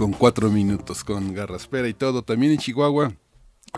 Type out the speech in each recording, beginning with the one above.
con cuatro minutos, con garraspera y todo. También en Chihuahua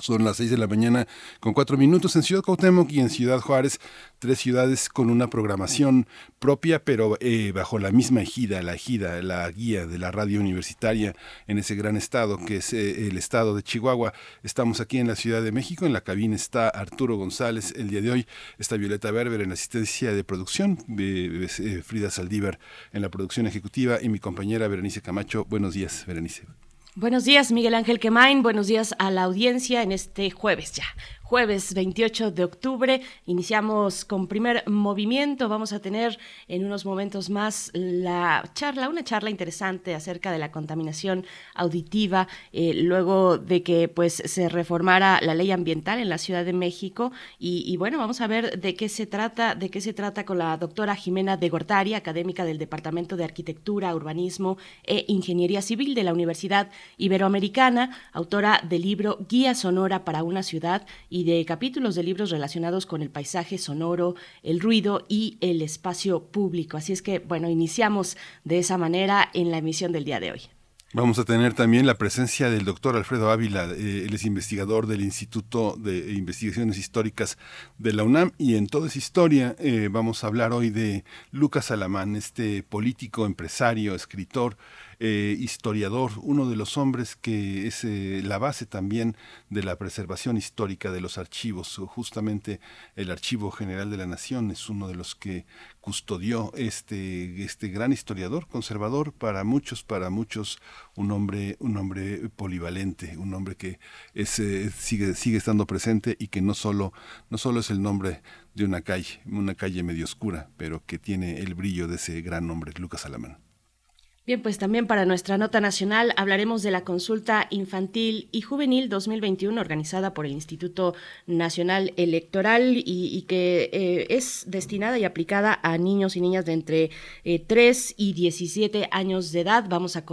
son las seis de la mañana con cuatro minutos en Ciudad Cuauhtémoc y en Ciudad Juárez tres ciudades con una programación propia, pero eh, bajo la misma ejida, la ejida, la guía de la radio universitaria en ese gran estado que es eh, el estado de Chihuahua. Estamos aquí en la Ciudad de México, en la cabina está Arturo González el día de hoy, está Violeta Berber en la asistencia de producción, eh, Frida Saldívar en la producción ejecutiva y mi compañera Berenice Camacho. Buenos días, Berenice. Buenos días, Miguel Ángel Quemain. Buenos días a la audiencia en este jueves ya, jueves 28 de octubre. Iniciamos con primer movimiento. Vamos a tener en unos momentos más la charla, una charla interesante acerca de la contaminación auditiva, eh, luego de que pues se reformara la ley ambiental en la Ciudad de México. Y, bueno, vamos a ver de qué se trata, de qué se trata con la doctora Jimena de Gortari, académica del Departamento de Arquitectura, Urbanismo e Ingeniería Civil de la Universidad Iberoamericana, autora del libro Guía Sonora para una ciudad y de capítulos de libros relacionados con el paisaje sonoro, el ruido y el espacio público. Así es que, bueno, iniciamos de esa manera en la emisión del día de hoy. Vamos a tener también la presencia del doctor Alfredo Ávila, eh, él es investigador del Instituto de Investigaciones Históricas de la UNAM y en toda esa historia eh, vamos a hablar hoy de Lucas Alamán, este político, empresario, escritor, eh, historiador, uno de los hombres que es eh, la base también de la preservación histórica de los archivos. Justamente el Archivo General de la Nación es uno de los que custodió este, este gran historiador, conservador para muchos, para muchos un hombre, un hombre polivalente, un hombre que es, eh, sigue, sigue estando presente y que no solo, no solo es el nombre de una calle, una calle medio oscura, pero que tiene el brillo de ese gran hombre, Lucas Alamán. Bien, pues también para nuestra nota nacional hablaremos de la consulta infantil y juvenil 2021 organizada por el Instituto Nacional Electoral y, que eh, es destinada y aplicada a niños y niñas de entre 3 eh, y 17 años de edad. Vamos a,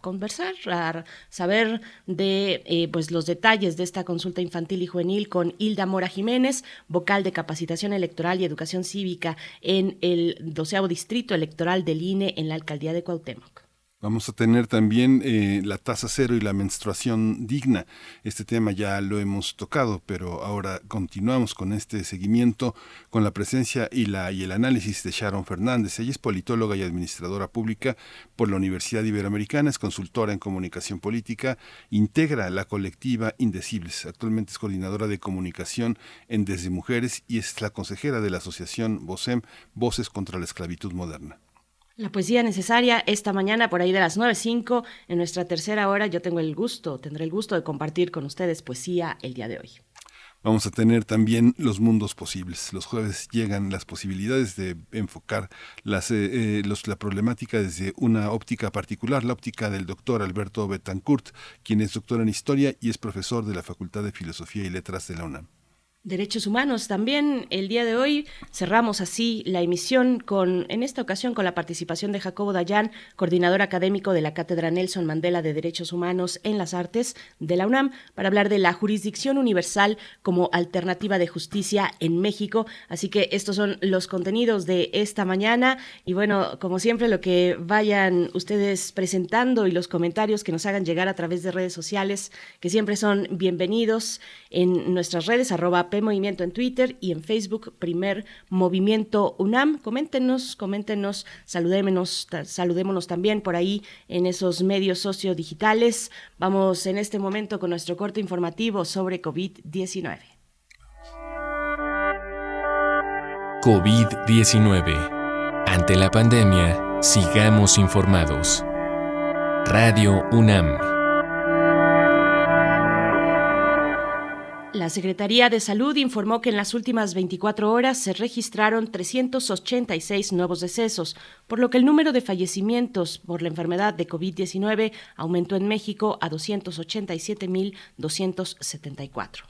conversar, a saber de eh, pues los detalles de esta consulta infantil y juvenil con Hilda Mora Jiménez, vocal de capacitación electoral y educación cívica en el doceavo distrito electoral del INE en la alcaldía de Cuauhtémoc. Vamos a tener también eh, la tasa cero y la menstruación digna. Este tema ya lo hemos tocado, pero ahora continuamos con este seguimiento, con la presencia y, la, y el análisis de Sharon Fernández. Ella es politóloga y administradora pública por la Universidad Iberoamericana, es consultora en comunicación política, integra la colectiva Indecibles. Actualmente es coordinadora de comunicación en Desde Mujeres y es la consejera de la asociación VOCEM, Voces contra la Esclavitud Moderna. La poesía necesaria esta mañana por ahí de las 9.05 en nuestra tercera hora. Yo tengo el gusto, tendré el gusto de compartir con ustedes poesía el día de hoy. Vamos a tener también los mundos posibles. Los jueves llegan las posibilidades de enfocar las, eh, eh, la problemática desde una óptica particular, la óptica del doctor Alberto Betancourt, quien es doctor en historia y es profesor de la Facultad de Filosofía y Letras de la UNAM. Derechos humanos. También el día de hoy cerramos así la emisión con en esta ocasión con la participación de Jacobo Dayan, coordinador académico de la Cátedra Nelson Mandela de Derechos Humanos en las Artes de la UNAM para hablar de la jurisdicción universal como alternativa de justicia en México, así que estos son los contenidos de esta mañana. Y bueno, como siempre lo que vayan ustedes presentando y los comentarios que nos hagan llegar a través de redes sociales que siempre son bienvenidos en nuestras redes arroba P Movimiento en Twitter y en Facebook, Primer Movimiento UNAM. Coméntenos, coméntenos, saludémonos, saludémonos también por ahí en esos medios sociodigitales. Vamos en este momento con nuestro corte informativo sobre COVID-19. COVID-19. Ante la pandemia, sigamos informados. Radio UNAM. La Secretaría de Salud informó que en las últimas 24 horas se registraron 386 nuevos decesos, por lo que el número de fallecimientos por la enfermedad de COVID-19 aumentó en México a 287.274.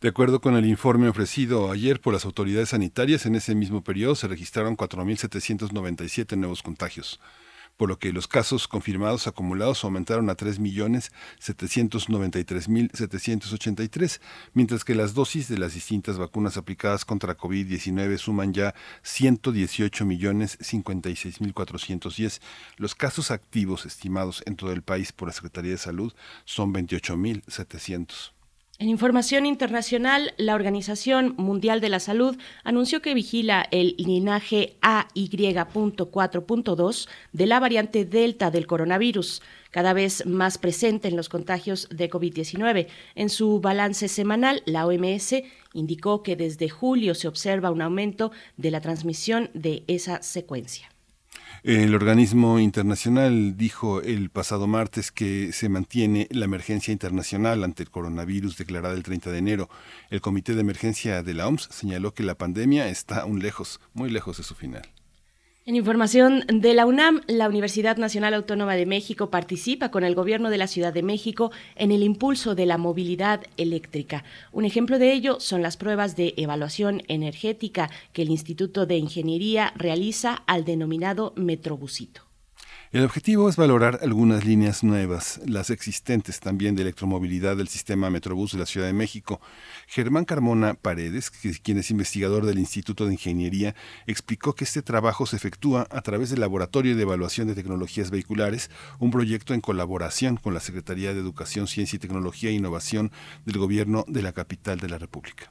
De acuerdo con el informe ofrecido ayer por las autoridades sanitarias, en ese mismo periodo se registraron 4.797 nuevos contagios por lo que los casos confirmados acumulados aumentaron a 3.793.783, mientras que las dosis de las distintas vacunas aplicadas contra COVID-19 suman ya 118.056.410. Los casos activos estimados en todo el país por la Secretaría de Salud son 28.700. En información internacional, la Organización Mundial de la Salud anunció que vigila el linaje AY.4.2 de la variante Delta del coronavirus, cada vez más presente en los contagios de COVID-19. En su balance semanal, la OMS indicó que desde julio se observa un aumento de la transmisión de esa secuencia. El organismo internacional dijo el pasado martes que se mantiene la emergencia internacional ante el coronavirus declarada el 30 de enero. El Comité de Emergencia de la OMS señaló que la pandemia está aún lejos, muy lejos de su final. En información de la UNAM, la Universidad Nacional Autónoma de México participa con el Gobierno de la Ciudad de México en el impulso de la movilidad eléctrica. Un ejemplo de ello son las pruebas de evaluación energética que el Instituto de Ingeniería realiza al denominado Metrobusito. El objetivo es valorar algunas líneas nuevas, las existentes también de electromovilidad del sistema Metrobús de la Ciudad de México. Germán Carmona Paredes, quien es investigador del Instituto de Ingeniería, explicó que este trabajo se efectúa a través del Laboratorio de Evaluación de Tecnologías Vehiculares, un proyecto en colaboración con la Secretaría de Educación, Ciencia y Tecnología e Innovación del Gobierno de la capital de la República.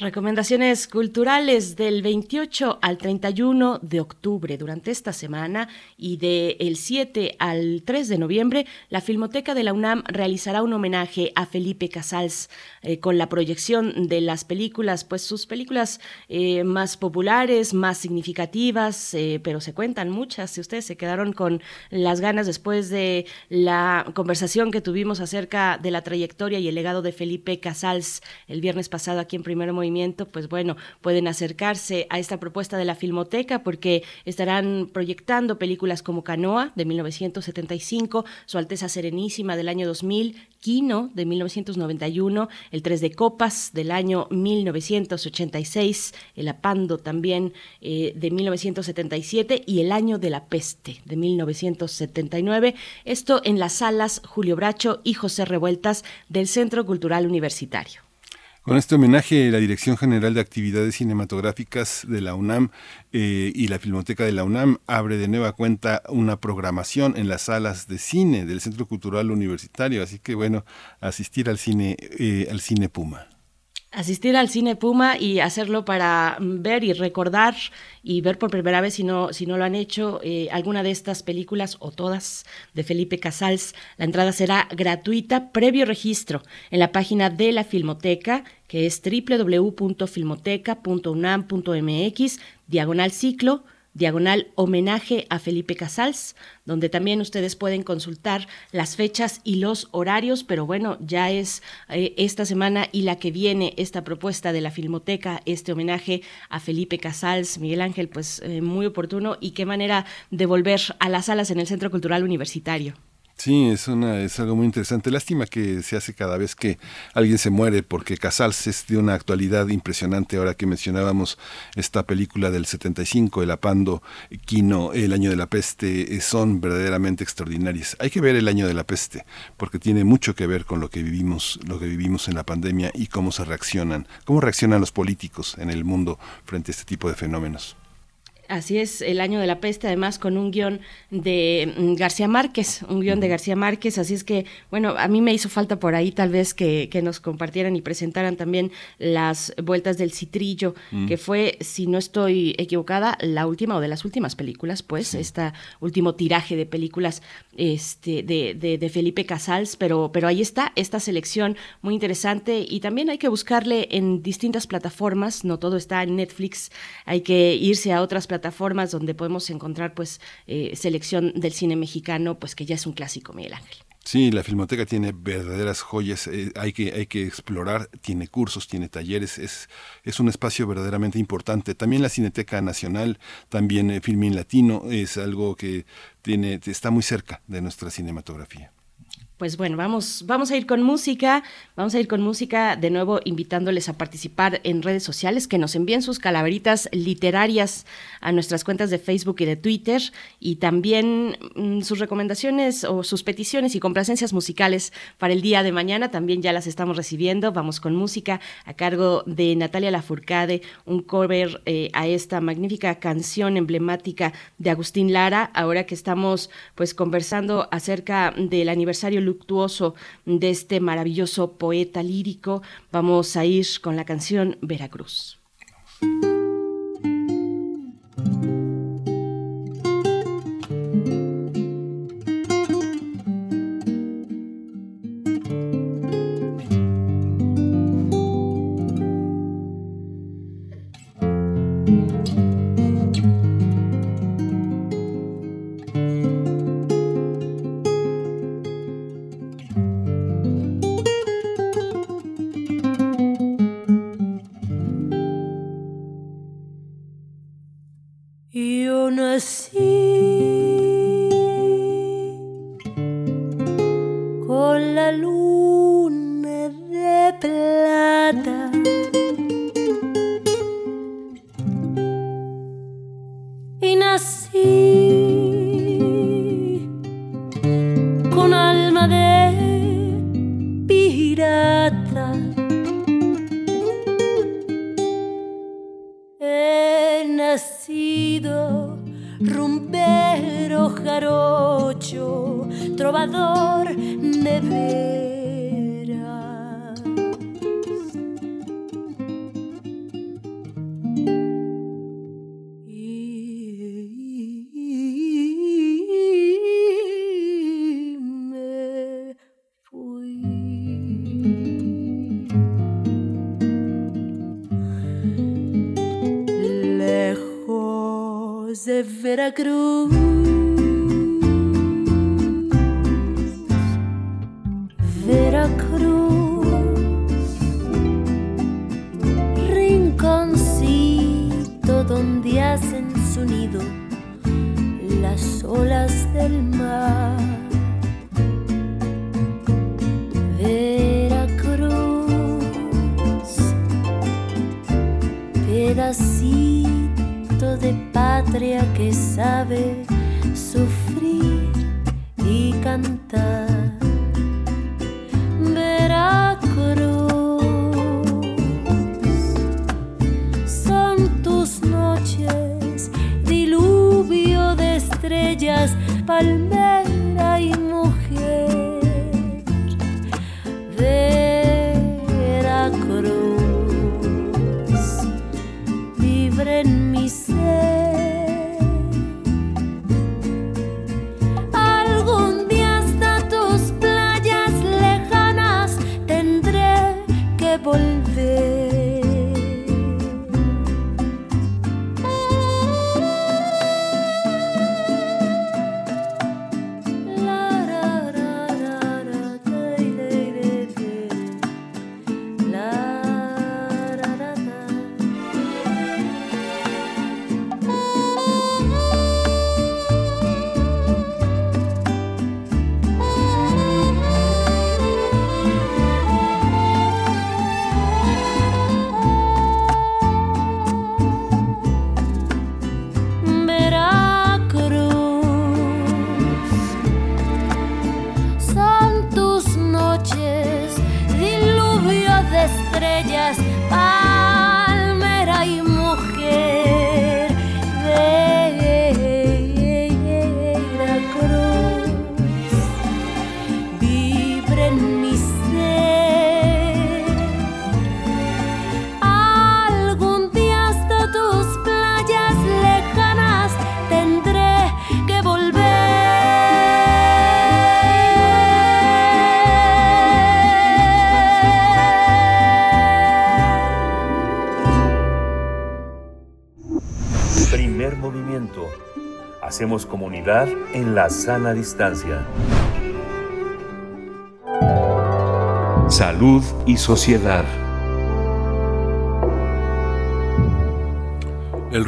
Recomendaciones culturales del 28 al 31 de octubre. Durante esta semana y del 7 al 3 de noviembre, la Filmoteca de la UNAM realizará un homenaje a Felipe Casals eh, con la proyección de las películas, pues sus películas eh, más populares, más significativas, eh, pero se cuentan muchas. Si ustedes se quedaron con las ganas después de la conversación que tuvimos acerca de la trayectoria y el legado de Felipe Casals el viernes pasado aquí en Primer Movimiento, pues bueno, pueden acercarse a esta propuesta de la Filmoteca porque estarán proyectando películas como Canoa de 1975, Su Alteza Serenísima del año 2000, Quino de 1991, El Tres de Copas del año 1986, El Apando también eh, de 1977 y El Año de la Peste de 1979. Esto en las salas Julio Bracho y José Revueltas del Centro Cultural Universitario. Con este homenaje, la Dirección General de Actividades Cinematográficas de la UNAM eh, y la Filmoteca de la UNAM abre de nueva cuenta una programación en las salas de cine del Centro Cultural Universitario. Así que bueno, asistir al cine, eh, al cine Puma asistir al cine Puma y hacerlo para ver y recordar y ver por primera vez si no, si no lo han hecho eh, alguna de estas películas o todas de Felipe Casals. La entrada será gratuita previo registro en la página de la Filmoteca que es www.filmoteca.unam.mx diagonal ciclo diagonal homenaje a Felipe Casals, donde también ustedes pueden consultar las fechas y los horarios, pero bueno, ya es eh, esta semana y la que viene esta propuesta de la Filmoteca, este homenaje a Felipe Casals, Miguel Ángel, pues eh, muy oportuno y qué manera de volver a las salas en el Centro Cultural Universitario. Sí, es, una, es algo muy interesante. Lástima que se hace cada vez que alguien se muere, porque Casals es de una actualidad impresionante. Ahora que mencionábamos esta película del 75, El Apando, Quino, El Año de la Peste, eh, son verdaderamente extraordinarias. Hay que ver El Año de la Peste, porque tiene mucho que ver con lo que vivimos, lo que vivimos en la pandemia y cómo se reaccionan, cómo reaccionan los políticos en el mundo frente a este tipo de fenómenos. Así es, el año de la peste, además con un guion de mm, García Márquez, un guion de García Márquez, así es que, bueno, a mí me hizo falta por ahí tal vez que, nos compartieran y presentaran también las vueltas del citrillo, mm. que fue, si no estoy equivocada, la última o de las últimas películas, pues, este último tiraje de películas este, de, de, Felipe Casals, pero, pero ahí está esta selección muy interesante y también hay que buscarle en distintas plataformas, no todo está en Netflix, hay que irse a otras plataformas plataformas donde podemos encontrar pues eh, selección del cine mexicano, pues que ya es un clásico, Miguel Ángel. Sí, la Filmoteca tiene verdaderas joyas, eh, hay, que, hay que explorar, tiene cursos, tiene talleres, es, es un espacio verdaderamente importante. También la Cineteca Nacional, también eh, Filmin Latino, es algo que tiene, está muy cerca de nuestra cinematografía. Pues bueno, vamos, vamos a ir con música, vamos a ir con música de nuevo invitándoles a participar en redes sociales, que nos envíen sus calaveritas literarias a nuestras cuentas de Facebook y de Twitter y también mm, sus recomendaciones o sus peticiones y complacencias musicales para el día de mañana, también ya las estamos recibiendo. Vamos con música a cargo de Natalia Lafourcade, un cover eh, a esta magnífica canción emblemática de Agustín Lara, ahora que estamos pues conversando acerca del aniversario de este maravilloso poeta lírico, vamos a ir con la canción Veracruz. En la sana distancia. Salud y sociedad.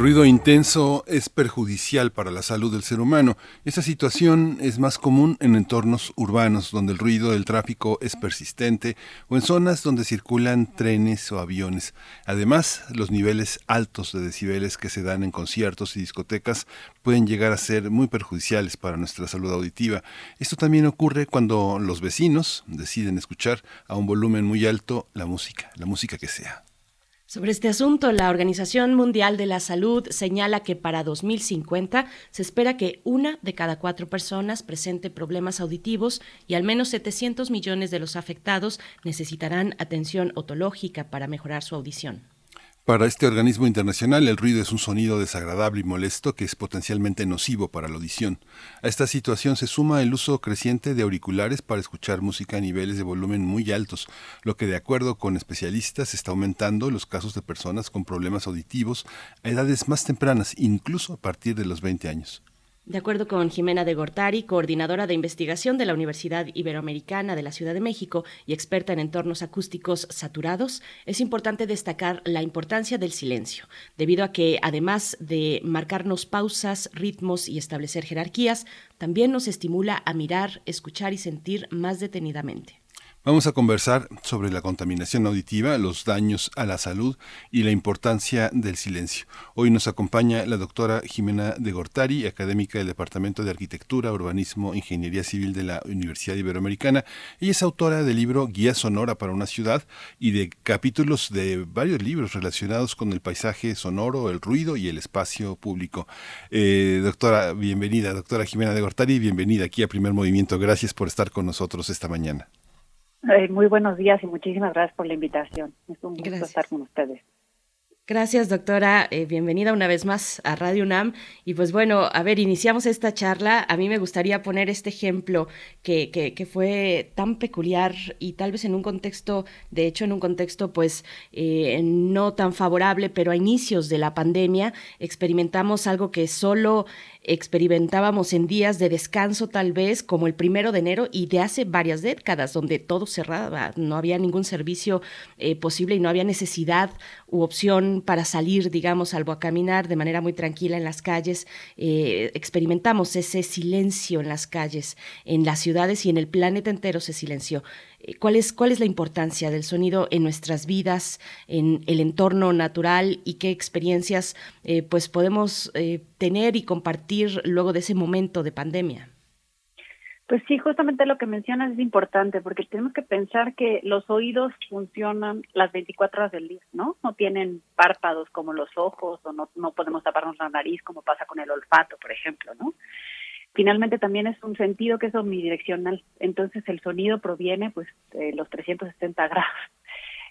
Ruido intenso es perjudicial para la salud del ser humano. Esta situación es más común en entornos urbanos donde el ruido del tráfico es persistente o en zonas donde circulan trenes o aviones. Además, los niveles altos de decibeles que se dan en conciertos y discotecas pueden llegar a ser muy perjudiciales para nuestra salud auditiva. Esto también ocurre cuando los vecinos deciden escuchar a un volumen muy alto la música, la música que sea. Sobre este asunto, la Organización Mundial de la Salud señala que para 2050 se espera que una de cada cuatro personas presente problemas auditivos y al menos 700 millones de los afectados necesitarán atención otológica para mejorar su audición. Para este organismo internacional, el ruido es un sonido desagradable y molesto que es potencialmente nocivo para la audición. A esta situación se suma el uso creciente de auriculares para escuchar música a niveles de volumen muy altos, lo que de acuerdo con especialistas está aumentando los casos de personas con problemas auditivos a edades más tempranas, incluso a partir de los 20 años. De acuerdo con Jimena de Gortari, coordinadora de investigación de la Universidad Iberoamericana de la Ciudad de México y experta en entornos acústicos saturados, es importante destacar la importancia del silencio, debido a que, además de marcarnos pausas, ritmos y establecer jerarquías, también nos estimula a mirar, escuchar y sentir más detenidamente. Vamos a conversar sobre la contaminación auditiva, los daños a la salud y la importancia del silencio. Hoy nos acompaña la doctora Jimena de Gortari, académica del Departamento de Arquitectura, Urbanismo, Ingeniería Civil de la Universidad Iberoamericana. Ella es autora del libro Guía Sonora para una ciudad y de capítulos de varios libros relacionados con el paisaje sonoro, el ruido y el espacio público. Eh, doctora, bienvenida, doctora Jimena de Gortari, bienvenida aquí a Primer Movimiento. Gracias por estar con nosotros esta mañana. Eh, muy buenos días y muchísimas gracias por la invitación. Es un gusto estar con ustedes. Gracias, doctora. Eh, bienvenida una vez más a Radio UNAM. Y pues bueno, a ver, iniciamos esta charla. A mí me gustaría poner este ejemplo que, que, fue tan peculiar y tal vez en un contexto, de hecho en un contexto pues eh, no tan favorable, pero a inicios de la pandemia experimentamos algo que solo experimentábamos en días de descanso tal vez, como el primero de enero y de hace varias décadas, donde todo cerraba, no había ningún servicio eh, posible y no había necesidad u opción para salir, digamos, salvo a caminar de manera muy tranquila en las calles. Eh, experimentamos ese silencio en las calles, en las ciudades y en el planeta entero se silenció. Eh, ¿Cuál es, ¿Cuál es la importancia del sonido en nuestras vidas, en el entorno natural y qué experiencias eh, pues podemos eh, tener y compartir luego de ese momento de pandemia? Pues sí, justamente lo que mencionas es importante porque tenemos que pensar que los oídos funcionan las 24 horas del día, ¿no? No tienen párpados como los ojos o no, no podemos taparnos la nariz como pasa con el olfato, por ejemplo, ¿no? Finalmente también es un sentido que es omnidireccional. Entonces el sonido proviene pues de los 360 grados.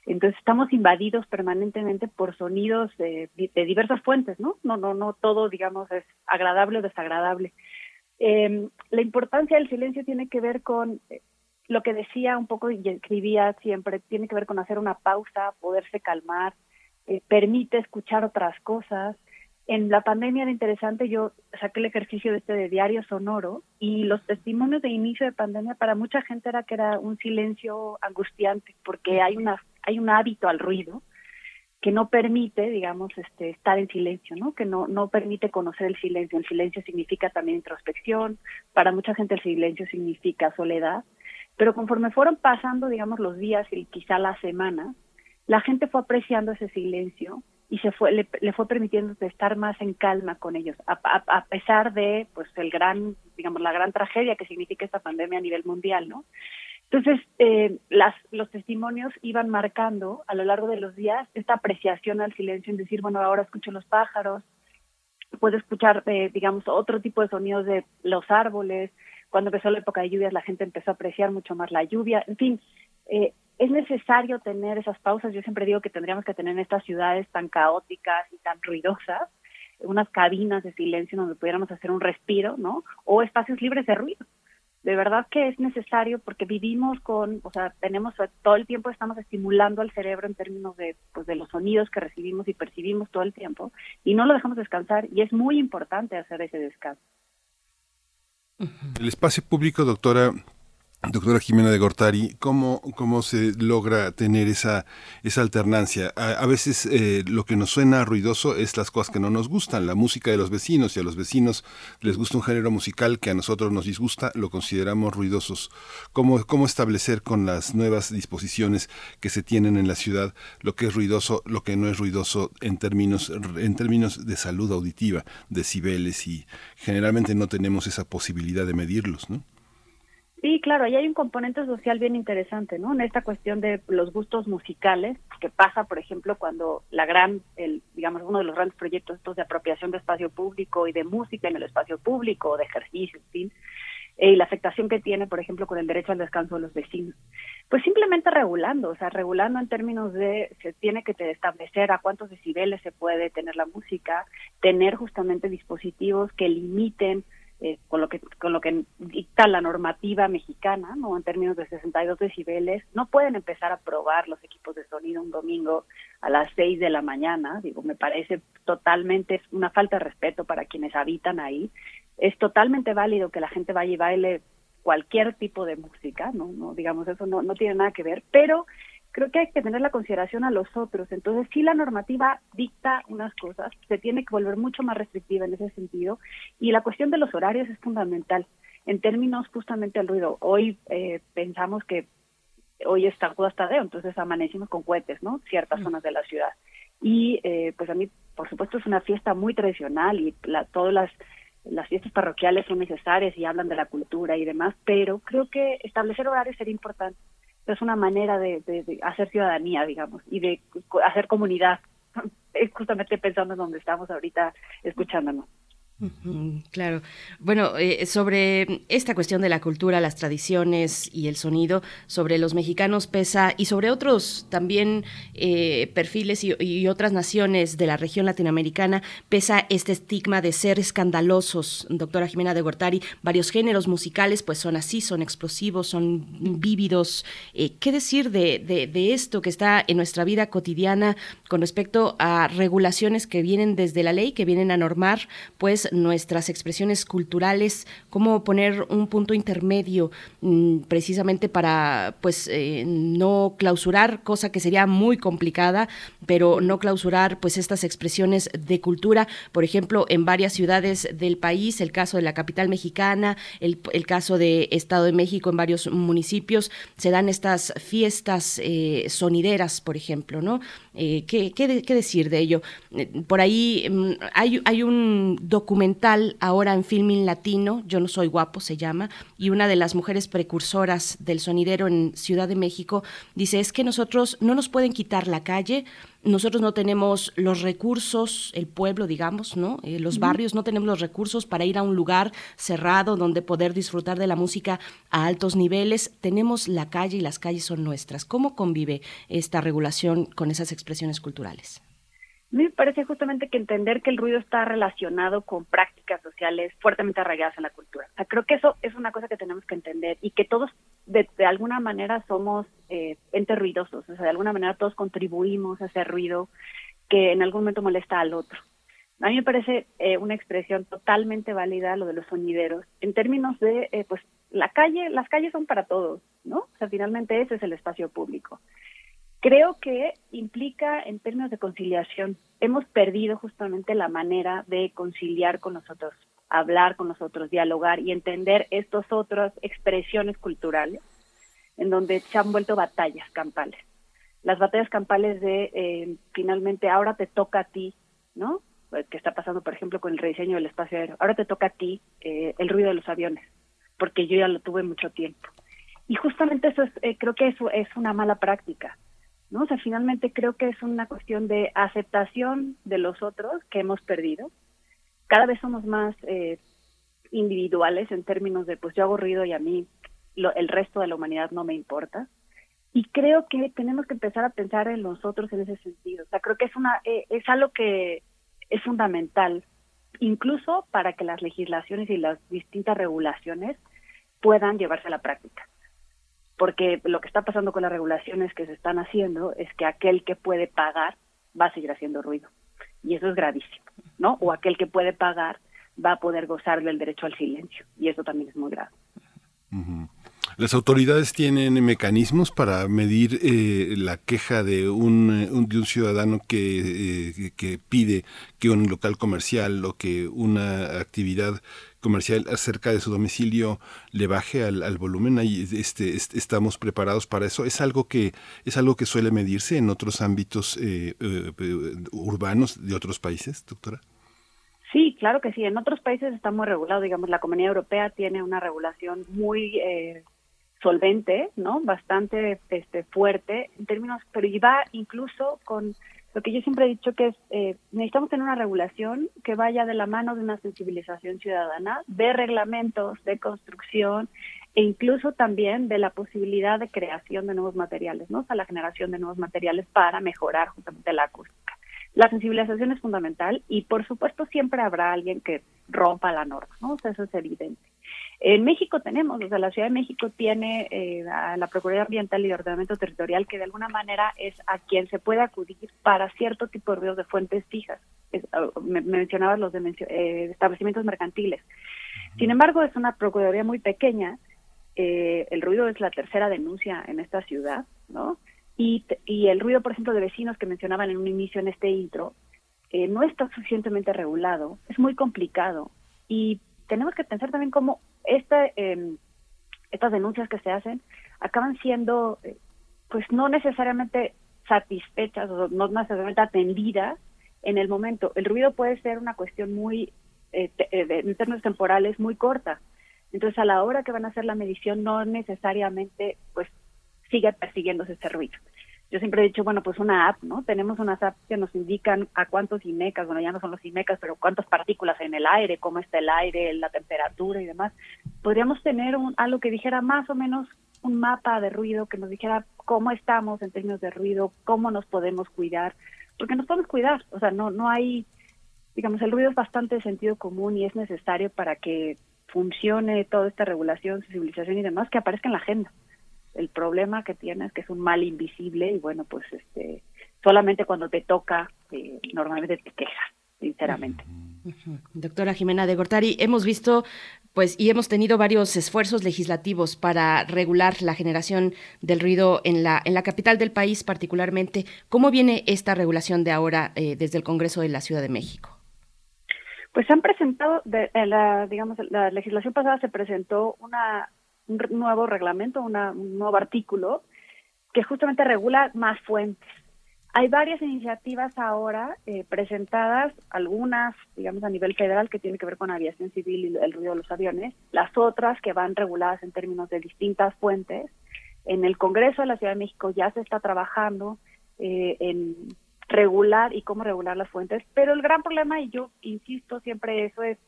Entonces estamos invadidos permanentemente por sonidos de, diversas fuentes, ¿no? No, no, no todo, digamos, es agradable o desagradable. Eh, la importancia del silencio tiene que ver con eh, lo que decía un poco y escribía siempre, tiene que ver con hacer una pausa, poderse calmar, eh, permite escuchar otras cosas, en la pandemia era interesante, yo saqué el ejercicio de este de diario sonoro y los testimonios de inicio de pandemia para mucha gente era que era un silencio angustiante porque hay una hay un hábito al ruido que no permite, digamos, este estar en silencio, ¿no? Que no no permite conocer el silencio. El silencio significa también introspección, para mucha gente el silencio significa soledad, pero conforme fueron pasando, digamos, los días y quizá las semanas, la gente fue apreciando ese silencio y se fue le, fue permitiendo estar más en calma con ellos. A, a, pesar de pues el gran digamos la gran tragedia que significa esta pandemia a nivel mundial no entonces eh, las los testimonios iban marcando a lo largo de los días esta apreciación al silencio en decir bueno ahora escucho los pájaros puedo escuchar eh, digamos otro tipo de sonidos de los árboles cuando empezó la época de lluvias la gente empezó a apreciar mucho más la lluvia. En fin eh, es necesario tener esas pausas. Yo siempre digo que tendríamos que tener en estas ciudades tan caóticas y tan ruidosas unas cabinas de silencio donde pudiéramos hacer un respiro, ¿no? O espacios libres de ruido. de verdad que es necesario porque vivimos con, o sea, tenemos todo el tiempo estamos estimulando al cerebro en términos de, pues, de los sonidos que recibimos y percibimos todo el tiempo y no lo dejamos descansar y es muy importante hacer ese descanso. El espacio público, doctora, Doctora Jimena de Gortari, ¿cómo, cómo se logra tener esa, esa alternancia? A, veces eh, lo que nos suena ruidoso es las cosas que no nos gustan, la música de los vecinos, y a los vecinos les gusta un género musical que a nosotros nos disgusta, lo consideramos ruidosos. ¿Cómo, cómo establecer con las nuevas disposiciones que se tienen en la ciudad lo que es ruidoso, lo que no es ruidoso en términos, en términos de salud auditiva, decibeles, y generalmente no tenemos esa posibilidad de medirlos, ¿no? Sí, claro, ahí hay un componente social bien interesante, ¿no? En esta cuestión de los gustos musicales, que pasa, por ejemplo, cuando la gran, el, digamos, uno de los grandes proyectos estos de apropiación de espacio público y de música en el espacio público, de ejercicio, en fin, eh, y la afectación que tiene, por ejemplo, con el derecho al descanso de los vecinos. Pues simplemente regulando, o sea, regulando en términos de, se tiene que establecer a cuántos decibeles se puede tener la música, tener justamente dispositivos que limiten eh, con lo que con lo que dicta la normativa mexicana, no en términos de 62 decibeles, no pueden empezar a probar los equipos de sonido un domingo a las 6 de la mañana. Digo, me parece totalmente una falta de respeto para quienes habitan ahí. Es totalmente válido que la gente vaya y baile cualquier tipo de música, no, no digamos eso no no tiene nada que ver, pero creo que hay que tener la consideración a los otros. Entonces, si la normativa dicta unas cosas, se tiene que volver mucho más restrictiva en ese sentido. Y la cuestión de los horarios es fundamental. En términos justamente del ruido, hoy eh, pensamos que hoy está Judas Tadeo, entonces amanecimos con cohetes, ¿no? Ciertas mm. zonas de la ciudad. Y eh, pues a mí, por supuesto, es una fiesta muy tradicional y la, todas las las fiestas parroquiales son necesarias y hablan de la cultura y demás, pero creo que establecer horarios sería importante es una manera de, hacer ciudadanía, digamos, y de hacer comunidad, justamente pensando en donde estamos ahorita escuchándonos. Claro. Bueno, eh, sobre esta cuestión de la cultura, las tradiciones y el sonido, sobre los mexicanos pesa y sobre otros también eh, perfiles y, otras naciones de la región latinoamericana pesa este estigma de ser escandalosos. Doctora Jimena de Gortari, varios géneros musicales pues son así, son explosivos, son vívidos. Eh, ¿Qué decir de, de esto que está en nuestra vida cotidiana con respecto a regulaciones que vienen desde la ley, que vienen a normar pues nuestras expresiones culturales, cómo poner un punto intermedio mm, precisamente para pues eh, no clausurar, cosa que sería muy complicada, pero no clausurar pues estas expresiones de cultura, por ejemplo, en varias ciudades del país, el caso de la capital mexicana, el, caso de Estado de México en varios municipios, se dan estas fiestas eh, sonideras, por ejemplo, ¿no? Eh, ¿qué, qué, decir de ello? por ahí mm, hay, hay un documento ahora en Filming Latino, Yo no soy guapo se llama, y una de las mujeres precursoras del sonidero en Ciudad de México dice, es que nosotros no nos pueden quitar la calle, nosotros no tenemos los recursos, el pueblo, digamos, ¿no? Eh, los barrios no tenemos los recursos para ir a un lugar cerrado donde poder disfrutar de la música a altos niveles. Tenemos la calle y las calles son nuestras. ¿Cómo convive esta regulación con esas expresiones culturales? Me parece justamente que entender que el ruido está relacionado con prácticas sociales fuertemente arraigadas en la cultura. O sea, creo que eso es una cosa que tenemos que entender y que todos de, alguna manera somos eh, entes ruidosos, o sea, de alguna manera todos contribuimos a ese ruido que en algún momento molesta al otro. A mí me parece eh, una expresión totalmente válida lo de los sonideros en términos de, eh, pues, la calle, las calles son para todos, ¿no? O sea, finalmente ese es el espacio público. Creo que implica en términos de conciliación. Hemos perdido justamente la manera de conciliar con nosotros, hablar con nosotros, dialogar y entender estas otras expresiones culturales en donde se han vuelto batallas campales. Las batallas campales de eh, finalmente ahora te toca a ti, ¿no? Eh, que está pasando, por ejemplo, con el rediseño del espacio aéreo. Ahora te toca a ti eh, el ruido de los aviones, porque yo ya lo tuve mucho tiempo. Y justamente eso es, creo que eso es una mala práctica ¿no? O sea, finalmente creo que es una cuestión de aceptación de los otros que hemos perdido. Cada vez somos más eh, individuales en términos de, pues yo hago ruido y a mí el resto de la humanidad no me importa. Y creo que tenemos que empezar a pensar en los otros en ese sentido. O sea, creo que es, una, eh, es algo que es fundamental, incluso para que las legislaciones y las distintas regulaciones puedan llevarse a la práctica. Porque lo que está pasando con las regulaciones que se están haciendo es que aquel que puede pagar va a seguir haciendo ruido. Y eso es gravísimo, ¿no? O aquel que puede pagar va a poder gozar del derecho al silencio. Y eso también es muy grave. ¿Las autoridades tienen mecanismos para medir eh, la queja de un, un ciudadano eh, que pide que un local comercial o que una actividad comercial acerca de su domicilio le baje al, volumen ahí este, estamos preparados para eso es algo que es algo que suele medirse en otros ámbitos eh, urbanos de otros países doctora Sí, claro que sí. En otros países está muy regulado. Digamos, la Comunidad Europea tiene una regulación muy eh, solvente, ¿no? Bastante este, fuerte en términos, pero va incluso con lo que yo siempre he dicho que es eh, necesitamos tener una regulación que vaya de la mano de una sensibilización ciudadana, de reglamentos de construcción e incluso también de la posibilidad de creación de nuevos materiales, ¿no? O sea, la generación de nuevos materiales para mejorar justamente la acústica. La sensibilización es fundamental y por supuesto siempre habrá alguien que rompa la norma, ¿no? Eso es evidente. En México tenemos, o sea, la Ciudad de México tiene eh, a la Procuraduría Ambiental y de Ordenamiento Territorial que de alguna manera es a quien se puede acudir para cierto tipo de ruidos de fuentes fijas. Ah, me, mencionabas los de eh, establecimientos mercantiles. Sin embargo, es una Procuraduría muy pequeña. Eh, el ruido es la tercera denuncia en esta ciudad, ¿no? Y, y el ruido, por ejemplo, de vecinos que mencionaban en un inicio en este intro, eh, no está suficientemente regulado, es muy complicado y tenemos que pensar también cómo este, estas denuncias que se hacen acaban siendo, eh, pues no necesariamente satisfechas o no necesariamente atendidas en el momento. El ruido puede ser una cuestión muy, eh, en términos temporales, muy corta. Entonces, a la hora que van a hacer la medición, no necesariamente, pues, sigue persiguiéndose ese ruido. Yo siempre he dicho, bueno, pues una app, ¿no? Tenemos unas apps que nos indican a cuántos IMECAS, bueno, ya no son los IMECAS, pero cuántas partículas en el aire, cómo está el aire, la temperatura y demás. Podríamos tener un, algo que dijera más o menos un mapa de ruido, que nos dijera cómo estamos en términos de ruido, cómo nos podemos cuidar, porque nos podemos cuidar, o sea, no, no hay, digamos, el ruido es bastante de sentido común y es necesario para que funcione toda esta regulación, sensibilización y demás, que aparezca en la agenda el problema que tienes que es un mal invisible y bueno, pues este solamente cuando te toca eh, normalmente te quejas, sinceramente. Doctora Jimena de Gortari, hemos visto pues y hemos tenido varios esfuerzos legislativos para regular la generación del ruido en la en la capital del país particularmente. ¿Cómo viene esta regulación de ahora eh, desde el Congreso de la Ciudad de México? Pues se han presentado, de, la, digamos, la legislación pasada se presentó una un nuevo reglamento, un nuevo artículo que justamente regula más fuentes. Hay varias iniciativas ahora eh, presentadas, algunas, digamos, a nivel federal que tienen que ver con aviación civil y el ruido de los aviones, las otras que van reguladas en términos de distintas fuentes. En el Congreso de la Ciudad de México ya se está trabajando eh, en regular y cómo regular las fuentes, pero el gran problema, y yo insisto siempre eso, es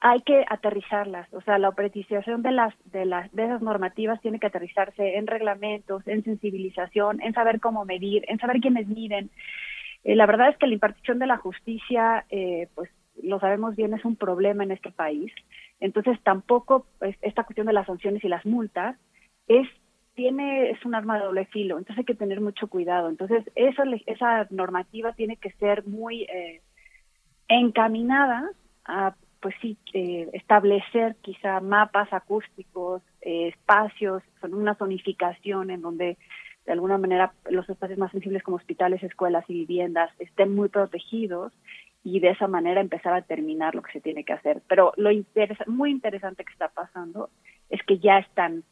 hay que aterrizarlas, o sea, la operatización de las de las de esas normativas tiene que aterrizarse en reglamentos, en sensibilización, en saber cómo medir, en saber quiénes miden. Eh, la verdad es que la impartición de la justicia, eh, pues lo sabemos bien, es un problema en este país. Entonces tampoco pues, esta cuestión de las sanciones y las multas es tiene es un arma de doble filo. Entonces hay que tener mucho cuidado. Entonces esa esa normativa tiene que ser muy eh, encaminada a pues sí, eh, establecer quizá mapas acústicos, eh, espacios, una zonificación en donde de alguna manera los espacios más sensibles como hospitales, escuelas y viviendas estén muy protegidos y de esa manera empezar a terminar lo que se tiene que hacer. Pero lo muy interesante que está pasando es que ya están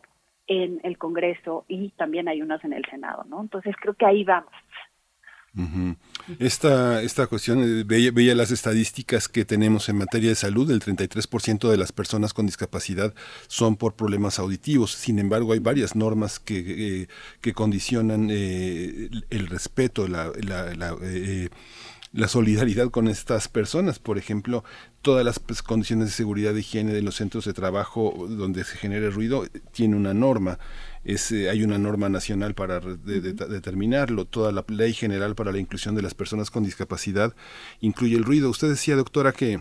en el Congreso y también hay unas en el Senado, ¿no? Entonces creo que ahí vamos. Esta, esta cuestión, eh, veía, las estadísticas que tenemos en materia de salud, el 33% de las personas con discapacidad son por problemas auditivos. Sin embargo, hay varias normas que, eh, que condicionan eh, el respeto, la, la, la, solidaridad con estas personas. Por ejemplo, todas las pues, condiciones de seguridad y higiene de los centros de trabajo donde se genere ruido tiene una norma. Eh, hay una norma nacional para determinarlo, toda la ley general para la inclusión de las personas con discapacidad incluye el ruido. Usted decía, doctora, que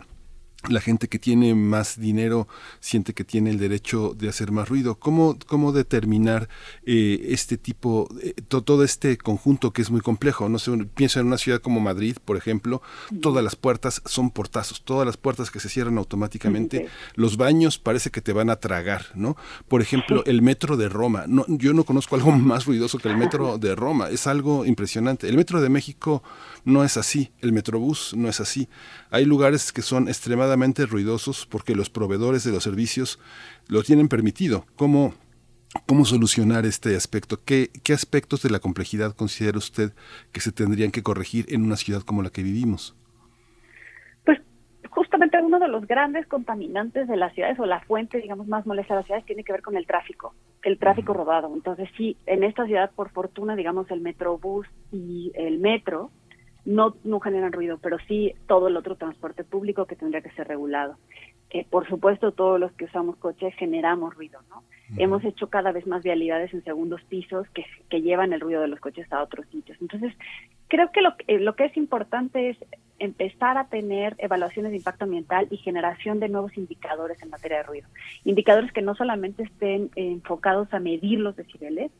la gente que tiene más dinero siente que tiene el derecho de hacer más ruido. ¿Cómo, cómo determinar eh, este tipo, eh, todo este conjunto que es muy complejo? No sé, pienso en una ciudad como Madrid, por ejemplo, todas las puertas son portazos, todas las puertas que se cierran automáticamente, los baños parece que te van a tragar, ¿no? Por ejemplo, el metro de Roma. No, yo no conozco algo más ruidoso que el metro de Roma, es algo impresionante. El metro de México no es así, el metrobús no es así. Hay lugares que son extremadamente ruidosos porque los proveedores de los servicios lo tienen permitido. ¿Cómo, cómo solucionar este aspecto? ¿Qué, ¿Qué aspectos de la complejidad considera usted que se tendrían que corregir en una ciudad como la que vivimos? Pues justamente uno de los grandes contaminantes de las ciudades o la fuente, digamos, más molesta de las ciudades tiene que ver con el tráfico, el tráfico rodado. Entonces, sí, en esta ciudad, por fortuna, digamos, el metrobús y el metro no, no generan ruido, pero sí todo el otro transporte público que tendría que ser regulado. Eh, por supuesto, todos los que usamos coches generamos ruido, ¿no? Hemos hecho cada vez más vialidades en segundos pisos que, que llevan el ruido de los coches a otros sitios. Entonces, creo que lo, eh, lo que es importante es empezar a tener evaluaciones de impacto ambiental y generación de nuevos indicadores en materia de ruido. Indicadores que no solamente estén enfocados a medir los decibeles,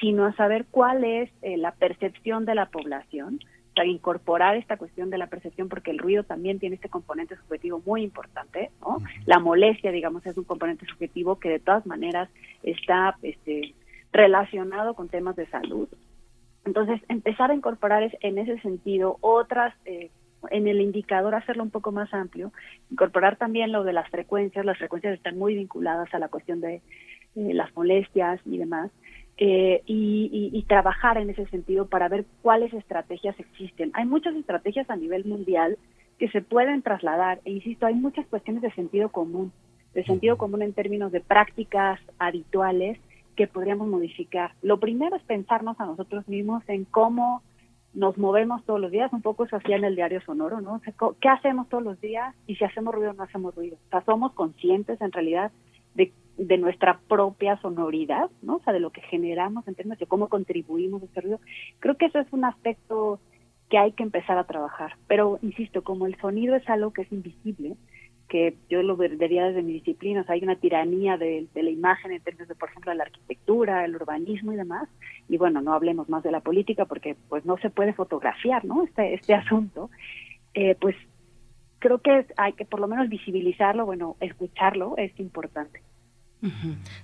sino a saber cuál es eh, la percepción de la población incorporar esta cuestión de la percepción, porque el ruido también tiene este componente subjetivo muy importante, ¿no? La molestia, digamos, es un componente subjetivo que de todas maneras está este, relacionado con temas de salud. Entonces, empezar a incorporar en ese sentido otras, eh, en el indicador hacerlo un poco más amplio, incorporar también lo de las frecuencias, las frecuencias están muy vinculadas a la cuestión de eh, las molestias y demás, eh, y, trabajar en ese sentido para ver cuáles estrategias existen. Hay muchas estrategias a nivel mundial que se pueden trasladar, e insisto, hay muchas cuestiones de sentido común, de sentido común en términos de prácticas habituales que podríamos modificar. Lo primero es pensarnos a nosotros mismos en cómo nos movemos todos los días, un poco eso hacía en el diario sonoro, ¿no? ¿Qué hacemos todos los días? Y si hacemos ruido o no hacemos ruido. O sea, somos conscientes en realidad de de nuestra propia sonoridad, ¿no? O sea, de lo que generamos en términos de cómo contribuimos a este ruido. Creo que eso es un aspecto que hay que empezar a trabajar. Pero, insisto, como el sonido es algo que es invisible, que yo lo vería desde mi disciplina, o sea, hay una tiranía de, la imagen en términos de, por ejemplo, la arquitectura, el urbanismo y demás, y bueno, no hablemos más de la política porque pues no se puede fotografiar, ¿no? Este, este asunto, eh, pues creo que hay que por lo menos visibilizarlo, bueno, escucharlo es importante.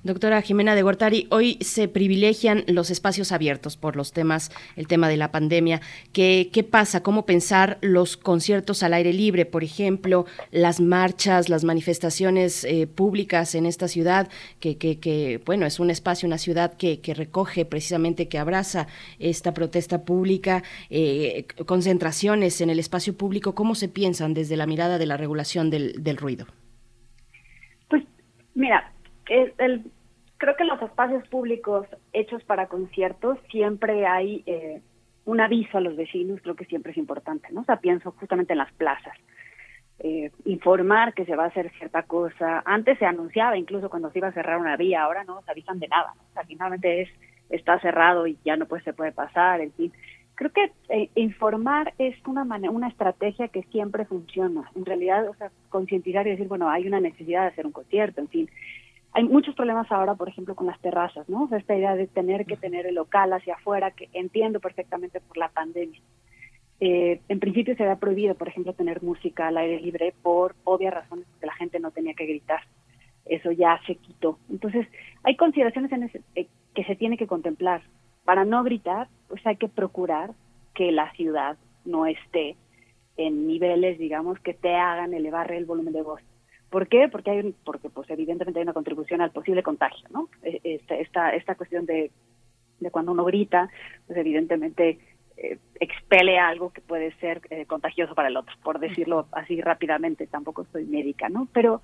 Doctora Jimena de Gortari, hoy se privilegian los espacios abiertos por los temas, el tema de la pandemia. ¿Qué, pasa? ¿Cómo pensar los conciertos al aire libre, por ejemplo, las marchas, las manifestaciones eh, públicas en esta ciudad, que, que, bueno, es un espacio, una ciudad que, que recoge precisamente, que abraza esta protesta pública, eh, concentraciones en el espacio público, ¿cómo se piensan desde la mirada de la regulación del, del ruido? Pues mira, el, creo que en los espacios públicos hechos para conciertos siempre hay eh, un aviso a los vecinos, creo que siempre es importante, ¿no? O sea, pienso justamente en las plazas. Eh, informar que se va a hacer cierta cosa. Antes se anunciaba incluso cuando se iba a cerrar una vía, ahora no se avisan de nada. O sea, finalmente es está cerrado y ya no pues se puede pasar, en fin. Creo que eh, informar es una una estrategia que siempre funciona. En realidad, o sea, concientizar y decir, bueno, hay una necesidad de hacer un concierto, en fin hay muchos problemas ahora, por ejemplo, con las terrazas, ¿no? O sea, esta idea de tener que tener el local hacia afuera, que entiendo perfectamente por la pandemia. Eh, en principio se había prohibido, por ejemplo, tener música al aire libre por obvias razones, porque la gente no tenía que gritar. Eso ya se quitó. Entonces, hay consideraciones en eh, que se tiene que contemplar. Para no gritar, pues hay que procurar que la ciudad no esté en niveles, digamos, que te hagan elevar el volumen de voz. ¿Por qué? Porque hay porque pues evidentemente hay una contribución al posible contagio, ¿no? E, esta esta, cuestión de, de cuando uno grita, pues evidentemente eh, expele algo que puede ser eh, contagioso para el otro, por decirlo así rápidamente, tampoco soy médica, ¿no? Pero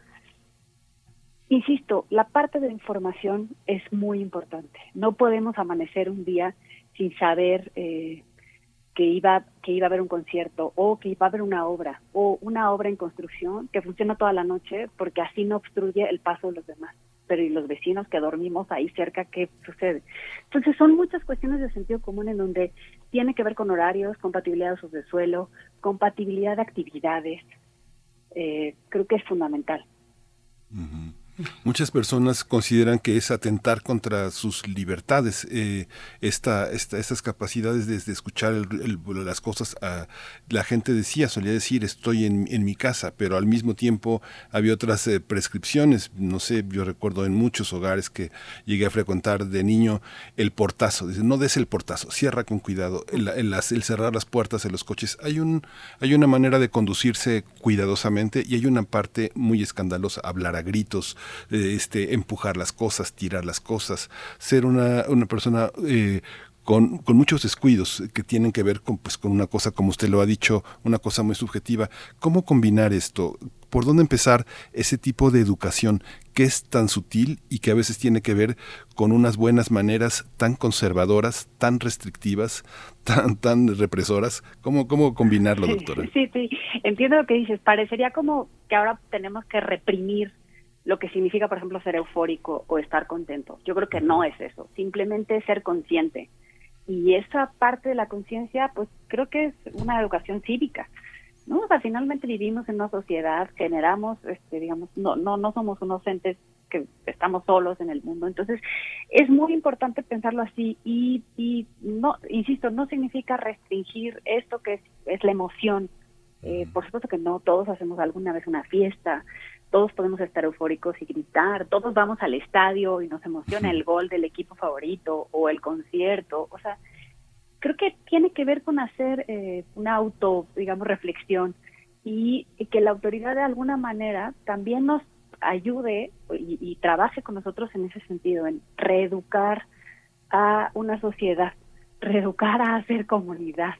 insisto, la parte de información es muy importante. No podemos amanecer un día sin saber eh, que iba, que iba a haber un concierto o que iba a haber una obra o una obra en construcción que funciona toda la noche porque así no obstruye el paso de los demás. Pero y los vecinos que dormimos ahí cerca, ¿qué sucede? Entonces son muchas cuestiones de sentido común en donde tiene que ver con horarios, compatibilidad de usos de suelo, compatibilidad de actividades. Eh, creo que es fundamental. Muchas personas consideran que es atentar contra sus libertades, eh, esta, estas capacidades de, escuchar las cosas. A, la gente decía, solía decir, estoy en, mi casa, pero al mismo tiempo había otras eh, prescripciones. No sé, yo recuerdo en muchos hogares que llegué a frecuentar de niño el portazo. Dice, no des el portazo, cierra con cuidado. El, el, cerrar las puertas de los coches. Hay, un, hay una manera de conducirse cuidadosamente y hay una parte muy escandalosa, hablar a gritos este, empujar las cosas, tirar las cosas, ser una, una persona eh, con, con, muchos descuidos que tienen que ver con, pues, con una cosa, como usted lo ha dicho, una cosa muy subjetiva. ¿Cómo combinar esto? ¿Por dónde empezar ese tipo de educación que es tan sutil y que a veces tiene que ver con unas buenas maneras tan conservadoras, tan restrictivas, tan, tan represoras? ¿Cómo, cómo combinarlo, doctora? Sí, sí, entiendo lo que dices. Parecería como que ahora tenemos que reprimir lo que significa, por ejemplo, ser eufórico o estar contento. Yo creo que no es eso, simplemente ser consciente. Y esa parte de la conciencia, pues creo que es una educación cívica. ¿no? O sea, finalmente vivimos en una sociedad, generamos, este, digamos, no, no, no somos unos entes que estamos solos en el mundo. Entonces, es muy importante pensarlo así y, y no, insisto, no significa restringir esto que es, es la emoción. Eh, por supuesto que no, todos hacemos alguna vez una fiesta, todos podemos estar eufóricos y gritar, todos vamos al estadio y nos emociona el gol del equipo favorito o el concierto, o sea, creo que tiene que ver con hacer eh, una auto, digamos, reflexión y, que la autoridad de alguna manera también nos ayude y, y, trabaje con nosotros en ese sentido, en reeducar a una sociedad, reeducar a hacer comunidad.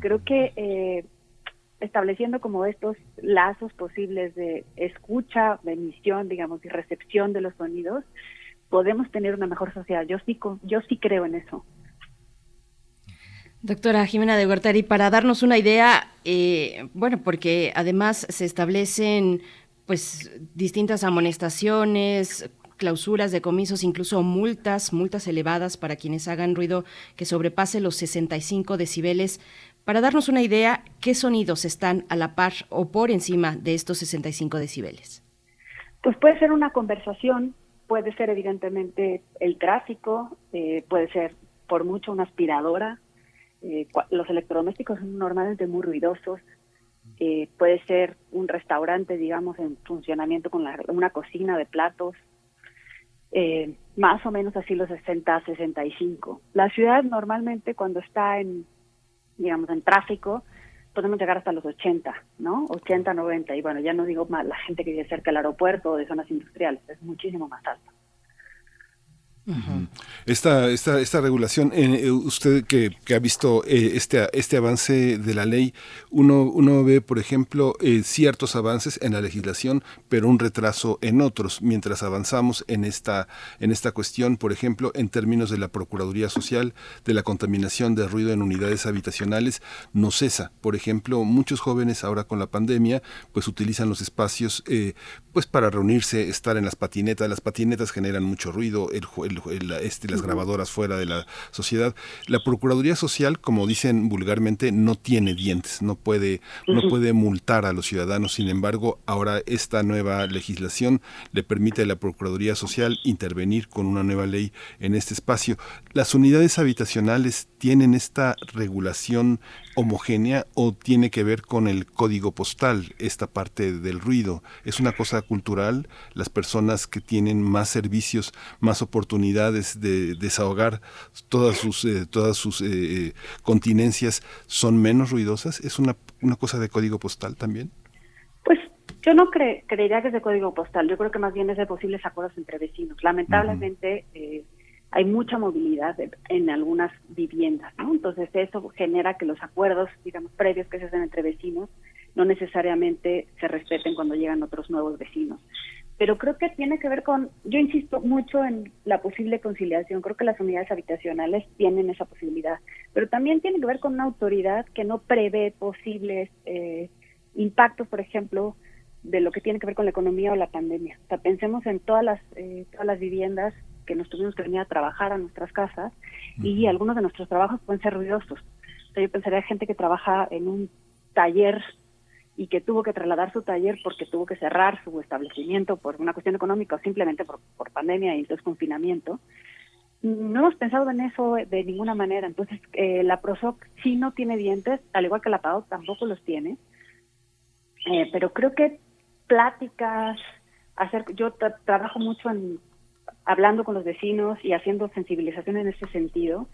Creo que eh, estableciendo como estos lazos posibles de escucha, de emisión, digamos, y recepción de los sonidos, podemos tener una mejor sociedad. Yo sí, yo sí creo en eso. Doctora Jimena de Huertari, para darnos una idea, eh, bueno, porque además se establecen pues distintas amonestaciones, clausuras, decomisos, incluso multas, multas elevadas para quienes hagan ruido que sobrepase los 65 decibeles. Para darnos una idea, ¿qué sonidos están a la par o por encima de estos 65 decibeles? Pues puede ser una conversación, puede ser evidentemente el tráfico, eh, puede ser por mucho una aspiradora. Eh, los electrodomésticos son normalmente muy ruidosos. Eh, puede ser un restaurante, digamos, en funcionamiento con una cocina de platos. más o menos así los 60, 65. La ciudad normalmente cuando está en digamos, en tráfico, podemos llegar hasta los 80, ¿no? 80, 90. Y bueno, ya no digo más la gente que vive cerca del aeropuerto o de zonas industriales, es muchísimo más alto. Esta, esta, esta regulación, eh, eh, usted que, ha visto eh, este, este avance de la ley, uno, uno ve, por ejemplo, ciertos avances en la legislación, pero un retraso en otros, mientras avanzamos en esta, en esta cuestión, por ejemplo, en términos de la Procuraduría Social, de la contaminación de ruido en unidades habitacionales, no cesa. Por ejemplo, muchos jóvenes ahora con la pandemia, pues utilizan los espacios pues para reunirse, estar en las patinetas. Las patinetas generan mucho ruido, el, el este, las grabadoras fuera de la sociedad. La Procuraduría Social, como dicen vulgarmente, no tiene dientes, no puede, no puede multar a los ciudadanos. Sin embargo, ahora esta nueva legislación le permite a la Procuraduría Social intervenir con una nueva ley en este espacio. Las unidades habitacionales tienen esta regulación homogénea o tiene que ver con el código postal, esta parte del ruido? ¿Es una cosa cultural? ¿Las personas que tienen más servicios, más oportunidades de desahogar todas sus, eh, todas sus eh, eh, continencias son menos ruidosas? ¿Es una, una cosa de código postal también? Pues yo no creería que es de código postal, yo creo que más bien es de posibles acuerdos entre vecinos. Lamentablemente, hay mucha movilidad en algunas viviendas, ¿no? Entonces eso genera que los acuerdos, digamos, previos que se hacen entre vecinos no necesariamente se respeten cuando llegan otros nuevos vecinos. Pero creo que tiene que ver con, yo insisto mucho en la posible conciliación, creo que las unidades habitacionales tienen esa posibilidad, pero también tiene que ver con una autoridad que no prevé posibles eh, impactos, por ejemplo, de lo que tiene que ver con la economía o la pandemia. O sea, pensemos en todas las, eh, todas las viviendas que nos tuvimos que venir a trabajar a nuestras casas y algunos de nuestros trabajos pueden ser ruidosos. O sea, yo pensaría gente que trabaja en un taller y que tuvo que trasladar su taller porque tuvo que cerrar su establecimiento por una cuestión económica o simplemente por, pandemia y entonces confinamiento. No hemos pensado en eso de ninguna manera. Entonces, eh, la PROSOC sí no tiene dientes, al igual que la PAO tampoco los tiene. Eh, pero creo que pláticas, hacer, yo trabajo mucho en hablando con los vecinos y haciendo sensibilización en ese sentido,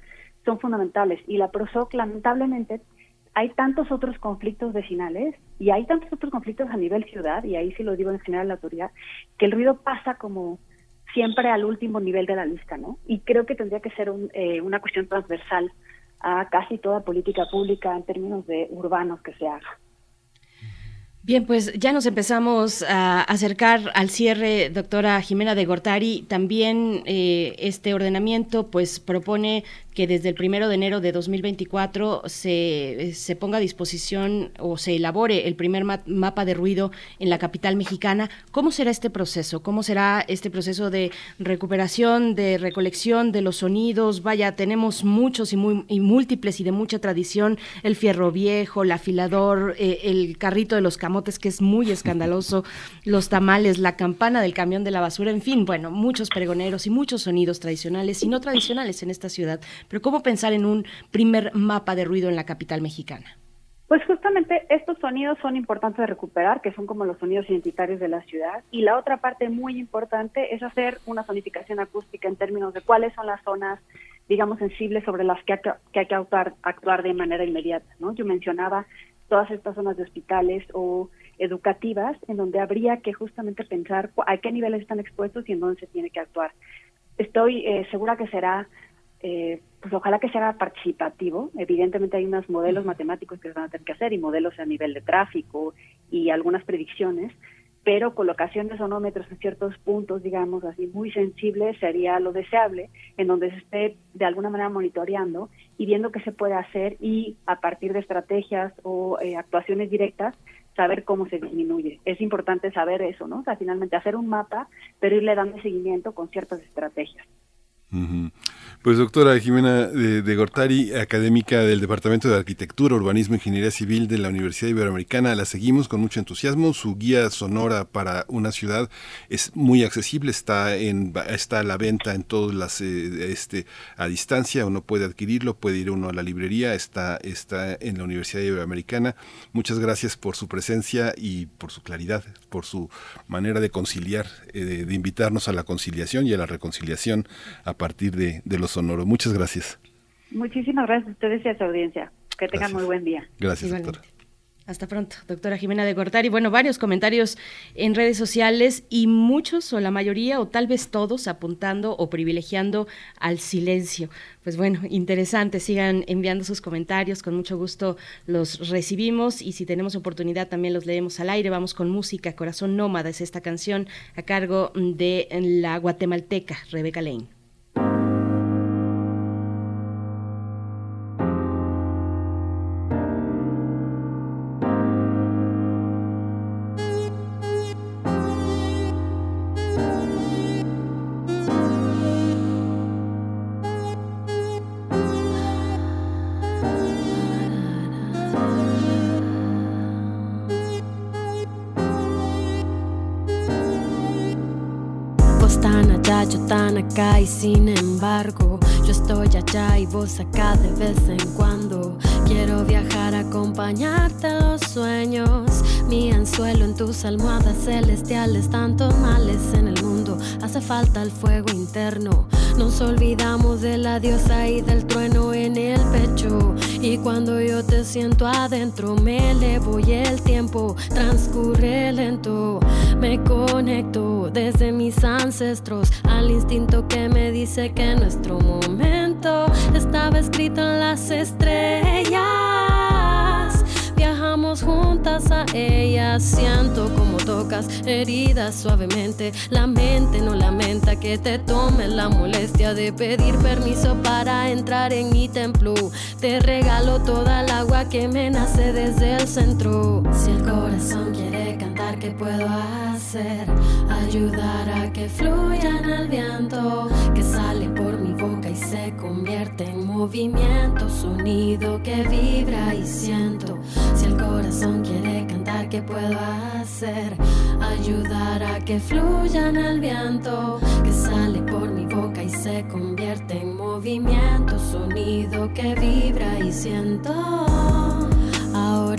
son fundamentales. Y la PROSOC, lamentablemente, hay tantos otros conflictos vecinales y hay tantos otros conflictos a nivel ciudad, y ahí sí lo digo en general la autoridad, que el ruido pasa como siempre al último nivel de la lista, ¿no? Y creo que tendría que ser eh, una cuestión transversal a casi toda política pública en términos de urbanos que se haga. Bien, pues ya nos empezamos a acercar al cierre, doctora Jimena de Gortari. También eh, este ordenamiento pues propone que desde el primero de enero de 2024 se, se ponga a disposición o se elabore el primer mapa de ruido en la capital mexicana. ¿Cómo será este proceso? ¿Cómo será este proceso de recuperación, de recolección de los sonidos? Vaya, tenemos muchos y, muy, y múltiples y de mucha tradición, el fierro viejo, el afilador, eh, el carrito de los camotes que es muy escandaloso, los tamales, la campana del camión de la basura, en fin, bueno, muchos pregoneros y muchos sonidos tradicionales y no tradicionales en esta ciudad. Pero ¿cómo pensar en un primer mapa de ruido en la capital mexicana? Pues justamente estos sonidos son importantes de recuperar, que son como los sonidos identitarios de la ciudad. Y la otra parte muy importante es hacer una zonificación acústica en términos de cuáles son las zonas, digamos, sensibles sobre las que hay que, actuar, actuar de manera inmediata. ¿no? Yo mencionaba todas estas zonas de hospitales o educativas en donde habría que justamente pensar a qué niveles están expuestos y en dónde se tiene que actuar. Estoy eh, segura que será eh, pues ojalá que sea participativo. Evidentemente hay unos modelos matemáticos que se van a tener que hacer y modelos a nivel de tráfico y algunas predicciones, pero colocación de sonómetros en ciertos puntos, digamos así, muy sensibles sería lo deseable, en donde se esté de alguna manera monitoreando y viendo qué se puede hacer y a partir de estrategias o eh, actuaciones directas saber cómo se disminuye. Es importante saber eso, ¿no? O sea, finalmente hacer un mapa, pero irle dando seguimiento con ciertas estrategias. Pues doctora Jimena de, Gortari, académica del Departamento de Arquitectura, Urbanismo e Ingeniería Civil de la Universidad Iberoamericana, la seguimos con mucho entusiasmo. Su guía sonora para una ciudad es muy accesible, está en está a la venta en todas las eh, este a distancia, uno puede adquirirlo, puede ir uno a la librería, está está en la Universidad Iberoamericana. Muchas gracias por su presencia y por su claridad, por su manera de conciliar, eh, de, invitarnos a la conciliación y a la reconciliación a partir de, de los sonoro. Muchas gracias. Muchísimas gracias a ustedes y a su audiencia. Que tengan muy buen día. Gracias, doctora. Hasta pronto, doctora Jimena de Gortari. Bueno, varios comentarios en redes sociales y muchos o la mayoría o tal vez todos apuntando o privilegiando al silencio. Pues bueno, interesante, sigan enviando sus comentarios, con mucho gusto los recibimos y si tenemos oportunidad también los leemos al aire. Vamos con música, Corazón Nómada es esta canción a cargo de la guatemalteca Rebeca Lane. Y sin embargo yo estoy allá y vos acá de vez en cuando. Quiero viajar, acompañarte a los sueños. Mi anzuelo en tus almohadas celestiales, tantos males en el mundo. Hace falta el fuego interno. Nos olvidamos de la diosa y del trueno en el pecho. Y cuando yo te siento adentro, me elevo y el tiempo transcurre lento. Me conecto desde mis ancestros al instinto que me dice que nuestro momento estaba escrito en las estrellas juntas a ella. Siento como tocas heridas suavemente. La mente no lamenta que te tome la molestia de pedir permiso para entrar en mi templo. Te regalo toda el agua que me nace desde el centro. Si el corazón quiere cantar, ¿qué puedo hacer? Ayudar a que fluya en el viento que sale y se convierte en movimiento, sonido que vibra y siento. Si el corazón quiere cantar, ¿qué puedo hacer? Ayudar a que fluya en el viento, que sale por mi boca y se convierte en movimiento, sonido que vibra y siento.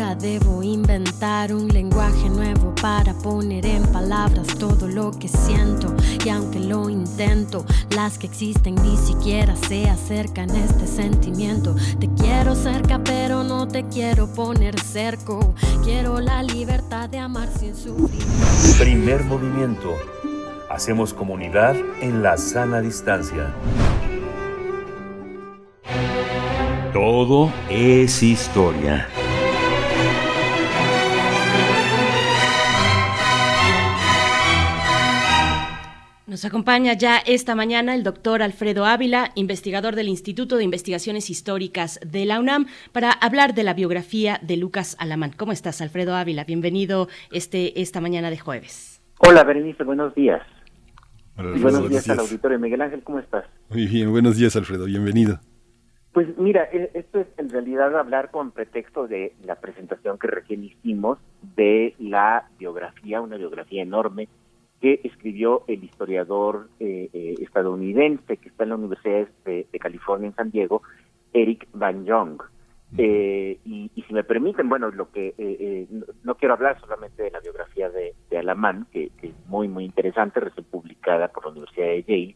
Ahora debo inventar un lenguaje nuevo para poner en palabras todo lo que siento. Y aunque lo intento, las que existen ni siquiera se acercan a este sentimiento. Te quiero cerca, pero no te quiero poner cerco. Quiero la libertad de amar sin sufrir. Primer movimiento. Hacemos comunidad en la sana distancia. Todo es historia. Nos acompaña ya esta mañana el doctor Alfredo Ávila, investigador del Instituto de Investigaciones Históricas de la UNAM, para hablar de la biografía de Lucas Alamán. ¿Cómo estás, Alfredo Ávila? Bienvenido este, esta mañana de jueves. Hola, Berenice, buenos días. buenos, días, al auditorio. Miguel Ángel, ¿cómo estás? Muy bien, buenos días, Alfredo, bienvenido. Pues mira, e, esto es en realidad hablar con pretexto de la presentación que recién hicimos de la biografía, una biografía enorme que escribió el historiador eh, eh, estadounidense que está en la Universidad de, California en San Diego, Eric Van Jong. Eh, y, si me permiten, bueno, lo que no, quiero hablar solamente de la biografía de, Alamán, que, es muy, muy interesante, recién publicada por la Universidad de Yale,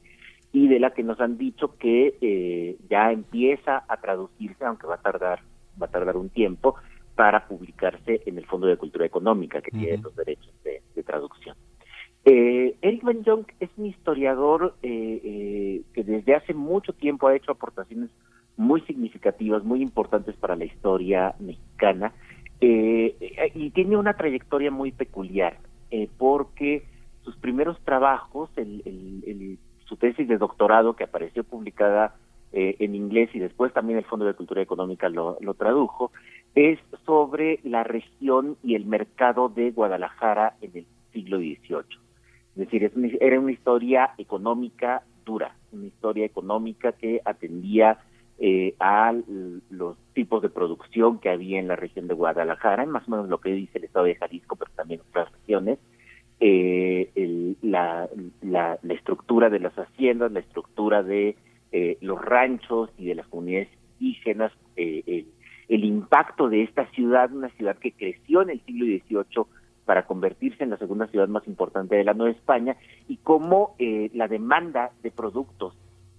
y de la que nos han dicho que ya empieza a traducirse, aunque va a tardar, va a tardar un tiempo, para publicarse en el Fondo de Cultura Económica, que tiene los derechos de traducción. Eh, Eric Van Jong es un historiador eh, eh, que desde hace mucho tiempo ha hecho aportaciones muy significativas, muy importantes para la historia mexicana y tiene una trayectoria muy peculiar porque sus primeros trabajos, su tesis de doctorado que apareció publicada en inglés y después también el Fondo de Cultura Económica lo, lo tradujo, es sobre la región y el mercado de Guadalajara en el siglo XVIII. Es decir, era una historia económica dura, una historia económica que atendía eh, a los tipos de producción que había en la región de Guadalajara, más o menos lo que dice el estado de Jalisco, pero también otras regiones, eh, la, estructura de las haciendas, la estructura de eh, los ranchos y de las comunidades indígenas, el, el impacto de esta ciudad, una ciudad que creció en el siglo XVIII para convertirse en la segunda ciudad más importante de la Nueva España y cómo eh, la demanda de productos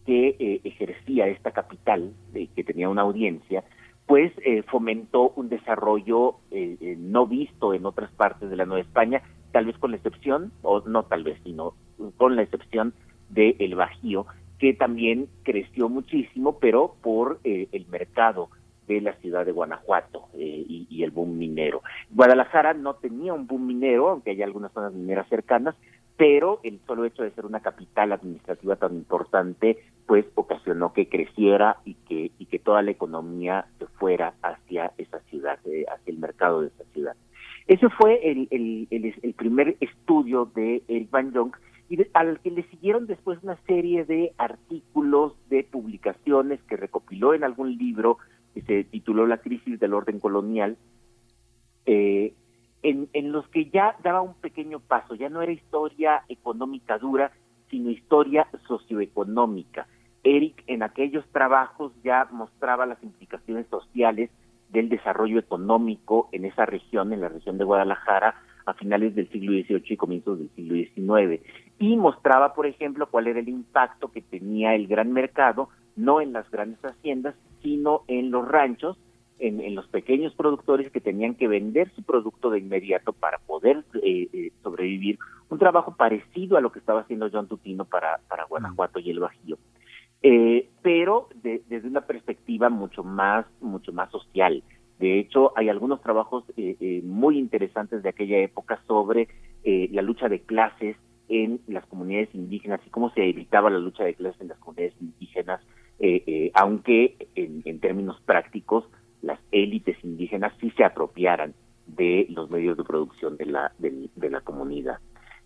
que eh, ejercía esta capital, de, que tenía una audiencia, pues eh, fomentó un desarrollo no visto en otras partes de la Nueva España, tal vez con la excepción, o no tal vez, sino con la excepción de El Bajío, que también creció muchísimo, pero por el mercado de la ciudad de Guanajuato eh, y, el boom minero. Guadalajara no tenía un boom minero, aunque hay algunas zonas mineras cercanas, pero el solo hecho de ser una capital administrativa tan importante, pues ocasionó que creciera y que, y que toda la economía se fuera hacia esa ciudad, eh, hacia el mercado de esa ciudad. Ese fue el, el, el, primer estudio de Eric Van Jong y al que le siguieron después una serie de artículos, de publicaciones que recopiló en algún libro que se tituló La crisis del orden colonial, eh, en, en los que ya daba un pequeño paso, ya no era historia económica dura, sino historia socioeconómica. Eric en aquellos trabajos ya mostraba las implicaciones sociales del desarrollo económico en esa región, en la región de Guadalajara, a finales del siglo XVIII y comienzos del siglo XIX. Y mostraba, por ejemplo, cuál era el impacto que tenía el gran mercado, no en las grandes haciendas, sino en los ranchos, en, los pequeños productores que tenían que vender su producto de inmediato para poder eh, eh, sobrevivir. Un trabajo parecido a lo que estaba haciendo John Tutino para, para Guanajuato y el Bajío. Eh, pero desde una perspectiva mucho más, mucho más social. De hecho, hay algunos trabajos muy interesantes de aquella época sobre la lucha de clases en las comunidades indígenas y cómo se evitaba la lucha de clases en las comunidades indígenas eh, eh, aunque en, términos prácticos las élites indígenas sí se apropiaran de los medios de producción de la, de, la comunidad.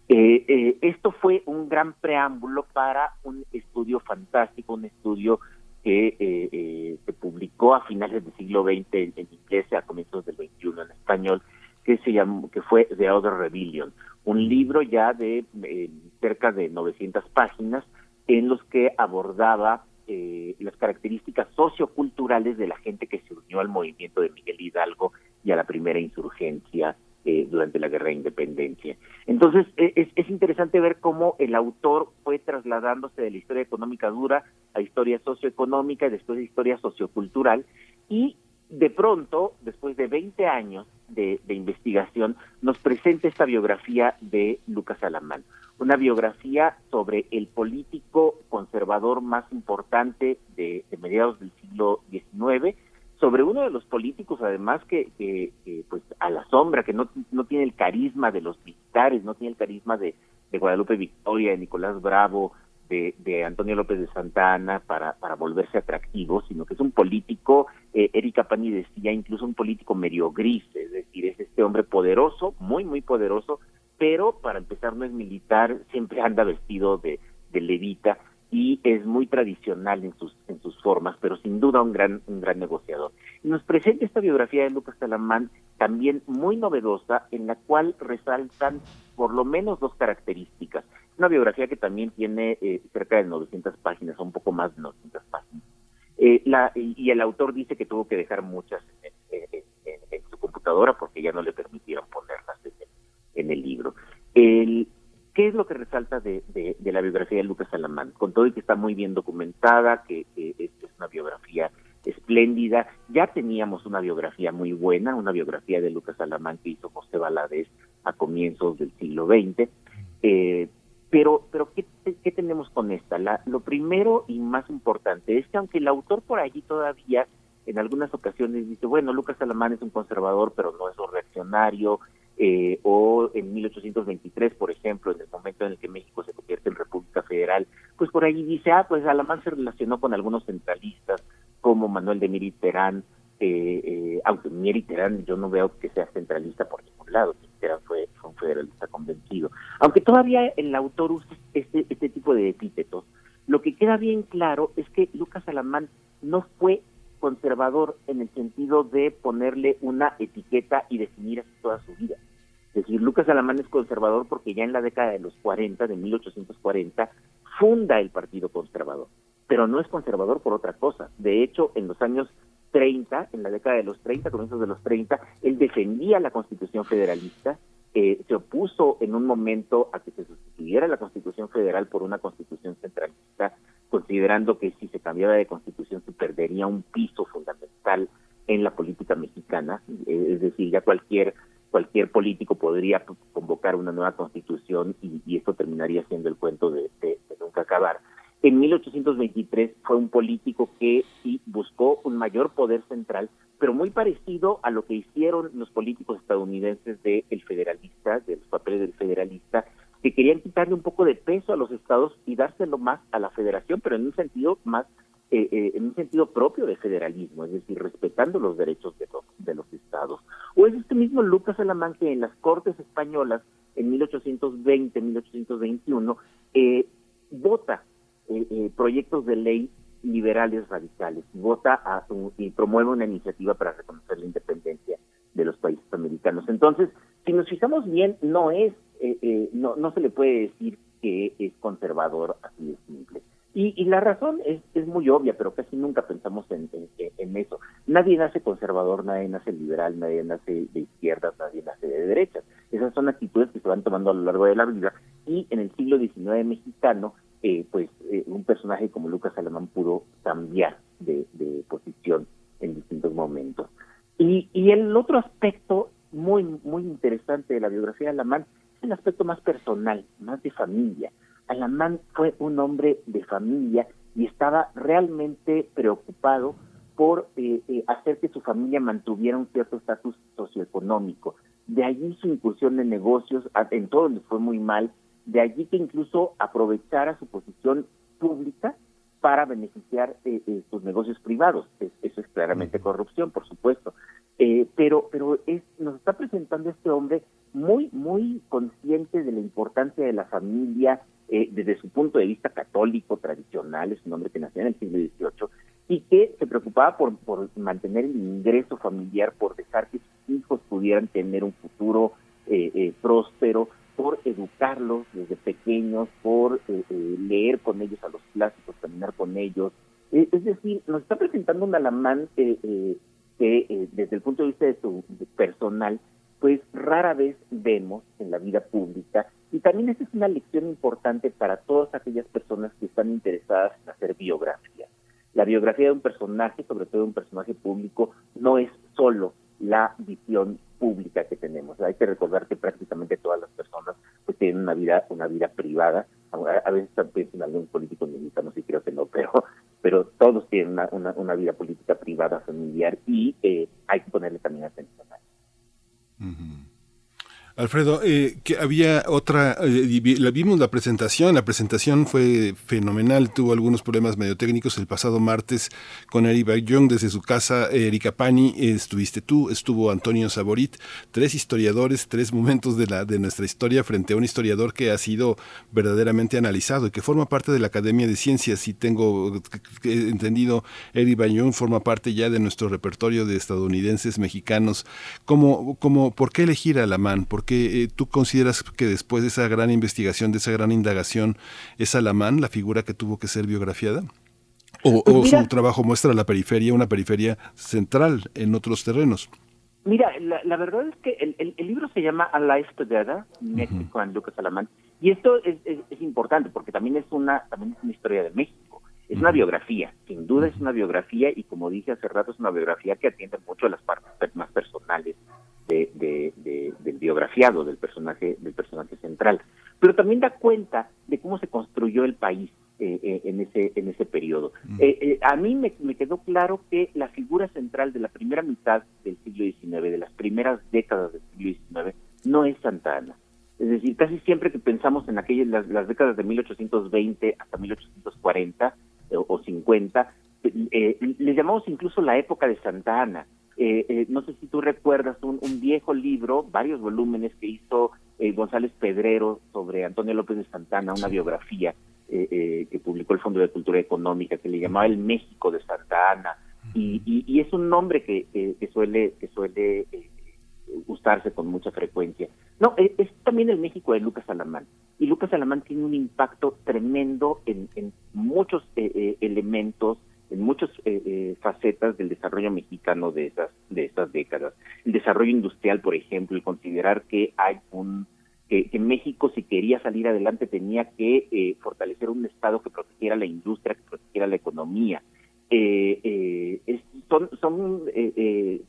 Eh, eh, esto fue un gran preámbulo para un estudio fantástico, un estudio que eh, se publicó a finales del siglo XX en, inglés y a comienzos del XXI en español, que se llamó, que fue The Other Rebellion, un libro ya de cerca de 900 páginas en los que abordaba las características socioculturales de la gente que se unió al movimiento de Miguel Hidalgo y a la primera insurgencia eh, durante la guerra de independencia. Entonces, e, es, interesante ver cómo el autor fue trasladándose de la historia económica dura a historia socioeconómica y después de historia sociocultural y de pronto, después de 20 años de, investigación, nos presenta esta biografía de Lucas Alamán, una biografía sobre el político conservador más importante de, de mediados del siglo XIX, sobre uno de los políticos además que, pues a la sombra, que no, no tiene el carisma de los militares, no tiene el carisma de, de Guadalupe Victoria, de Nicolás Bravo, de, de, Antonio López de Santa Ana para, para volverse atractivo, sino que es un político, eh, Erika Pani decía, incluso un político medio gris, es decir, es este hombre poderoso, muy, muy poderoso, pero para empezar no es militar, siempre anda vestido de, de levita, y es muy tradicional en sus en sus formas, pero sin duda un gran un gran negociador. Nos presenta esta biografía de Lucas Talamán también muy novedosa, en la cual resaltan por lo menos dos características. Una biografía que también tiene eh, cerca de 900 páginas, un poco más de 900 páginas. Eh, la, y el autor dice que tuvo que dejar muchas en, su computadora porque ya no le permitieron ponerlas en, el libro. El, ¿Qué es lo que resalta de, la biografía de Lucas Alamán? Con todo y que está muy bien documentada, que, es, una biografía espléndida, ya teníamos una biografía muy buena, una biografía de Lucas Alamán que hizo José Valadez a comienzos del siglo XX, eh, pero, pero ¿qué, ¿qué, tenemos con esta? La, lo primero y más importante es que aunque el autor por allí todavía en algunas ocasiones dice, bueno, Lucas Alamán es un conservador, pero no es un reaccionario, eh, o en 1823, por ejemplo, en el momento en el que México se convierte en República Federal, pues por ahí dice, ah, pues Alamán se relacionó con algunos centralistas como Manuel de Miri Terán, eh, eh, aunque Miri Terán yo no veo que sea centralista por ningún lado, Fue, fue, un federalista convencido. Aunque todavía el autor usa este, este tipo de epítetos, lo que queda bien claro es que Lucas Alamán no fue conservador en el sentido de ponerle una etiqueta y definir así toda su vida. Es decir, Lucas Alamán es conservador porque ya en la década de los 40, de 1840, funda el Partido Conservador, pero no es conservador por otra cosa. De hecho, en los años 30, en la década de los 30, comienzos de los 30, él defendía la Constitución Federalista, eh, se opuso en un momento a que se sustituyera la Constitución Federal por una Constitución centralista, considerando que si se cambiaba de Constitución se perdería un piso fundamental en la política mexicana, eh, es decir, ya cualquier cualquier político podría convocar una nueva constitución y, esto terminaría siendo el cuento de, nunca acabar. En 1823 fue un político que sí buscó un mayor poder central, pero muy parecido a lo que hicieron los políticos estadounidenses del federalista, de los papeles del federalista, que querían quitarle un poco de peso a los estados y dárselo más a la federación, pero en un sentido más eh, eh, en un sentido propio de federalismo, es decir, respetando los derechos de los, de los estados. O es este mismo Lucas Alamán que en las Cortes Españolas, en 1820, 1821, eh, vota eh, proyectos de ley liberales radicales, vota a, y promueve una iniciativa para reconocer la independencia de los países americanos. Entonces, si nos fijamos bien, no es, no, no se le puede decir que es conservador así de simple. Y, la razón es, es, muy obvia, pero casi nunca pensamos en, en, eso. Nadie nace conservador, nadie nace liberal, nadie nace de izquierdas, nadie nace de derechas. Esas son actitudes que se van tomando a lo largo de la vida. Y en el siglo XIX mexicano, eh, pues eh, un personaje como Lucas Alamán pudo cambiar de, de posición en distintos momentos. Y, y el otro aspecto muy, muy interesante de la biografía de Alamán es el aspecto más personal, más de familia Alamán fue un hombre de familia y estaba realmente preocupado por eh, eh, hacer que su familia mantuviera un cierto estatus socioeconómico. De allí su incursión en negocios, en todo le fue muy mal, de allí que incluso aprovechara su posición pública para beneficiar eh, eh, sus negocios privados. eso es claramente corrupción, por supuesto. Eh, pero pero es, nos está presentando este hombre muy, muy consciente de la importancia de la familia desde su punto de vista católico, tradicional, es un hombre que nació en el siglo XVIII, y que se preocupaba por, por mantener el ingreso familiar, por dejar que sus hijos pudieran tener un futuro próspero, por educarlos desde pequeños, por eh, eh, leer con ellos a los clásicos, caminar con ellos. Eh, es decir, nos está presentando un alamán que desde el punto de vista de su personal, pues rara vez vemos en la vida pública. Y también esa es una lección importante para todas aquellas personas que están interesadas en hacer biografía. La biografía de un personaje, sobre todo de un personaje público, no es solo la visión pública que tenemos. Hay que recordar que prácticamente todas las personas pues tienen una vida una vida privada. A, veces también en algún político mexicano sí creo que no, pero pero todos tienen una, una, vida política privada, familiar y eh, hay que ponerle también atención a eso. Alfredo, eh, que había otra, eh, la vimos la presentación, la presentación fue fenomenal, tuvo algunos problemas medio técnicos el pasado martes con Erika Young desde su casa, Erika Pani, estuviste tú, estuvo Antonio Saborit, tres historiadores, tres momentos de, la, de nuestra historia frente a un historiador que ha sido verdaderamente analizado y que forma parte de la Academia de Ciencias y tengo entendido, Erika Young forma parte ya de nuestro repertorio de estadounidenses mexicanos. ¿Cómo, cómo, ¿Por qué elegir a Lamán? ¿Por porque eh, tú consideras que después de esa gran investigación, de esa gran indagación, es Alamán la figura que tuvo que ser biografiada? ¿O, pues su trabajo muestra la periferia, una periferia central en otros terrenos? Mira, la, verdad es que el, libro se llama A Life Together, México and Lucas Alamán, y esto es, importante porque también es una también es una historia de México. Es una biografía, sin duda es una biografía y como dije hace rato es una biografía que atiende mucho a las partes más personales de, del biografiado del personaje del personaje central. Pero también da cuenta de cómo se construyó el país eh, eh, en ese en ese periodo. Eh, a mí me, quedó claro que la figura central de la primera mitad del siglo XIX de las primeras décadas del siglo XIX no es Santa Ana. Es decir casi siempre que pensamos en aquellas las, las décadas de 1820 hasta 1840 o 50 le llamamos incluso la época de Santa Ana eh, eh, no sé si tú recuerdas un, viejo libro, varios volúmenes que hizo eh, González Pedrero sobre Antonio López de Santana, una biografía que publicó el Fondo de Cultura Económica, que le llamaba El México de Santa Ana. Y, es un nombre que, que suele, que suele usarse con mucha frecuencia. No, es, también el México de Lucas Alamán. Y Lucas Alamán tiene un impacto tremendo en, en muchos elementos en muchas eh, eh, facetas del desarrollo mexicano de esas de estas décadas. El desarrollo industrial, por ejemplo, el considerar que hay un que, México si quería salir adelante tenía que eh, fortalecer un estado que protegiera la industria, que protegiera la economía. son son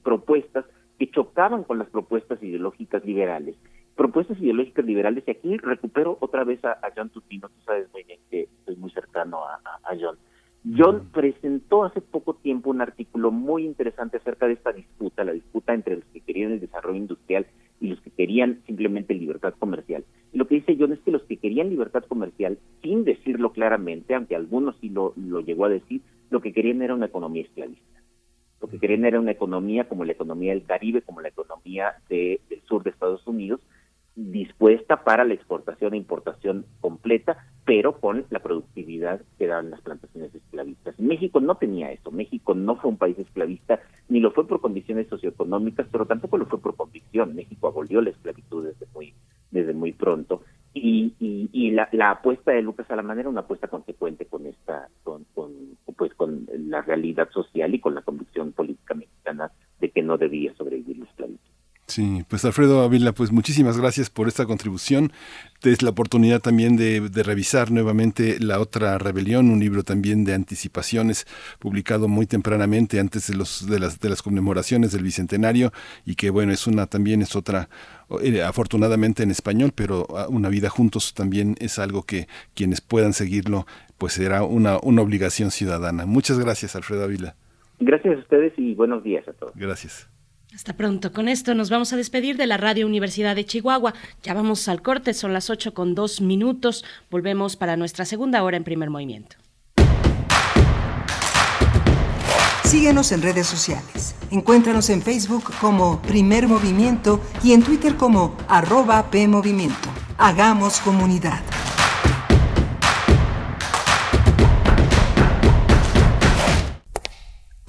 propuestas que chocaban con las propuestas ideológicas liberales. Propuestas ideológicas liberales, y aquí recupero otra vez a, John Tutino, tú sabes muy bien que estoy muy cercano a John. John presentó hace poco tiempo un artículo muy interesante acerca de esta disputa, la disputa entre los que querían el desarrollo industrial y los que querían simplemente libertad comercial. Y lo que dice John es que los que querían libertad comercial, sin decirlo claramente, aunque algunos sí lo, lo llegó a decir, lo que querían era una economía esclavista. Lo que querían era una economía como la economía del Caribe, como la economía del sur de Estados Unidos, dispuesta para la exportación e importación completa, pero con la productividad que daban las plantaciones esclavistas. México no tenía eso, México no fue un país esclavista, ni lo fue por condiciones socioeconómicas, pero tampoco lo fue por convicción. México abolió la esclavitud desde muy, desde muy pronto. Y, y, la, la, apuesta de Lucas Alamán era una apuesta consecuente con esta, con, con, pues con la realidad social y con la convicción política mexicana de que no debía sobrevivir la esclavitud. Sí, pues Alfredo Ávila, pues muchísimas gracias por esta contribución. Es la oportunidad también de, revisar nuevamente La otra rebelión, un libro también de anticipaciones publicado muy tempranamente antes de, los, de, las, de las conmemoraciones del Bicentenario y que bueno, es una también es otra, eh, afortunadamente en español, pero ah, Una vida juntos también es algo que quienes puedan seguirlo, pues será una, una obligación ciudadana. Muchas gracias, Alfredo Ávila. Gracias a ustedes y buenos días a todos. Gracias. Hasta pronto. Con esto nos vamos a despedir de la Radio Universidad de Chihuahua. Ya vamos al corte, son las 8 con dos minutos. Volvemos para nuestra segunda hora en primer movimiento. Síguenos en redes sociales. Encuéntranos en Facebook como Primer Movimiento y en Twitter como arroba PMovimiento. Hagamos comunidad.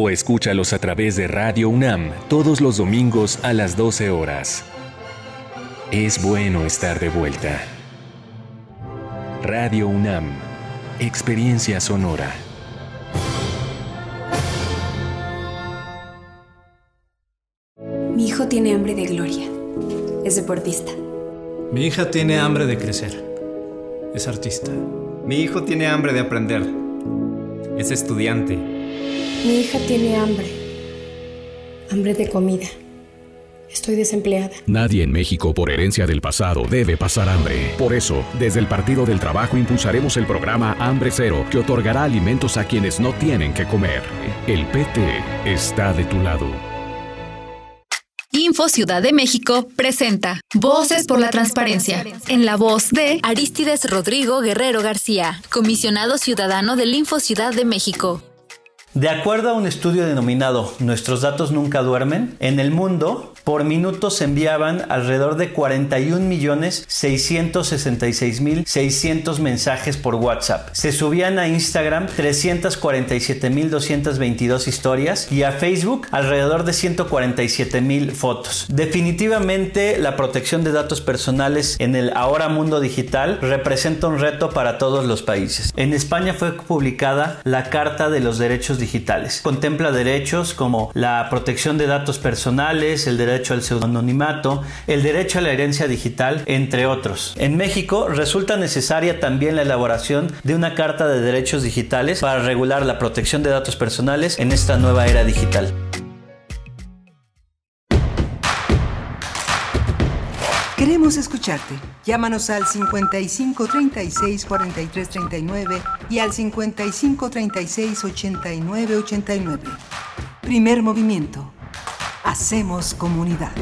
o escúchalos a través de Radio UNAM todos los domingos a las 12 horas. Es bueno estar de vuelta. Radio UNAM, Experiencia Sonora. Mi hijo tiene hambre de gloria. Es deportista. Mi hija tiene hambre de crecer. Es artista. Mi hijo tiene hambre de aprender. Es estudiante. Mi hija tiene hambre. Hambre de comida. Estoy desempleada. Nadie en México por herencia del pasado debe pasar hambre. Por eso, desde el Partido del Trabajo impulsaremos el programa Hambre Cero, que otorgará alimentos a quienes no tienen que comer. El PT está de tu lado. Info Ciudad de México presenta Voces por la Transparencia, en la voz de Aristides Rodrigo Guerrero García, comisionado ciudadano del Info Ciudad de México. De acuerdo a un estudio denominado Nuestros datos nunca duermen, en el mundo por minuto se enviaban alrededor de 41.666.600 mensajes por WhatsApp. Se subían a Instagram 347.222 historias y a Facebook alrededor de 147.000 fotos. Definitivamente la protección de datos personales en el ahora mundo digital representa un reto para todos los países. En España fue publicada la Carta de los Derechos Digitales. Contempla derechos como la protección de datos personales, el derecho al pseudonimimato, el derecho a la herencia digital, entre otros. En México resulta necesaria también la elaboración de una Carta de Derechos Digitales para regular la protección de datos personales en esta nueva era digital. Queremos escucharte. Llámanos al 55 36 43 39 y al 55 36 89 89. Primer movimiento. Hacemos comunidad.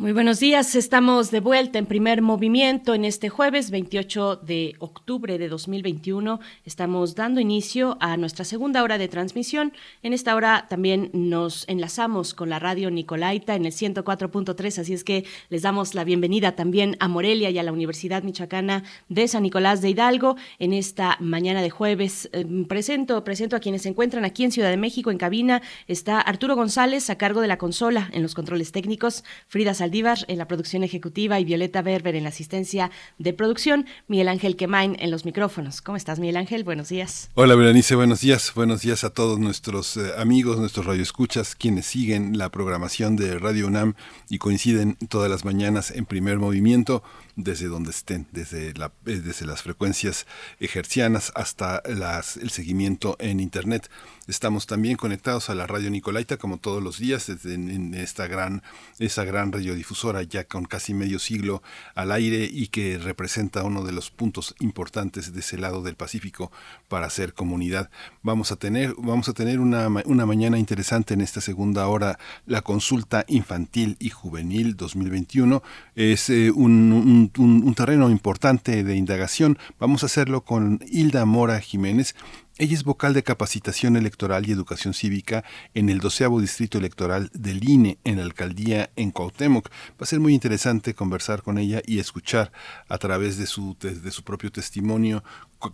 Muy buenos días, estamos de vuelta en primer movimiento en este jueves 28 de octubre de 2021. Estamos dando inicio a nuestra segunda hora de transmisión. En esta hora también nos enlazamos con la radio Nicolaita en el 104.3, así es que les damos la bienvenida también a Morelia y a la Universidad Michoacana de San Nicolás de Hidalgo en esta mañana de jueves. Eh, presento, presento a quienes se encuentran aquí en Ciudad de México en cabina. Está Arturo González a cargo de la consola en los controles técnicos, Frida Saldívar en la producción ejecutiva y Violeta Berber en la asistencia de producción, Miguel Ángel Quemain en los micrófonos. ¿Cómo estás, Miguel Ángel? Buenos días. Hola, Berenice, buenos días. Buenos días a todos nuestros eh, amigos, nuestros radioescuchas, quienes siguen la programación de Radio UNAM y coinciden todas las mañanas en primer movimiento desde donde estén, desde, la, eh, desde las frecuencias ejercianas hasta las, el seguimiento en Internet. Estamos también conectados a la radio Nicolaita como todos los días en, esta gran, esa gran radiodifusora ya con casi medio siglo al aire y que representa uno de los puntos importantes de ese lado del Pacífico para hacer comunidad. Vamos a tener, vamos a tener una, una mañana interesante en esta segunda hora, la consulta infantil y juvenil 2021. Es eh, un un, terreno importante de indagación. Vamos a hacerlo con Hilda Mora Jiménez. Ella es vocal de capacitación electoral y educación cívica en el doceavo distrito electoral del INE en la alcaldía en Cuauhtémoc. Va a ser muy interesante conversar con ella y escuchar a través de su, de, su propio testimonio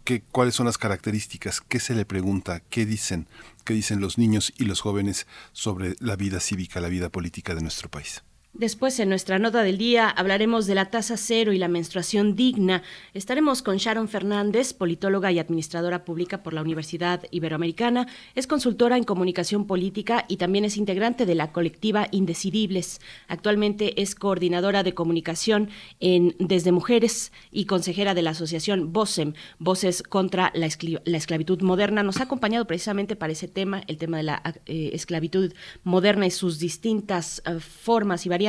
qué, cuáles son las características, qué se le pregunta, qué dicen, qué dicen los niños y los jóvenes sobre la vida cívica, la vida política de nuestro país. Después, en nuestra nota del día, hablaremos de la tasa cero y la menstruación digna. Estaremos con Sharon Fernández, politóloga y administradora pública por la Universidad Iberoamericana. Es consultora en comunicación política y también es integrante de la colectiva Indecidibles. Actualmente es coordinadora de comunicación en Desde Mujeres y consejera de la asociación VOCEM, Voces contra la, Esclavitud Moderna. Nos ha acompañado precisamente para ese tema, el tema de la eh, esclavitud moderna y sus distintas eh, formas y variantes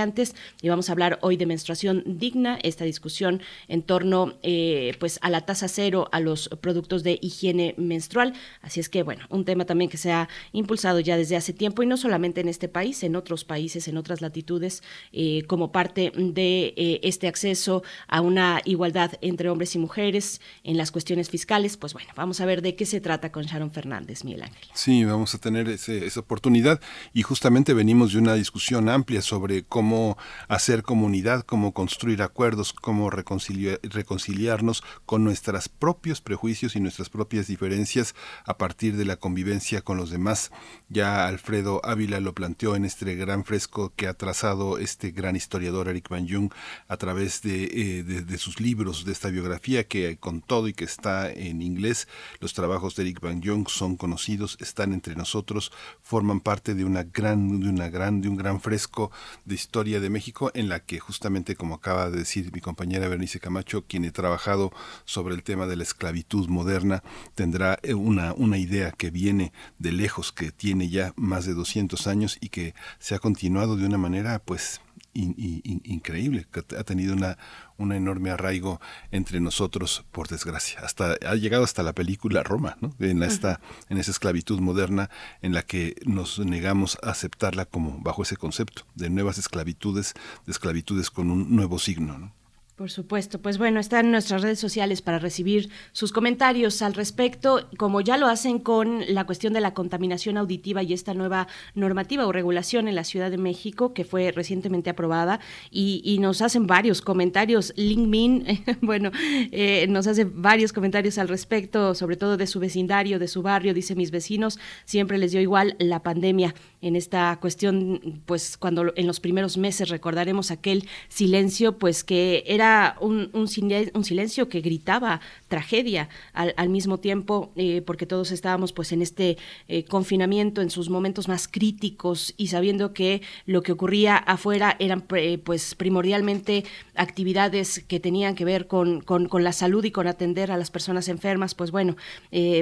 y vamos a hablar hoy de menstruación digna, esta discusión en torno eh, pues a la tasa cero a los productos de higiene menstrual. Así es que bueno, un tema también que se ha impulsado ya desde hace tiempo y no solamente en este país, en otros países, en otras latitudes, eh, como parte de eh, este acceso a una igualdad entre hombres y mujeres en las cuestiones fiscales. Pues bueno, vamos a ver de qué se trata con Sharon Fernández, Miguel Ángel. Sí, vamos a tener esa oportunidad y justamente venimos de una discusión amplia sobre cómo hacer comunidad, cómo construir acuerdos, cómo reconciliarnos con nuestros propios prejuicios y nuestras propias diferencias a partir de la convivencia con los demás. Ya Alfredo Ávila lo planteó en este gran fresco que ha trazado este gran historiador Eric Van Jung a través de, eh, sus libros, de esta biografía que con todo y que está en inglés, los trabajos de Eric Van Jung son conocidos, están entre nosotros, forman parte de una gran, de una gran, de un gran fresco de historia de México en la que justamente como acaba de decir mi compañera Bernice Camacho, quien he trabajado sobre el tema de la esclavitud moderna, tendrá eh, una, una idea que viene de lejos, que tiene ya más de 200 años y que se ha continuado de una manera pues increíble, que ha tenido una, un enorme arraigo entre nosotros, por desgracia. Hasta, ha llegado hasta la película Roma, ¿no? en, esta, en esa esclavitud moderna en la que nos negamos a aceptarla como bajo ese concepto de nuevas esclavitudes, de esclavitudes con un nuevo signo. ¿no? Por supuesto, pues bueno, están nuestras redes sociales para recibir sus comentarios al respecto, como ya lo hacen con la cuestión de la contaminación auditiva y esta nueva normativa o regulación en la Ciudad de México que fue recientemente aprobada y, nos hacen varios comentarios. Lingmin, bueno, eh, nos hace varios comentarios al respecto, sobre todo de su vecindario, de su barrio, dice mis vecinos, siempre les dio igual la pandemia en esta cuestión, pues cuando en los primeros meses recordaremos aquel silencio, pues que era un, un, silencio que gritaba tragedia al, mismo tiempo, eh, porque todos estábamos pues en este eh, confinamiento en sus momentos más críticos y sabiendo que lo que ocurría afuera eran eh, pues primordialmente actividades que tenían que ver con, con, la salud y con atender a las personas enfermas, pues bueno,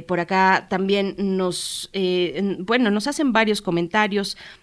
por acá también nos, bueno, nos hacen varios comentarios,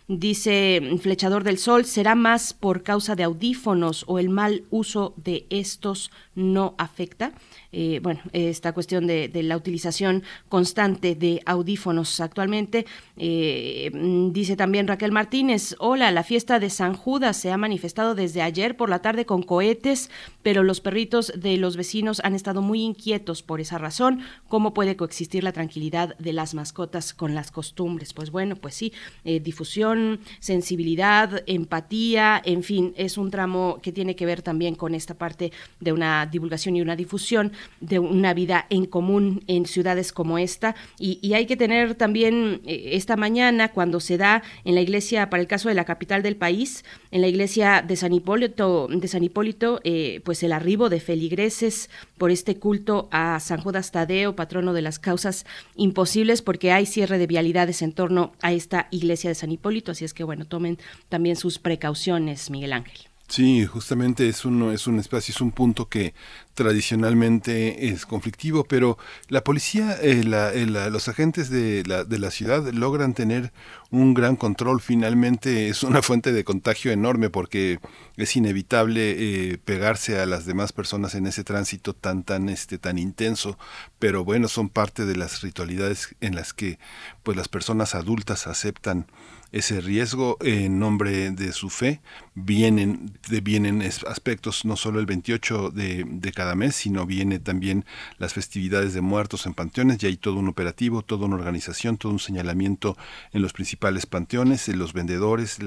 dice Flechador del Sol, será más por causa de audífonos o el mal uso de estos no afecta. Eh, bueno, esta cuestión de, la utilización constante de audífonos actualmente. Eh, dice también Raquel Martínez, hola, la fiesta de San Judas se ha manifestado desde ayer por la tarde con cohetes, pero los perritos de los vecinos han estado muy inquietos por esa razón. ¿Cómo puede coexistir la tranquilidad de las mascotas con las costumbres? Pues bueno, pues sí, eh, difusión, sensibilidad, empatía, en fin, es un tramo que tiene que ver también con esta parte de una divulgación y una difusión de una vida en común en ciudades como esta. Y, hay que tener también eh, esta mañana, cuando se da en la iglesia, para el caso de la capital del país, en la iglesia de San Hipólito, de San Hipólito eh, pues el arribo de feligreses por este culto a San Judas Tadeo, patrono de las causas imposibles, porque hay cierre de vialidades en torno a esta iglesia de San Hipólito. Así es que, bueno, tomen también sus precauciones, Miguel Ángel. Sí, justamente es un, es un espacio, es un punto que tradicionalmente es conflictivo, pero la policía, eh, eh, los agentes de la, de la ciudad logran tener un gran control. Finalmente es una fuente de contagio enorme porque es inevitable eh, pegarse a las demás personas en ese tránsito tan tan este tan intenso. Pero bueno, son parte de las ritualidades en las que pues las personas adultas aceptan ese riesgo en nombre de su fe. Vienen, vienen aspectos no solo el 28 de, de, cada mes, sino viene también las festividades de muertos en panteones. Y hay todo un operativo, toda una organización, todo un señalamiento en los principales panteones, en los vendedores,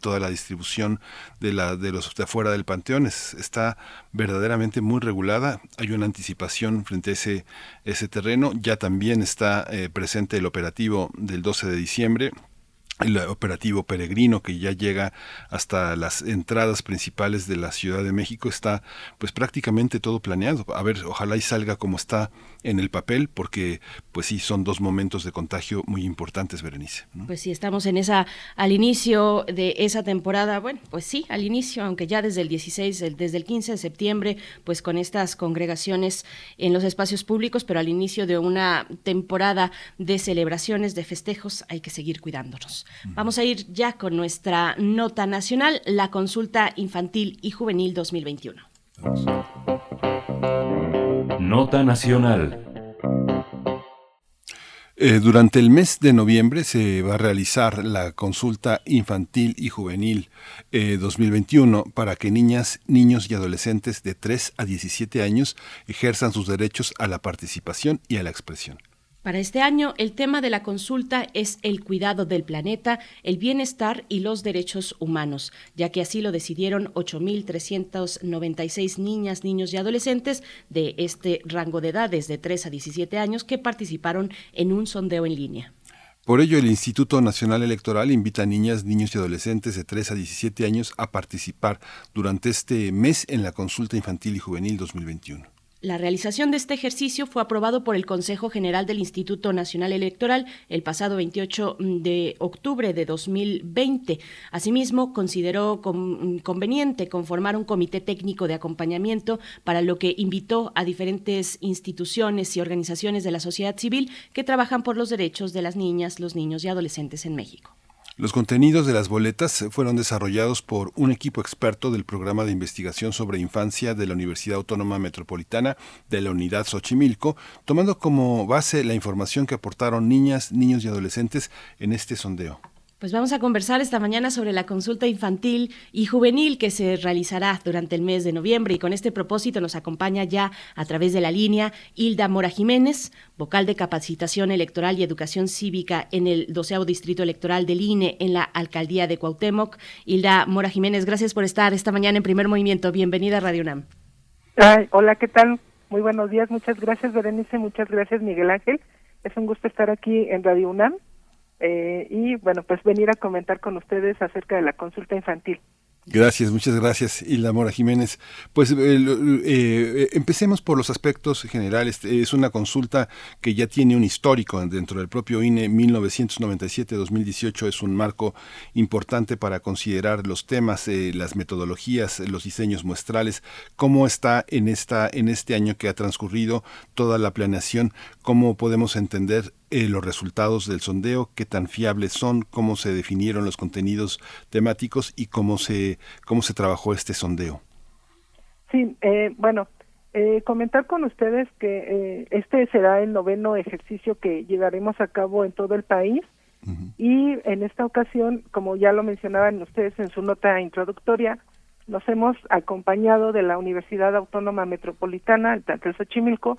toda la distribución de, la, de los de afuera del panteón está verdaderamente muy regulada. Hay una anticipación frente a ese, ese terreno. Ya también está eh, presente el operativo del 12 de diciembre el operativo peregrino que ya llega hasta las entradas principales de la Ciudad de México está pues prácticamente todo planeado. A ver, ojalá y salga como está en el papel porque pues sí son dos momentos de contagio muy importantes, Berenice. Pues sí, estamos en esa al inicio de esa temporada, bueno, pues sí, al inicio, aunque ya desde el 16, desde el 15 de septiembre, pues con estas congregaciones en los espacios públicos, pero al inicio de una temporada de celebraciones, de festejos, hay que seguir cuidándonos. Vamos a ir ya con nuestra nota nacional, la consulta infantil y juvenil 2021. Nota nacional. Eh, durante el mes de noviembre se va a realizar la consulta infantil y juvenil 2021 eh, para que niñas, niños y adolescentes de 3 a 17 años ejerzan sus derechos a la participación y a la expresión. Para este año, el tema de la consulta es el cuidado del planeta, el bienestar y los derechos humanos, ya que así lo decidieron 8.396 niñas, niños y adolescentes de este rango de edades de 3 a 17 años que participaron en un sondeo en línea. Por ello, el Instituto Nacional Electoral invita a niñas, niños y adolescentes de 3 a 17 años a participar durante este mes en la consulta infantil y juvenil 2021. La realización de este ejercicio fue aprobado por el Consejo General del Instituto Nacional Electoral el pasado 28 de octubre de 2020. Asimismo, consideró conveniente conformar un comité técnico de acompañamiento para lo que invitó a diferentes instituciones y organizaciones de la sociedad civil que trabajan por los derechos de las niñas, los niños y adolescentes en México. Los contenidos de las boletas fueron desarrollados por un equipo experto del programa de investigación sobre infancia de la Universidad Autónoma Metropolitana de la Unidad Xochimilco, tomando como base la información que aportaron niñas, niños y adolescentes en este sondeo. Pues vamos a conversar esta mañana sobre la consulta infantil y juvenil que se realizará durante el mes de noviembre y con este propósito nos acompaña ya a través de la línea Hilda Mora Jiménez, vocal de capacitación electoral y educación cívica en el 12 Distrito Electoral del INE en la Alcaldía de Cuauhtémoc. Hilda Mora Jiménez, gracias por estar esta mañana en primer movimiento. Bienvenida a Radio UNAM. hola, ¿qué tal? Muy buenos días, muchas gracias Berenice, muchas gracias Miguel Ángel. Es un gusto estar aquí en Radio UNAM eh, y bueno, pues venir a comentar con ustedes acerca de la consulta infantil. Gracias, muchas gracias, Hilda Mora Jiménez. Pues eh, eh, empecemos por los aspectos generales. Es una consulta que ya tiene un histórico dentro del propio INE 1997-2018. Es un marco importante para considerar los temas, las metodologías, los diseños muestrales. ¿Cómo está en, esta, en este año que ha transcurrido toda la planeación? ¿Cómo podemos entender eh, los resultados del sondeo, qué tan fiables son, cómo se definieron los contenidos temáticos y cómo se, cómo se trabajó este sondeo. Sí, eh, bueno, eh, comentar con ustedes que este será el noveno ejercicio que llevaremos a cabo en todo el país y en esta ocasión, como ya lo mencionaban ustedes en su nota introductoria, nos hemos acompañado de la Universidad Autónoma Metropolitana, el Xochimilco,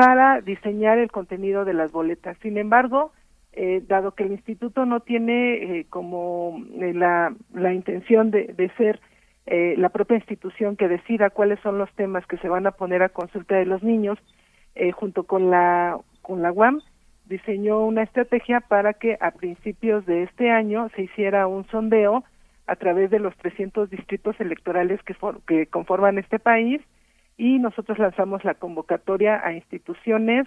para diseñar el contenido de las boletas. Sin embargo, eh, dado que el instituto no tiene eh, como eh, la, la, intención de, de ser la propia institución que decida cuáles son los temas que se van a poner a consulta de los niños, junto con la, con la UAM, diseñó una estrategia para que a principios de este año se hiciera un sondeo a través de los 300 distritos electorales que, que conforman este país y nosotros lanzamos la convocatoria a instituciones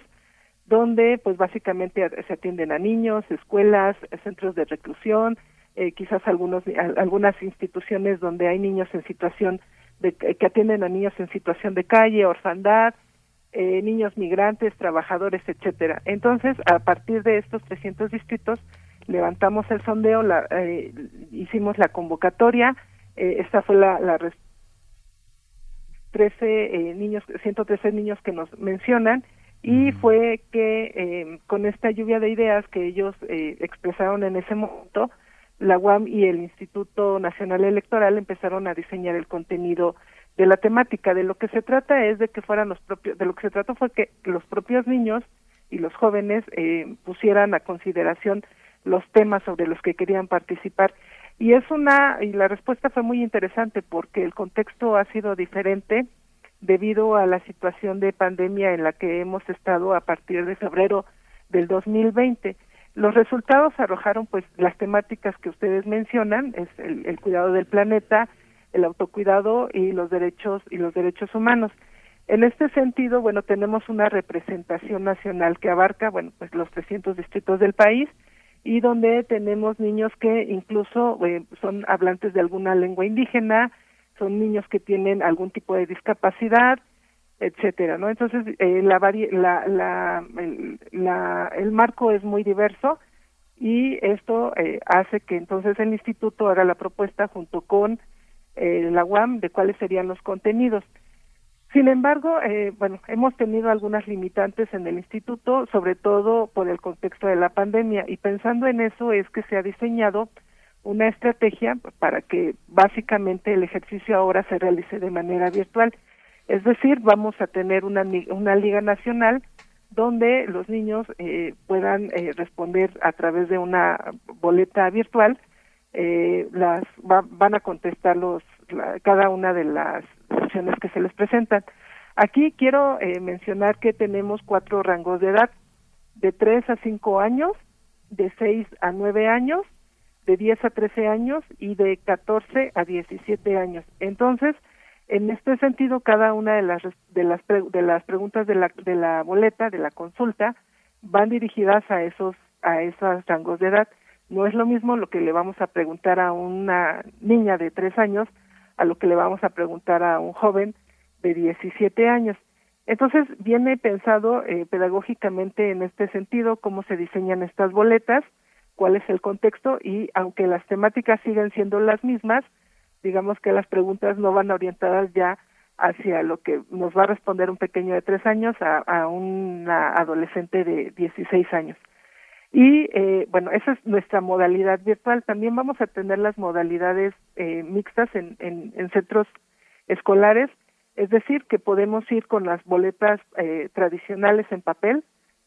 donde pues básicamente se atienden a niños, escuelas, centros de reclusión, eh, quizás algunos algunas instituciones donde hay niños en situación de que atienden a niños en situación de calle, orfandad, eh, niños migrantes, trabajadores, etcétera. Entonces, a partir de estos 300 distritos levantamos el sondeo, la, eh, hicimos la convocatoria, esta fue la, la, 13 eh, niños, 113 niños que nos mencionan y fue que eh, con esta lluvia de ideas que ellos eh, expresaron en ese momento, la UAM y el Instituto Nacional Electoral empezaron a diseñar el contenido de la temática. De lo que se trata es de que fueran los propios, de lo que se trató fue que los propios niños y los jóvenes eh, pusieran a consideración los temas sobre los que querían participar y es una, y la respuesta fue muy interesante porque el contexto ha sido diferente debido a la situación de pandemia en la que hemos estado a partir de febrero del 2020. Los resultados arrojaron pues las temáticas que ustedes mencionan, es el, cuidado del planeta, el autocuidado y los derechos y los derechos humanos. En este sentido, bueno, tenemos una representación nacional que abarca, bueno, pues los 300 distritos del país y donde tenemos niños que incluso eh, son hablantes de alguna lengua indígena, son niños que tienen algún tipo de discapacidad, etcétera, ¿no? Entonces, eh, la, la, la, el, la, el marco es muy diverso y esto eh, hace que entonces el instituto haga la propuesta junto con eh, la UAM de cuáles serían los contenidos. Sin embargo, eh, bueno, hemos tenido algunas limitantes en el instituto, sobre todo por el contexto de la pandemia, y pensando en eso es que se ha diseñado una estrategia para que básicamente el ejercicio ahora se realice de manera virtual. Es decir, vamos a tener una, una liga nacional donde los niños eh, puedan eh, responder a través de una boleta virtual, eh, las van a contestar los cada una de las opciones que se les presentan. Aquí quiero eh, mencionar que tenemos cuatro rangos de edad, de 3 a 5 años, de 6 a 9 años, de 10 a 13 años y de 14 a 17 años. Entonces, en este sentido, cada una de las de las de las preguntas de la de la boleta de la consulta van dirigidas a esos a esos rangos de edad. No es lo mismo lo que le vamos a preguntar a una niña de tres años a lo que le vamos a preguntar a un joven de 17 años. Entonces viene pensado eh, pedagógicamente en este sentido cómo se diseñan estas boletas, cuál es el contexto y aunque las temáticas siguen siendo las mismas, digamos que las preguntas no van orientadas ya hacia lo que nos va a responder un pequeño de tres años a, a una adolescente de 16 años. Y eh, bueno, esa es nuestra modalidad virtual. También vamos a tener las modalidades eh, mixtas en, en, en, centros escolares, es decir, que podemos ir con las boletas eh, tradicionales en papel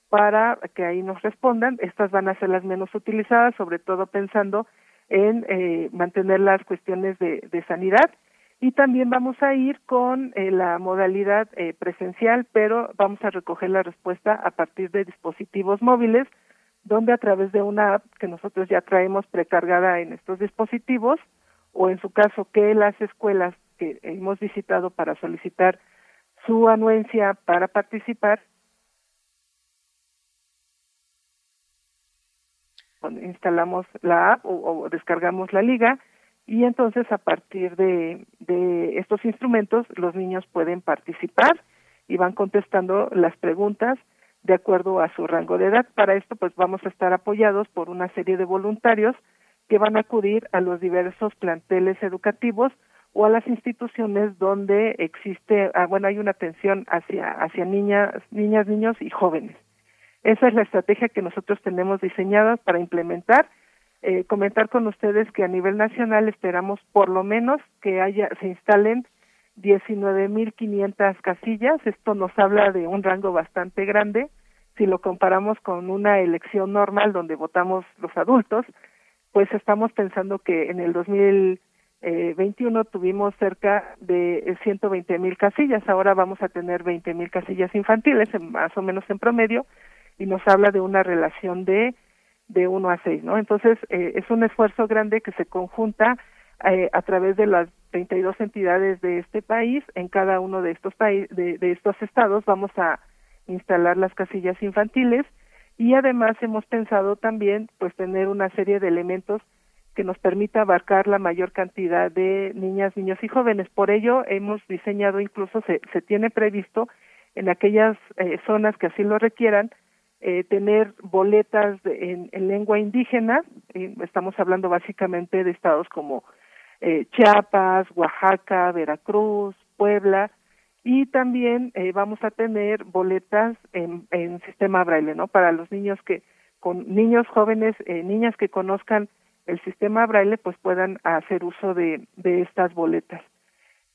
para que ahí nos respondan. Estas van a ser las menos utilizadas, sobre todo pensando en eh, mantener las cuestiones de, de, sanidad y también vamos a ir con eh, la modalidad eh, presencial, pero vamos a recoger la respuesta a partir de dispositivos móviles, donde a través de una app que nosotros ya traemos precargada en estos dispositivos, o en su caso que las escuelas que hemos visitado para solicitar su anuencia para participar instalamos la app o, descargamos la liga y entonces a partir de, estos instrumentos los niños pueden participar y van contestando las preguntas de acuerdo a su rango de edad. Para esto pues vamos a estar apoyados por una serie de voluntarios que van a acudir a los diversos planteles educativos o a las instituciones donde existe, ah, bueno, hay una atención hacia hacia niñas, niñas, niños y jóvenes. Esa es la estrategia que nosotros tenemos diseñada para implementar. Eh, comentar con ustedes que a nivel nacional esperamos por lo menos que haya se instalen 19.500 casillas. Esto nos habla de un rango bastante grande. Si lo comparamos con una elección normal donde votamos los adultos, pues estamos pensando que en el 2021 tuvimos cerca de 120.000 casillas. Ahora vamos a tener 20.000 casillas infantiles, más o menos en promedio y nos habla de una relación de de 1 a 6, ¿no? Entonces, eh, es un esfuerzo grande que se conjunta eh, a través de las 32 entidades de este país. En cada uno de estos países, de estos estados, vamos a instalar las casillas infantiles y además hemos pensado también, pues, tener una serie de elementos que nos permita abarcar la mayor cantidad de niñas, niños y jóvenes. Por ello, hemos diseñado, incluso se, se tiene previsto en aquellas eh, zonas que así lo requieran, eh, tener boletas en, lengua indígena, eh, estamos hablando básicamente de estados como eh, Chiapas, Oaxaca, Veracruz, Puebla, y también eh, vamos a tener boletas en, sistema braille, ¿no? Para los niños que, con niños jóvenes, niñas que conozcan el sistema braille, pues puedan hacer uso de, estas boletas.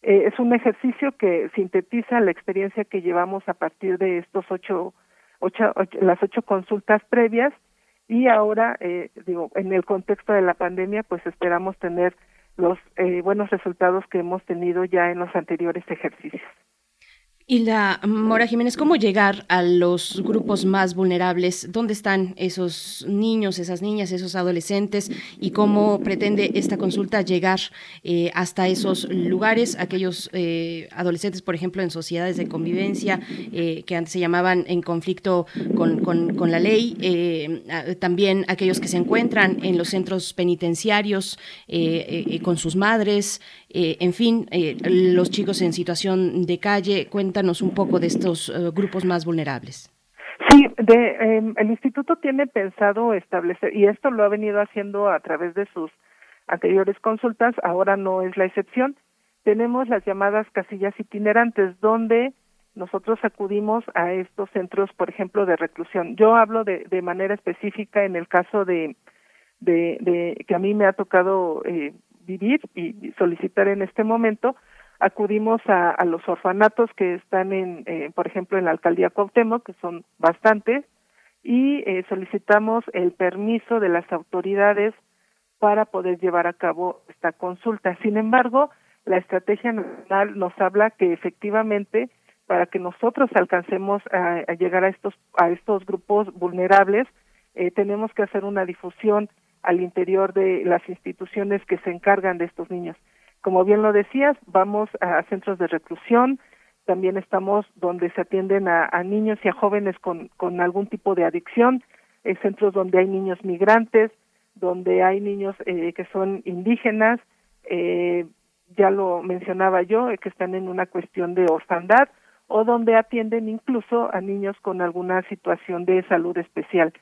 es un ejercicio que sintetiza la experiencia que llevamos a partir de estos ocho las ocho consultas previas y ahora, eh, digo, en el contexto de la pandemia, pues esperamos tener los eh, buenos resultados que hemos tenido ya en los anteriores ejercicios. Hilda Mora Jiménez, ¿cómo llegar a los grupos más vulnerables? ¿Dónde están esos niños, esas niñas, esos adolescentes? ¿Y cómo pretende esta consulta llegar eh, hasta esos lugares? Aquellos eh, adolescentes, por ejemplo, en sociedades de convivencia eh, que antes se llamaban en conflicto con, con la ley. también aquellos que se encuentran en los centros penitenciarios con sus madres. en fin, los chicos en situación de calle. Cuentan un poco de estos eh, grupos más vulnerables. Sí, de, em, el instituto tiene pensado establecer, y esto lo ha venido haciendo a través de sus anteriores consultas, ahora no es la excepción. Tenemos las llamadas casillas itinerantes, donde nosotros acudimos a estos centros, por ejemplo, de reclusión. Yo hablo de, manera específica en el caso de, de, de que a mí me ha tocado eh, vivir y solicitar en este momento, acudimos a, a los orfanatos que están en, eh, por ejemplo, en la alcaldía Cuauhtémoc, que son bastantes, y eh, solicitamos el permiso de las autoridades para poder llevar a cabo esta consulta. Sin embargo, la estrategia nacional nos habla que efectivamente para que nosotros alcancemos a, llegar a estos a estos grupos vulnerables eh, tenemos que hacer una difusión al interior de las instituciones que se encargan de estos niños. Como bien lo decías, vamos a centros de reclusión, también estamos donde se atienden a, niños y a jóvenes con, algún tipo de adicción, en centros donde hay niños migrantes, donde hay niños eh, que son indígenas, eh, ya lo mencionaba yo, eh, que están en una cuestión de orfandad, o donde atienden incluso a niños con alguna situación de salud especial.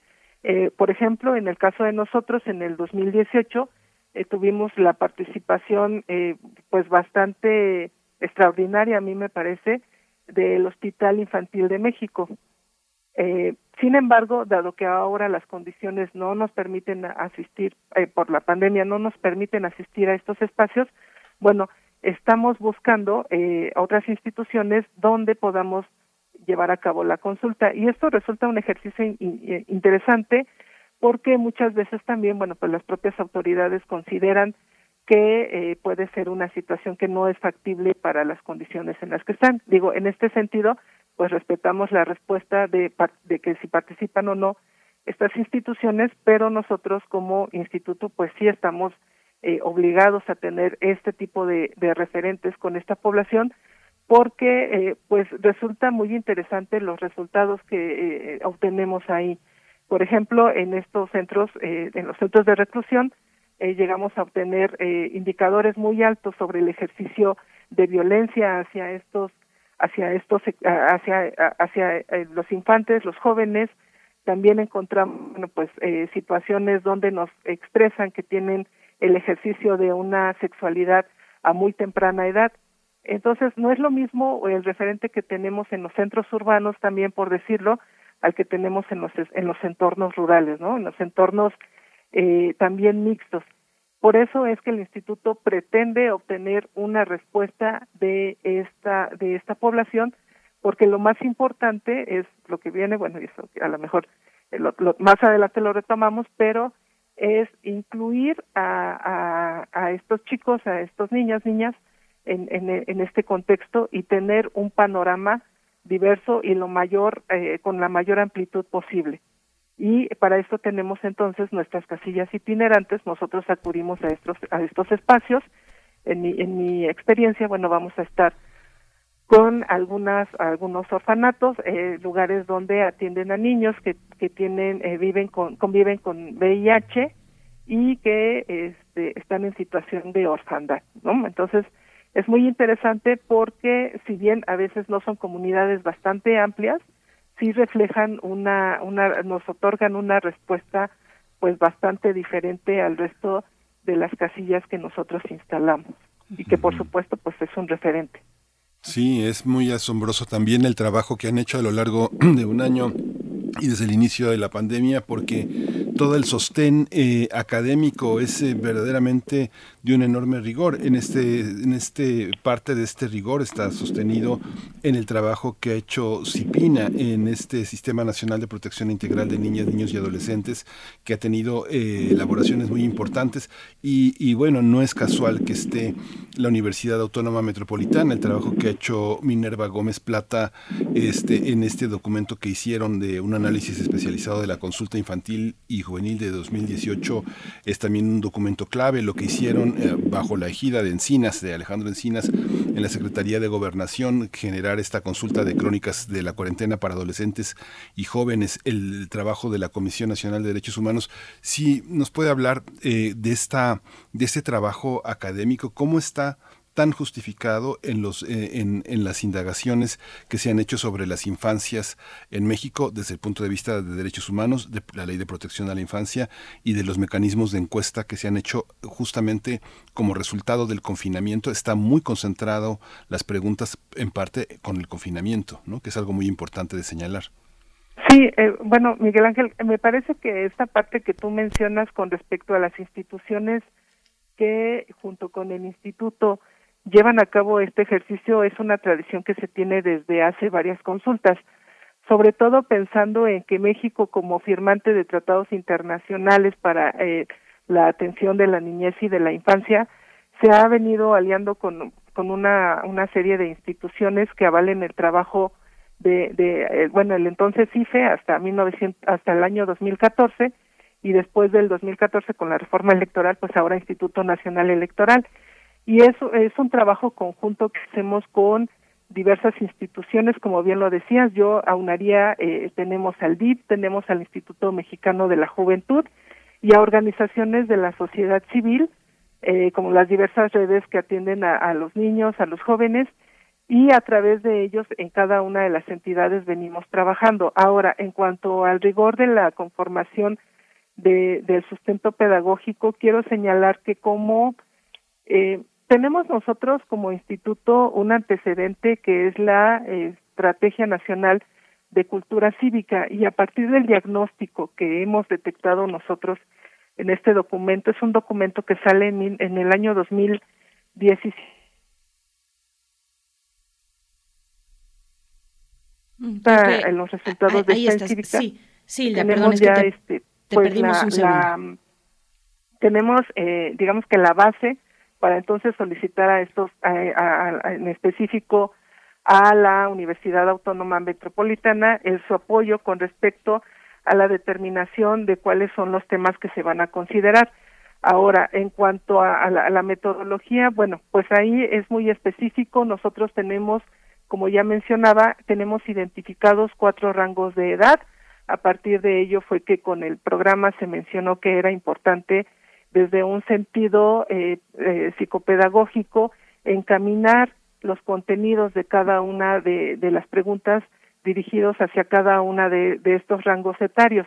Eh, por ejemplo, en el caso de nosotros, en el 2018, eh, tuvimos la participación eh, pues bastante extraordinaria a mí me parece del Hospital Infantil de México. Eh, sin embargo, dado que ahora las condiciones no nos permiten asistir eh, por la pandemia, no nos permiten asistir a estos espacios, bueno, estamos buscando eh, otras instituciones donde podamos llevar a cabo la consulta y esto resulta un ejercicio in interesante porque muchas veces también, bueno, pues las propias autoridades consideran que eh, puede ser una situación que no es factible para las condiciones en las que están. Digo, en este sentido, pues respetamos la respuesta de, de que si participan o no estas instituciones, pero nosotros como instituto, pues sí estamos eh, obligados a tener este tipo de, de referentes con esta población, porque eh, pues resulta muy interesante los resultados que eh, obtenemos ahí. Por ejemplo, en estos centros, eh, en los centros de reclusión, eh, llegamos a obtener eh, indicadores muy altos sobre el ejercicio de violencia hacia estos, hacia estos, hacia, hacia los infantes, los jóvenes. También encontramos, bueno, pues situaciones donde nos expresan que tienen el ejercicio de una sexualidad a muy temprana edad. Entonces, no es lo mismo el referente que tenemos en los centros urbanos, también por decirlo, al que tenemos en los en los entornos rurales, ¿no? En los entornos eh, también mixtos. Por eso es que el instituto pretende obtener una respuesta de esta de esta población, porque lo más importante es lo que viene, bueno, eso a lo mejor eh, más adelante lo retomamos, pero es incluir a, a, a estos chicos, a estos niñas, niñas, en, en este contexto y tener un panorama diverso y lo mayor eh, con la mayor amplitud posible. Y para esto tenemos entonces nuestras casillas itinerantes, nosotros acudimos a estos a estos espacios. En mi en mi experiencia, bueno, vamos a estar con algunas algunos orfanatos, eh, lugares donde atienden a niños que que tienen eh, viven con conviven con VIH y que este, están en situación de orfandad, ¿no? Entonces, es muy interesante porque si bien a veces no son comunidades bastante amplias, sí reflejan una, una nos otorgan una respuesta pues bastante diferente al resto de las casillas que nosotros instalamos. Y que por supuesto pues es un referente. Sí, es muy asombroso también el trabajo que han hecho a lo largo de un año y desde el inicio de la pandemia porque todo el sostén eh, académico es eh, verdaderamente de un enorme rigor. En este, en este parte de este rigor está sostenido en el trabajo que ha hecho CIPINA en este Sistema Nacional de Protección Integral de Niñas, Niños y Adolescentes, que ha tenido eh, elaboraciones muy importantes. Y, y, bueno, no es casual que esté la Universidad Autónoma Metropolitana, el trabajo que ha hecho Minerva Gómez Plata este, en este documento que hicieron de un análisis especializado de la consulta infantil y juvenil de 2018 es también un documento clave. Lo que hicieron eh, bajo la ejida de Encinas, de Alejandro Encinas, en la Secretaría de Gobernación, generar esta consulta de crónicas de la cuarentena para adolescentes y jóvenes, el trabajo de la Comisión Nacional de Derechos Humanos. Si nos puede hablar eh, de, esta, de este trabajo académico, cómo está tan justificado en, los, eh, en, en, las indagaciones que se han hecho sobre las infancias en México desde el punto de vista de derechos humanos, de la ley de protección a la infancia y de los mecanismos de encuesta que se han hecho justamente como resultado del confinamiento. Está muy concentrado las preguntas en parte con el confinamiento, ¿no? que es algo muy importante de señalar. Sí, eh, bueno, Miguel Ángel, me parece que esta parte que tú mencionas con respecto a las instituciones que junto con el instituto llevan a cabo este ejercicio es una tradición que se tiene desde hace varias consultas, sobre todo pensando en que México como firmante de tratados internacionales para eh, la atención de la niñez y de la infancia se ha venido aliando con, con una, una serie de instituciones que avalen el trabajo de, de eh, bueno, el entonces IFE hasta 1900, hasta el año 2014 y después del 2014 con la reforma electoral, pues ahora Instituto Nacional Electoral y eso es un trabajo conjunto que hacemos con diversas instituciones, como bien lo decías, yo aunaría, eh, tenemos al DIP, tenemos al Instituto Mexicano de la Juventud y a organizaciones de la sociedad civil, eh, como las diversas redes que atienden a, los niños, a los jóvenes, y a través de ellos en cada una de las entidades venimos trabajando. Ahora, en cuanto al rigor de la conformación de, del sustento pedagógico, quiero señalar que como eh, tenemos nosotros como instituto un antecedente que es la eh, Estrategia Nacional de Cultura Cívica y a partir del diagnóstico que hemos detectado nosotros en este documento, es un documento que sale en, en el año 2017. Mm, en los resultados de esta cívica. Sí, sí, perdón, es que te, este, pues perdimos un segundo. tenemos, eh, digamos que la base para entonces solicitar a estos, en específico a la Universidad Autónoma Metropolitana, el su apoyo con respecto a la determinación de cuáles son los temas que se van a considerar. Ahora, en cuanto a, la, a, la, metodología, bueno, pues ahí es muy específico. Nosotros tenemos, como ya mencionaba, tenemos identificados cuatro rangos de edad. A partir de ello fue que con el programa se mencionó que era importante desde un sentido eh, eh, psicopedagógico, encaminar los contenidos de cada una de, las preguntas dirigidos hacia cada una de, estos rangos etarios.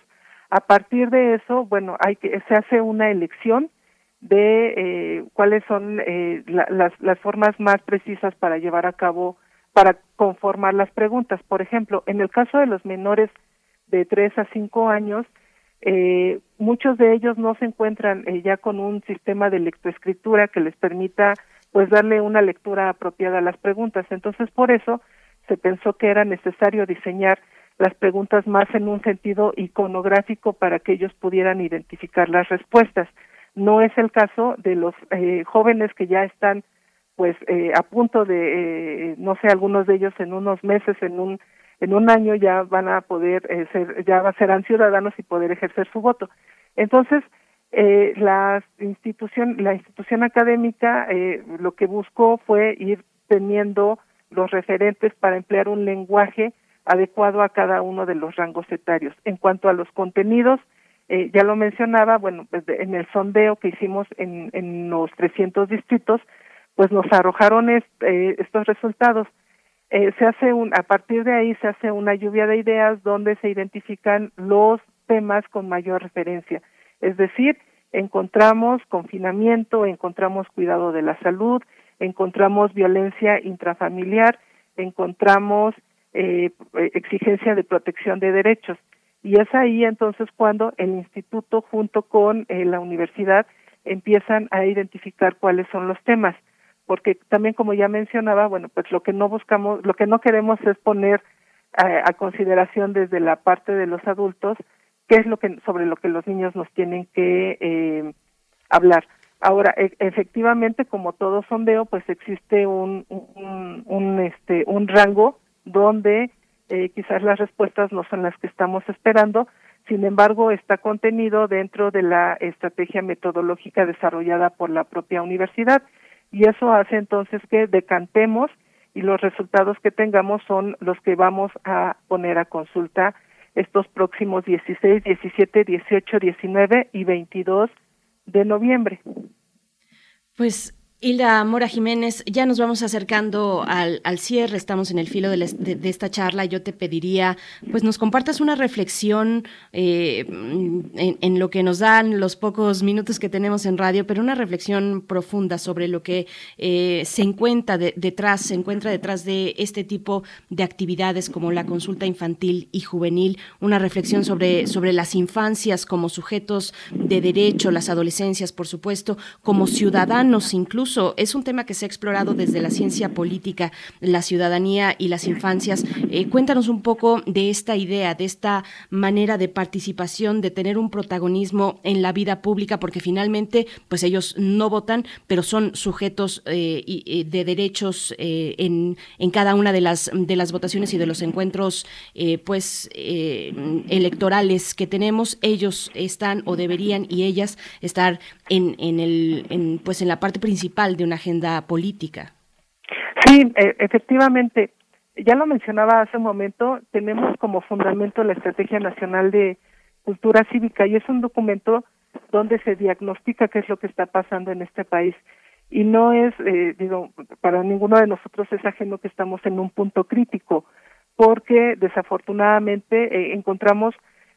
A partir de eso, bueno, hay que se hace una elección de eh, cuáles son eh, la, las, las formas más precisas para llevar a cabo, para conformar las preguntas. Por ejemplo, en el caso de los menores de tres a cinco años, eh, muchos de ellos no se encuentran eh, ya con un sistema de lectoescritura que les permita pues darle una lectura apropiada a las preguntas. Entonces, por eso se pensó que era necesario diseñar las preguntas más en un sentido iconográfico para que ellos pudieran identificar las respuestas. No es el caso de los eh, jóvenes que ya están pues eh, a punto de, eh, no sé, algunos de ellos en unos meses, en un en un año ya van a poder eh, ser, ya serán ciudadanos y poder ejercer su voto. Entonces, eh, la institución, la institución académica eh, lo que buscó fue ir teniendo los referentes para emplear un lenguaje adecuado a cada uno de los rangos etarios. En cuanto a los contenidos, eh, ya lo mencionaba, bueno, pues en el sondeo que hicimos en, en los 300 distritos, pues nos arrojaron est, eh, estos resultados eh, se hace un, a partir de ahí se hace una lluvia de ideas donde se identifican los temas con mayor referencia. Es decir, encontramos confinamiento, encontramos cuidado de la salud, encontramos violencia intrafamiliar, encontramos eh, exigencia de protección de derechos. Y es ahí entonces cuando el instituto junto con eh, la universidad empiezan a identificar cuáles son los temas, porque también como ya mencionaba, bueno, pues lo que no buscamos, lo que no queremos es poner a, consideración desde la parte de los adultos qué es lo que sobre lo que los niños nos tienen que eh, hablar. Ahora, e, efectivamente, como todo sondeo, pues existe un, un, un este un rango donde eh, quizás las respuestas no son las que estamos esperando, sin embargo, está contenido dentro de la estrategia metodológica desarrollada por la propia universidad y eso hace entonces que decantemos y los resultados que tengamos son los que vamos a poner a consulta estos próximos 16, 17, 18, 19 y 22 de noviembre. Pues Hilda Mora Jiménez, ya nos vamos acercando al, cierre, estamos en el filo de, esta charla. Yo te pediría, pues nos compartas una reflexión eh, en, lo que nos dan los pocos minutos que tenemos en radio, pero una reflexión profunda sobre lo que eh, se encuentra detrás, se encuentra detrás de este tipo de actividades como la consulta infantil y juvenil, una reflexión sobre, sobre las infancias como sujetos de derecho, las adolescencias, por supuesto, como ciudadanos incluso es un tema que se ha explorado desde la ciencia política, la ciudadanía y las infancias. Eh, cuéntanos un poco de esta idea, de esta manera de participación, de tener un protagonismo en la vida pública, porque finalmente, pues ellos no votan, pero son sujetos eh, de derechos eh, en, en, cada una de las, de las votaciones y de los encuentros, pues, electorales que tenemos. Ellos están o deberían y ellas estar en, en el, pues, en la parte principal de una agenda política. Sí, e, efectivamente. Ya lo mencionaba hace un momento, tenemos como fundamento la Estrategia Nacional de Cultura Cívica y es un documento donde se diagnostica qué es lo que está pasando en este país. Y no es, eh, digo, para ninguno de nosotros es ajeno que estamos en un punto crítico, porque desafortunadamente eh, encontramos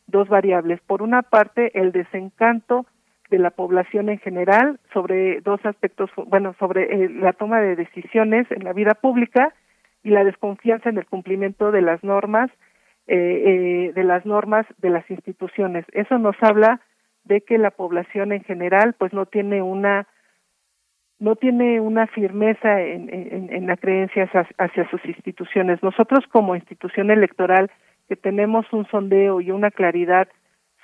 dos variables. Por una parte, el desencanto de la población en general sobre dos aspectos, bueno, sobre eh, la toma de decisiones en la vida pública y la desconfianza en el cumplimiento de las normas, eh, eh, de las normas de las instituciones. Eso nos habla de que la población en general, pues, no tiene una no tiene una firmeza en, en, en la creencia hacia sus instituciones. Nosotros como institución electoral que tenemos un sondeo y una claridad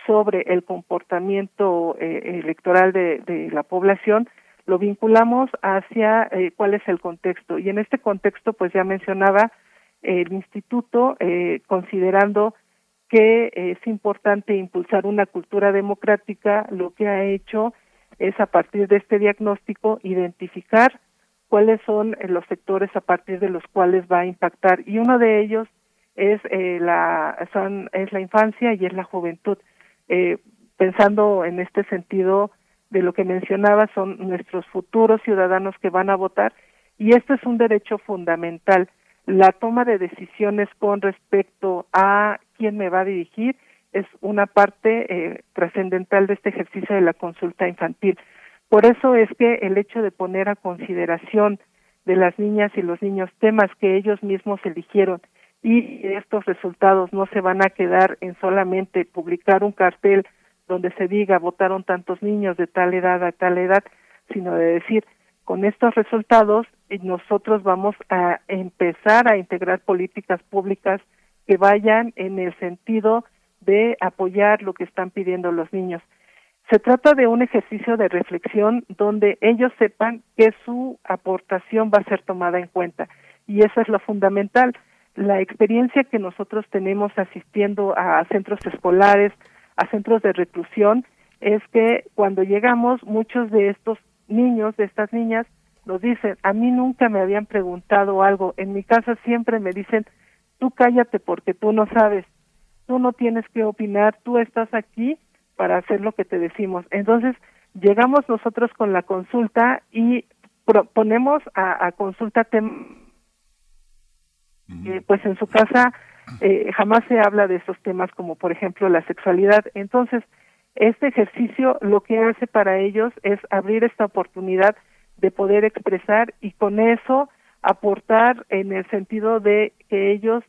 sobre el comportamiento eh, electoral de, la población, lo vinculamos hacia eh, cuál es el contexto. Y en este contexto, pues ya mencionaba el instituto, eh, considerando que es importante impulsar una cultura democrática, lo que ha hecho es a partir de este diagnóstico identificar cuáles son los sectores a partir de los cuales va a impactar y uno de ellos es la son es la infancia y es la juventud eh, pensando en este sentido de lo que mencionaba, son nuestros futuros ciudadanos que van a votar y este es un derecho fundamental. La toma de decisiones con respecto a quién me va a dirigir es una parte eh, trascendental de este ejercicio de la consulta infantil. Por eso es que el hecho de poner a consideración de las niñas y los niños temas que ellos mismos eligieron y estos resultados no se van a quedar en solamente publicar un cartel donde se diga votaron tantos niños de tal edad a tal edad, sino de decir con estos resultados eh, nosotros vamos a empezar a integrar políticas públicas que vayan en el sentido de apoyar lo que están pidiendo los niños. Se trata de un ejercicio de reflexión donde ellos sepan que su aportación va a ser tomada en cuenta y eso es lo fundamental la experiencia que nosotros tenemos asistiendo a centros escolares, a centros de reclusión, es que cuando llegamos muchos de estos niños, de estas niñas, nos dicen, a mí nunca me habían preguntado algo, en mi casa siempre me dicen, tú cállate porque tú no sabes, tú no tienes que opinar, tú estás aquí para hacer lo que te decimos. Entonces, llegamos nosotros con la consulta y ponemos a, consulta eh, pues en su casa eh, jamás se habla de esos temas como por ejemplo la sexualidad. Entonces, este ejercicio lo que hace para ellos es abrir esta oportunidad de poder expresar y con eso aportar en el sentido de que ellos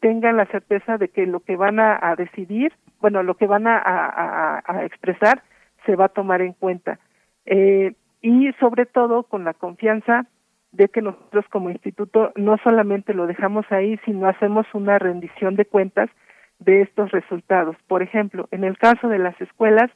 tengan la certeza de que lo que van a, decidir bueno, lo que van a, expresar se va a tomar en cuenta. Eh, y sobre todo con la confianza de que nosotros como instituto no solamente lo dejamos ahí, sino hacemos una rendición de cuentas de estos resultados. Por ejemplo, en el caso de las escuelas,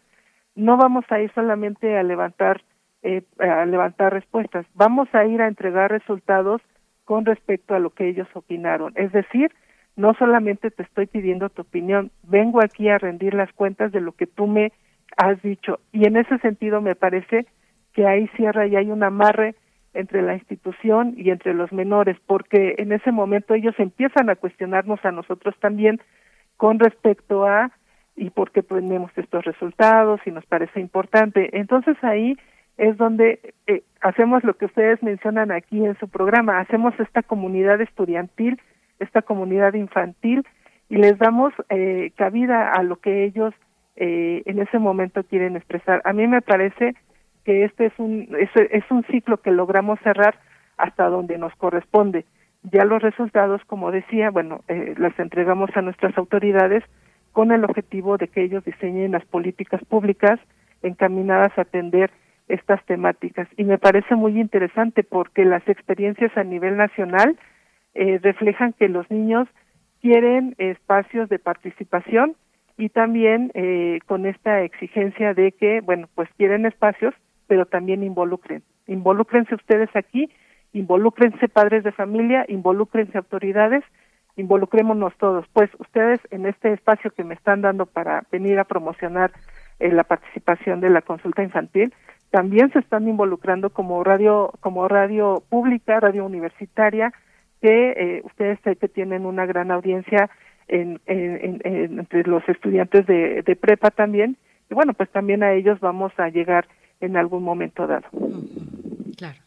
no vamos a ir solamente a levantar eh, a levantar respuestas, vamos a ir a entregar resultados con respecto a lo que ellos opinaron. Es decir, no solamente te estoy pidiendo tu opinión, vengo aquí a rendir las cuentas de lo que tú me has dicho. Y en ese sentido me parece que ahí cierra y hay un amarre entre la institución y entre los menores, porque en ese momento ellos empiezan a cuestionarnos a nosotros también con respecto a y por qué tenemos estos resultados y nos parece importante. Entonces ahí es donde eh, hacemos lo que ustedes mencionan aquí en su programa, hacemos esta comunidad estudiantil, esta comunidad infantil y les damos eh, cabida a lo que ellos eh, en ese momento quieren expresar. A mí me parece que este es un es, es un ciclo que logramos cerrar hasta donde nos corresponde. Ya los resultados, como decía, bueno, eh, las entregamos a nuestras autoridades con el objetivo de que ellos diseñen las políticas públicas encaminadas a atender estas temáticas. Y me parece muy interesante porque las experiencias a nivel nacional eh, reflejan que los niños quieren espacios de participación y también eh, con esta exigencia de que, bueno, pues quieren espacios, pero también involucren. Involúcrense ustedes aquí, involúcrense padres de familia, involúcrense autoridades, involucrémonos todos. Pues ustedes en este espacio que me están dando para venir a promocionar eh, la participación de la consulta infantil, también se están involucrando como radio como radio pública, radio universitaria, que eh, ustedes que tienen una gran audiencia en, entre los estudiantes de, de prepa también y bueno pues también a ellos vamos a llegar en algún momento dado. Claro.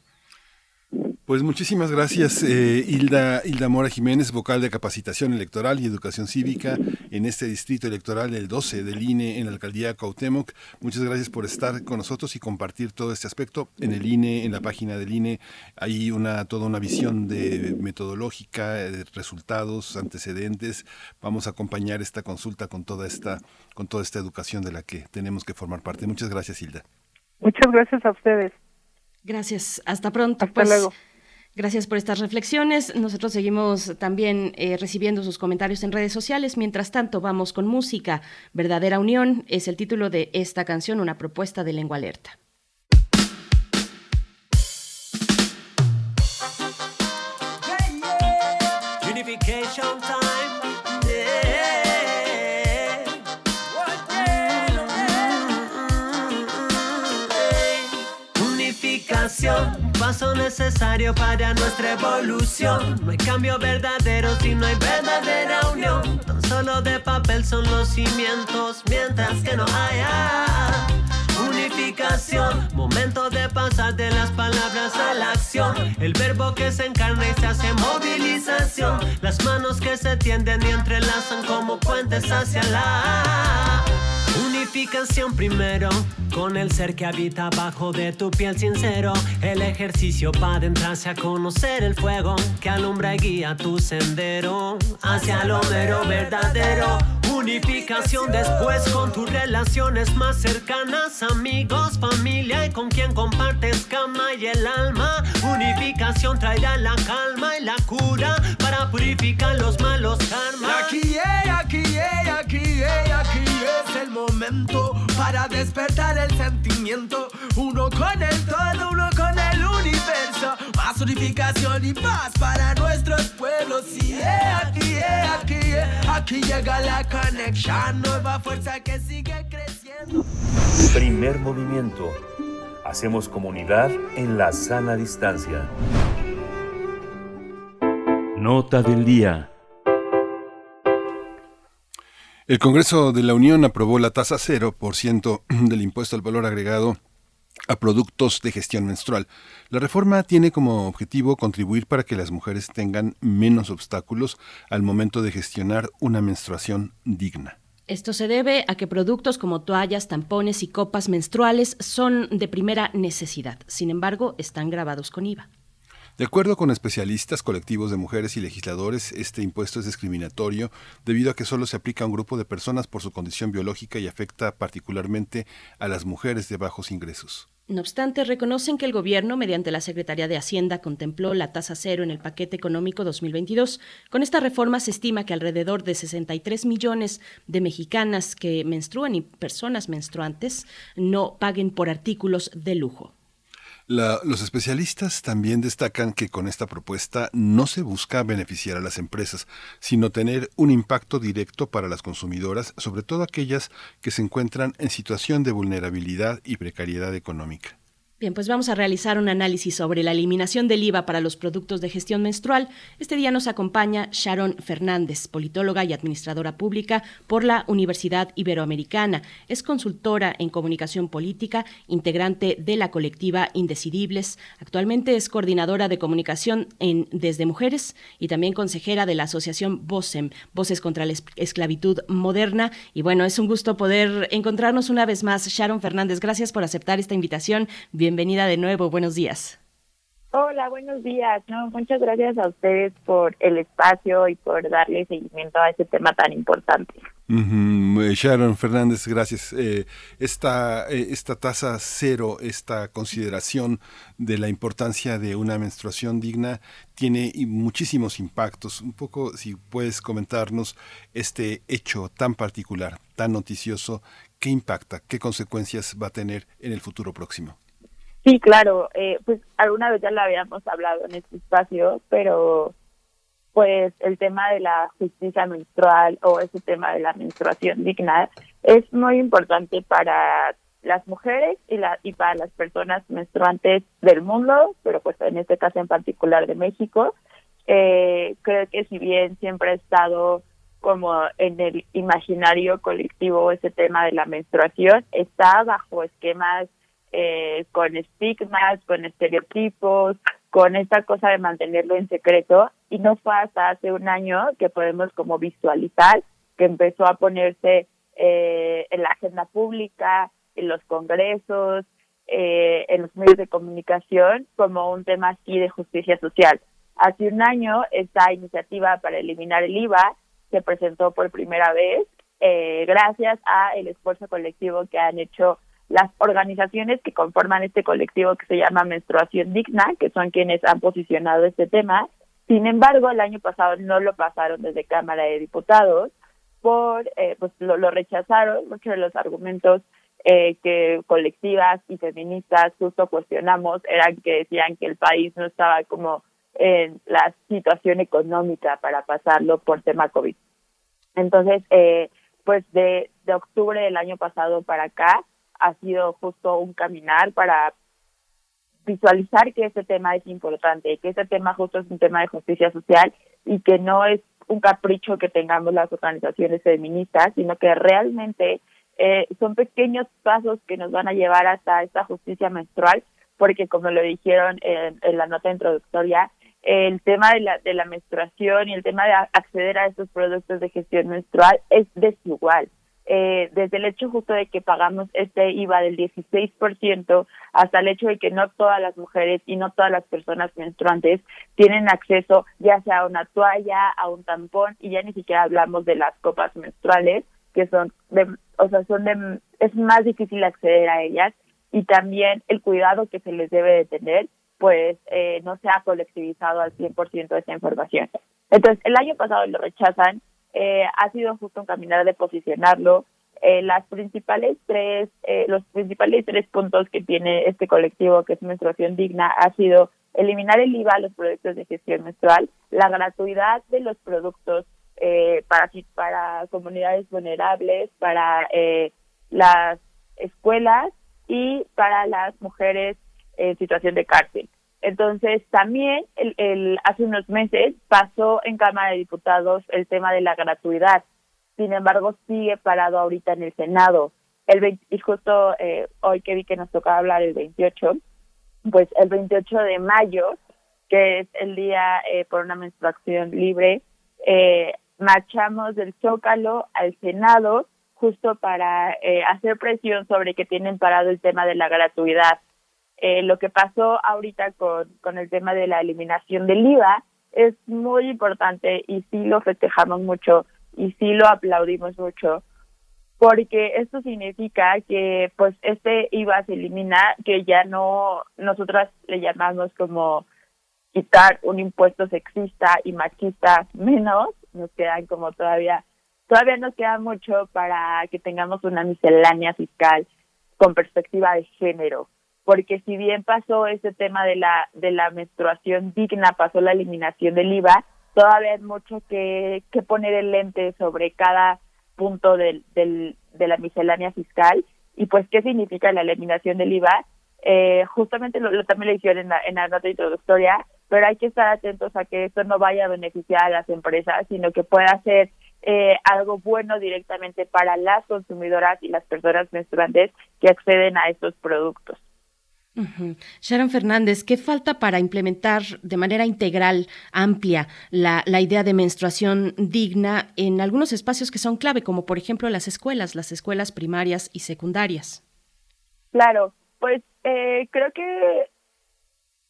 Pues muchísimas gracias, eh, Hilda, Hilda Mora Jiménez, vocal de capacitación electoral y educación cívica en este distrito electoral del 12 del INE en la alcaldía Cautemoc. Muchas gracias por estar con nosotros y compartir todo este aspecto. En el INE, en la página del INE, hay una, toda una visión de metodológica, de resultados, antecedentes. Vamos a acompañar esta consulta con toda esta, con toda esta educación de la que tenemos que formar parte. Muchas gracias, Hilda. Muchas gracias a ustedes. Gracias. Hasta pronto. Hasta pues. luego. Gracias por estas reflexiones. Nosotros seguimos también eh, recibiendo sus comentarios en redes sociales. Mientras tanto, vamos con música. Verdadera Unión es el título de esta canción, una propuesta de lengua alerta. Paso necesario para nuestra evolución. No hay cambio verdadero si no hay verdadera unión. Tan solo de papel son los cimientos, mientras que no haya unificación. Momento de pasar de las palabras a la acción. El verbo que se encarna y se hace movilización. Las manos que se tienden y entrelazan como puentes hacia la Unificación primero, con el ser que habita bajo de tu piel sincero. El ejercicio para adentrarse a conocer el fuego que alumbra y guía tu sendero hacia lo mero verdadero. Unificación después con tus relaciones más cercanas, amigos, familia y con quien compartes cama y el alma. Unificación traerá la calma y la cura para purificar los malos karmas. Aquí, aquí, aquí, aquí es el momento para despertar el sentimiento. Uno con el todo, uno con el universo. Más unificación y paz para nuestros pueblos. Y aquí, aquí, aquí llega la conexión. Nueva fuerza que sigue creciendo. Primer movimiento. Hacemos comunidad en la sana distancia. Nota del día. El Congreso de la Unión aprobó la tasa 0% del impuesto al valor agregado a productos de gestión menstrual. La reforma tiene como objetivo contribuir para que las mujeres tengan menos obstáculos al momento de gestionar una menstruación digna. Esto se debe a que productos como toallas, tampones y copas menstruales son de primera necesidad. Sin embargo, están grabados con IVA. De acuerdo con especialistas, colectivos de mujeres y legisladores, este impuesto es discriminatorio debido a que solo se aplica a un grupo de personas por su condición biológica y afecta particularmente a las mujeres de bajos ingresos. No obstante, reconocen que el gobierno, mediante la Secretaría de Hacienda, contempló la tasa cero en el paquete económico 2022. Con esta reforma se estima que alrededor de 63 millones de mexicanas que menstruan y personas menstruantes no paguen por artículos de lujo los especialistas también destacan que con esta propuesta no se busca beneficiar a las empresas, sino tener un impacto directo para las consumidoras, sobre todo aquellas que se encuentran en situación de vulnerabilidad y precariedad económica. Bien, pues vamos a realizar un análisis sobre la eliminación del IVA para los productos de gestión menstrual. Este día nos acompaña Sharon Fernández, politóloga y administradora pública por la Universidad Iberoamericana. Es consultora en comunicación política, integrante de la colectiva Indecidibles. Actualmente es coordinadora de comunicación en Desde Mujeres y también consejera de la asociación VOCEM, Voces contra la Esclavitud Moderna. Y bueno, es un gusto poder encontrarnos una vez más. Sharon Fernández, gracias por aceptar esta invitación. Bienvenida de nuevo, buenos días. Hola, buenos días. No, muchas gracias a ustedes por el espacio y por darle seguimiento a este tema tan importante. Sharon Fernández, gracias. Eh, esta, eh, esta tasa cero, esta consideración de la importancia de una menstruación digna tiene muchísimos impactos. Un poco, si puedes comentarnos este hecho tan particular, tan noticioso, ¿qué impacta? ¿Qué consecuencias va a tener en el futuro próximo? Sí, claro, eh, pues alguna vez ya lo habíamos hablado en este espacio, pero pues el tema de la justicia menstrual o ese tema de la menstruación digna es muy importante para las mujeres y, la, y para las personas menstruantes del mundo, pero pues en este caso en particular de México. Eh, creo que si bien siempre ha estado como en el imaginario colectivo ese tema de la menstruación, está bajo esquemas eh, con estigmas, con estereotipos, con esta cosa de mantenerlo en secreto y no fue hasta hace un año que podemos como visualizar que empezó a ponerse eh, en la agenda pública, en los congresos, eh, en los medios de comunicación como un tema así de justicia social. Hace un año esta iniciativa para eliminar el IVA se presentó por primera vez eh, gracias a el esfuerzo colectivo que han hecho las organizaciones que conforman este colectivo que se llama Menstruación Digna, que son quienes han posicionado este tema. Sin embargo, el año pasado no lo pasaron desde Cámara de Diputados, por eh, pues lo, rechazaron, muchos de los argumentos eh, que colectivas y feministas justo cuestionamos eran que decían que el país no estaba como en la situación económica para pasarlo por tema COVID. Entonces, eh, pues de, de octubre del año pasado para acá, ha sido justo un caminar para visualizar que este tema es importante, que este tema justo es un tema de justicia social y que no es un capricho que tengamos las organizaciones feministas, sino que realmente eh, son pequeños pasos que nos van a llevar hasta esta justicia menstrual, porque como lo dijeron en, en la nota introductoria, el tema de la, de la menstruación y el tema de acceder a estos productos de gestión menstrual es desigual eh, desde el hecho justo de que pagamos este IVA del 16% hasta el hecho de que no todas las mujeres y no todas las personas menstruantes tienen acceso ya sea a una toalla, a un tampón y ya ni siquiera hablamos de las copas menstruales que son de, o sea, son de, es más difícil acceder a ellas y también el cuidado que se les debe de tener pues eh, no se ha colectivizado al 100% de esa información. Entonces, el año pasado lo rechazan eh, ha sido justo un caminar de posicionarlo. Eh, las principales tres, eh, los principales tres puntos que tiene este colectivo, que es menstruación digna, ha sido eliminar el IVA a los productos de gestión menstrual, la gratuidad de los productos eh, para para comunidades vulnerables, para eh, las escuelas y para las mujeres en situación de cárcel. Entonces, también el, el, hace unos meses pasó en Cámara de Diputados el tema de la gratuidad. Sin embargo, sigue parado ahorita en el Senado. El y justo eh, hoy que vi que nos tocaba hablar el 28, pues el 28 de mayo, que es el día eh, por una menstruación libre, eh, marchamos del Zócalo al Senado justo para eh, hacer presión sobre que tienen parado el tema de la gratuidad Eh, lo que pasó ahorita con, con el tema de la eliminación del IVA es muy importante y sí lo festejamos mucho y sí lo aplaudimos mucho porque esto significa que pues este IVA se elimina, que ya no nosotras le llamamos como quitar un impuesto sexista y machista menos, nos quedan como todavía todavía nos queda mucho para que tengamos una miscelánea fiscal con perspectiva de género, porque si bien pasó ese tema de la de la menstruación digna, pasó la eliminación del IVA, todavía hay mucho que, que poner el lente sobre cada punto del, del, de la miscelánea fiscal y pues qué significa la eliminación del IVA. Eh, justamente lo, también le hicieron en la, en la nota introductoria, pero hay que estar atentos a que esto no vaya a beneficiar a las empresas, sino que pueda ser eh, algo bueno directamente para las consumidoras y las personas menstruantes que acceden a estos productos. Sharon Fernández, ¿qué falta para implementar de manera integral, amplia, la, la, idea de menstruación digna en algunos espacios que son clave, como por ejemplo las escuelas, las escuelas primarias y secundarias? Claro, pues eh, creo que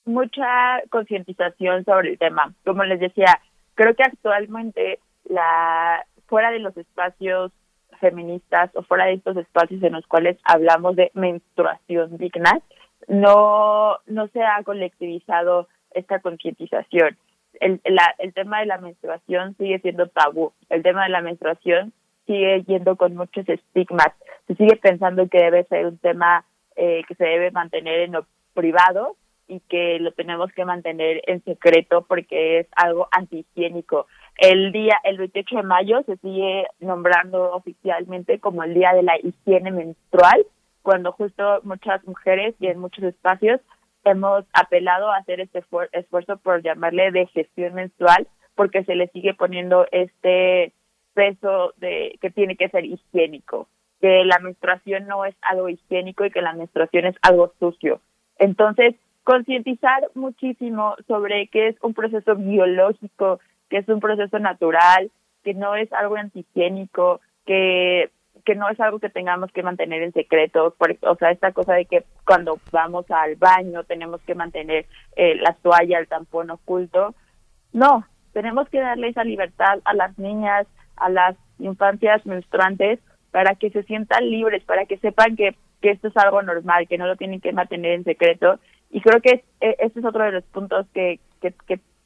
mucha concientización sobre el tema. Como les decía, creo que actualmente la fuera de los espacios feministas o fuera de estos espacios en los cuales hablamos de menstruación digna, no, no se ha colectivizado esta concientización. El, el tema de la menstruación sigue siendo tabú. El tema de la menstruación sigue yendo con muchos estigmas. Se sigue pensando que debe ser un tema eh, que se debe mantener en lo privado y que lo tenemos que mantener en secreto porque es algo antihigiénico. El día, el 28 de mayo se sigue nombrando oficialmente como el Día de la Higiene Menstrual, cuando justo muchas mujeres y en muchos espacios hemos apelado a hacer este esfuerzo por llamarle de gestión menstrual, porque se le sigue poniendo este peso de que tiene que ser higiénico, que la menstruación no es algo higiénico y que la menstruación es algo sucio. Entonces, concientizar muchísimo sobre que es un proceso biológico, que es un proceso natural, que no es algo antihigiénico, que que no es algo que tengamos que mantener en secreto, o sea, esta cosa de que cuando vamos al baño tenemos que mantener eh, la toalla, el tampón oculto, no, tenemos que darle esa libertad a las niñas, a las infancias menstruantes, para que se sientan libres, para que sepan que, que esto es algo normal, que no lo tienen que mantener en secreto. Y creo que eh, este es otro de los puntos que, que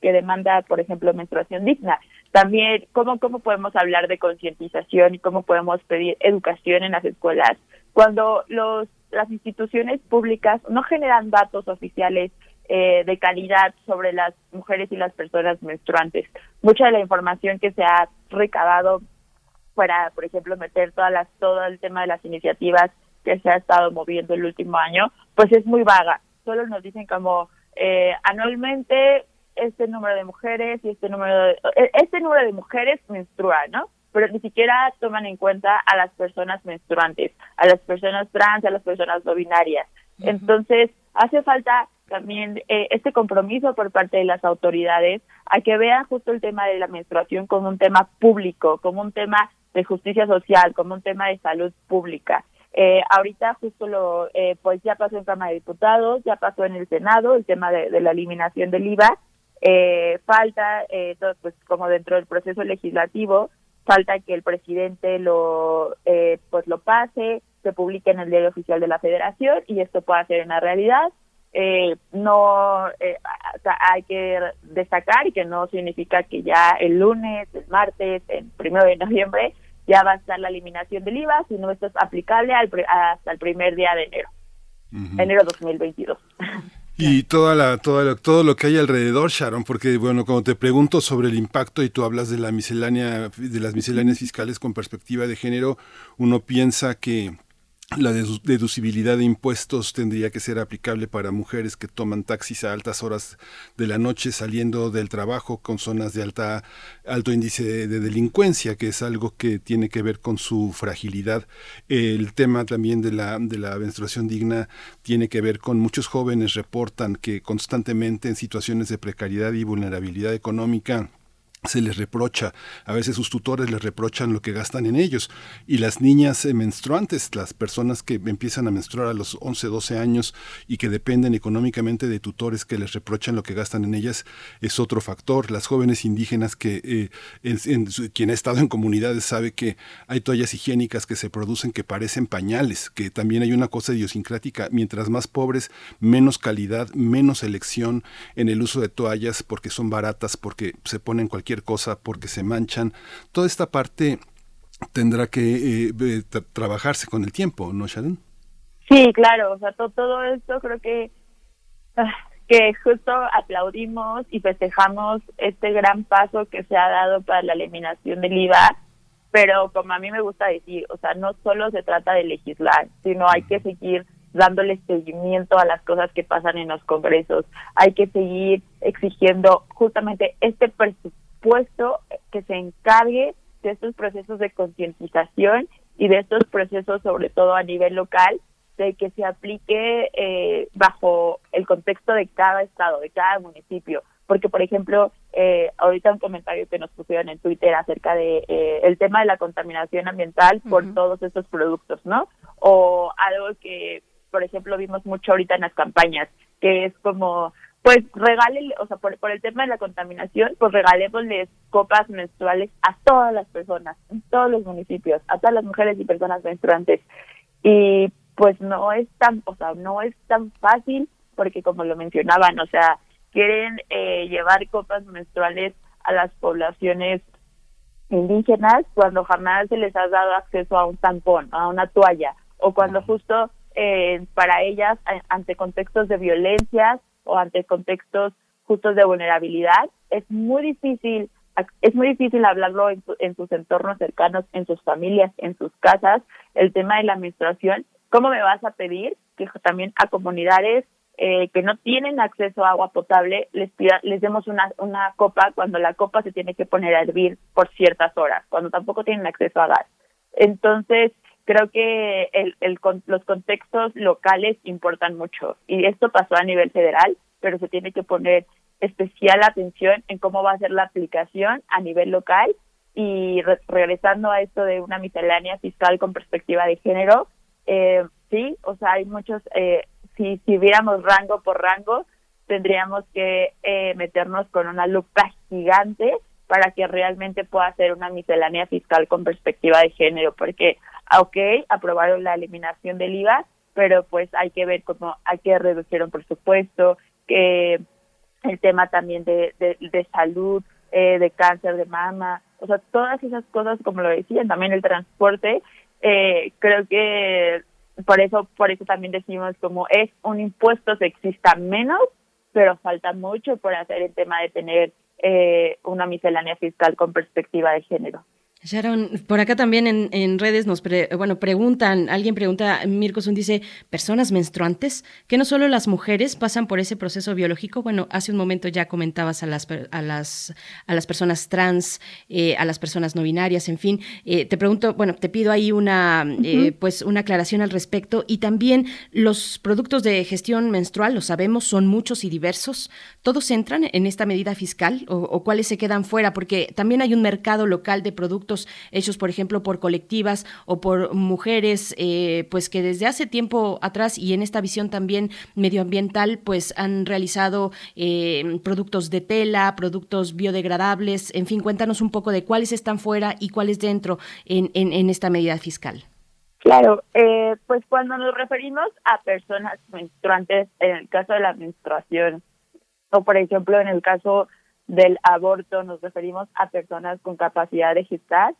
que demanda, por ejemplo, menstruación digna. También, ¿cómo, cómo podemos hablar de concientización y cómo podemos pedir educación en las escuelas cuando los, las instituciones públicas no generan datos oficiales eh, de calidad sobre las mujeres y las personas menstruantes? Mucha de la información que se ha recabado para, por ejemplo, meter todas las, todo el tema de las iniciativas que se ha estado moviendo el último año, pues es muy vaga. Solo nos dicen como eh, anualmente este número de mujeres y este número de, e, este número de mujeres menstrua, ¿no? Pero ni siquiera toman en cuenta a las personas menstruantes, a las personas trans, a las personas no binarias. Entonces, hace falta también eh, este compromiso por parte de las autoridades a que vean justo el tema de la menstruación como un tema público, como un tema de justicia social, como un tema de salud pública. Eh, ahorita justo lo, eh, pues ya pasó en Cámara de Diputados, ya pasó en el Senado el tema de la eliminación del IVA eh, falta, eh, pues como dentro del proceso legislativo, falta que el presidente lo, eh, pues lo pase, se publique en el diario oficial de la Federación y esto pueda ser una realidad. Eh, no eh, hay que destacar que no significa que ya el lunes, el martes, el primero de noviembre ya va a estar la eliminación del IVA, sino esto es aplicable al, hasta el primer día de enero, enero 2022. Y toda la, toda todo lo que hay alrededor, Sharon, porque bueno, cuando te pregunto sobre el impacto y tú hablas de la miscelánea, de las misceláneas fiscales con perspectiva de género, uno piensa que la deducibilidad de impuestos tendría que ser aplicable para mujeres que toman taxis a altas horas de la noche saliendo del trabajo con zonas de alta alto índice de, delincuencia, que es algo que tiene que ver con su fragilidad. El tema también de la de la menstruación digna tiene que ver con muchos jóvenes reportan que constantemente en situaciones de precariedad y vulnerabilidad económica se les reprocha, a veces sus tutores les reprochan lo que gastan en ellos. Y las niñas eh, menstruantes, las personas que empiezan a menstruar a los 11, 12 años y que dependen económicamente de tutores que les reprochan lo que gastan en ellas, es otro factor. Las jóvenes indígenas que eh, en, quien ha estado en comunidades sabe que hay toallas higiénicas que se producen que parecen pañales, que también hay una cosa idiosincrática. Mientras más pobres, menos calidad, menos elección en el uso de toallas porque son baratas, porque se ponen cualquier cosa porque se manchan. Toda esta parte tendrá que eh, trabajarse con el tiempo, ¿no, Sharon? Sí, claro, o sea, todo esto creo que ah, que justo aplaudimos y festejamos este gran paso que se ha dado para la eliminación del IVA, pero como a mí me gusta decir, o sea, no solo se trata de legislar, sino hay que seguir dándole seguimiento a las cosas que pasan en los congresos, hay que seguir exigiendo justamente este presupuesto puesto que se encargue de estos procesos de concientización y de estos procesos, sobre todo a nivel local, de que se aplique eh, bajo el contexto de cada estado, de cada municipio. Porque, por ejemplo, eh, ahorita un comentario que nos pusieron en Twitter acerca de eh, el tema de la contaminación ambiental por todos estos productos, ¿no? O algo que, por ejemplo, vimos mucho ahorita en las campañas, que es como pues regale, o sea, por, el tema de la contaminación, pues regalémosles copas menstruales a todas las personas, en todos los municipios, a todas las mujeres y personas menstruantes. Y pues no es tan, o sea, no es tan fácil porque como lo mencionaban, o sea, quieren eh, llevar copas menstruales a las poblaciones indígenas cuando jamás se les ha dado acceso a un tampón, a una toalla, o cuando justo eh, para ellas, ante contextos de violencia, o ante contextos justos de vulnerabilidad, es muy difícil es muy difícil hablarlo en, sus entornos cercanos, en sus familias, en sus casas, el tema de la menstruación. ¿Cómo me vas a pedir que también a comunidades eh, que no tienen acceso a agua potable les les demos una, una copa cuando la copa se tiene que poner a hervir por ciertas horas, cuando tampoco tienen acceso a gas? Entonces, creo que el, el, los contextos locales importan mucho. Y esto pasó a nivel federal, pero se tiene que poner especial atención en cómo va a ser la aplicación a nivel local. Y regresando a esto de una miscelánea fiscal con perspectiva de género, eh, sí, o sea, hay muchos, eh, si, si viéramos rango por rango, tendríamos que eh, meternos con una lupa gigante para que realmente pueda ser una miscelánea fiscal con perspectiva de género, porque ok, aprobaron la eliminación del IVA, pero pues hay que ver cómo hay que reducir un presupuesto, que el tema también de, de, salud, eh, de cáncer de mama, o sea, todas esas cosas, como lo decían, también el transporte, eh, creo que por eso, por eso también decimos como es un impuesto sexista menos, pero falta mucho por hacer el tema de tener eh, una miscelánea fiscal con perspectiva de género. Sharon, por acá también en, redes nos bueno, preguntan, alguien pregunta, Mirko Sun dice, ¿personas menstruantes? Que no solo las mujeres pasan por ese proceso biológico. Bueno, hace un momento ya comentabas a las, a las, a las personas trans, eh, a las personas no binarias, en fin. Eh, te pregunto, bueno, te pido ahí una, eh, pues una aclaración al respecto. Y también los productos de gestión menstrual, lo sabemos, son muchos y diversos. ¿Todos entran en esta medida fiscal o, o cuáles se quedan fuera? Porque también hay un mercado local de productos hechos, por ejemplo, por colectivas o por mujeres, eh, pues que desde hace tiempo atrás y en esta visión también medioambiental, pues han realizado eh, productos de tela, productos biodegradables, en fin, cuéntanos un poco de cuáles están fuera y cuáles dentro en, esta medida fiscal. Claro, eh, pues cuando nos referimos a personas menstruantes, en el caso de la menstruación, o por ejemplo en el caso del aborto nos referimos a personas con capacidad de gestar.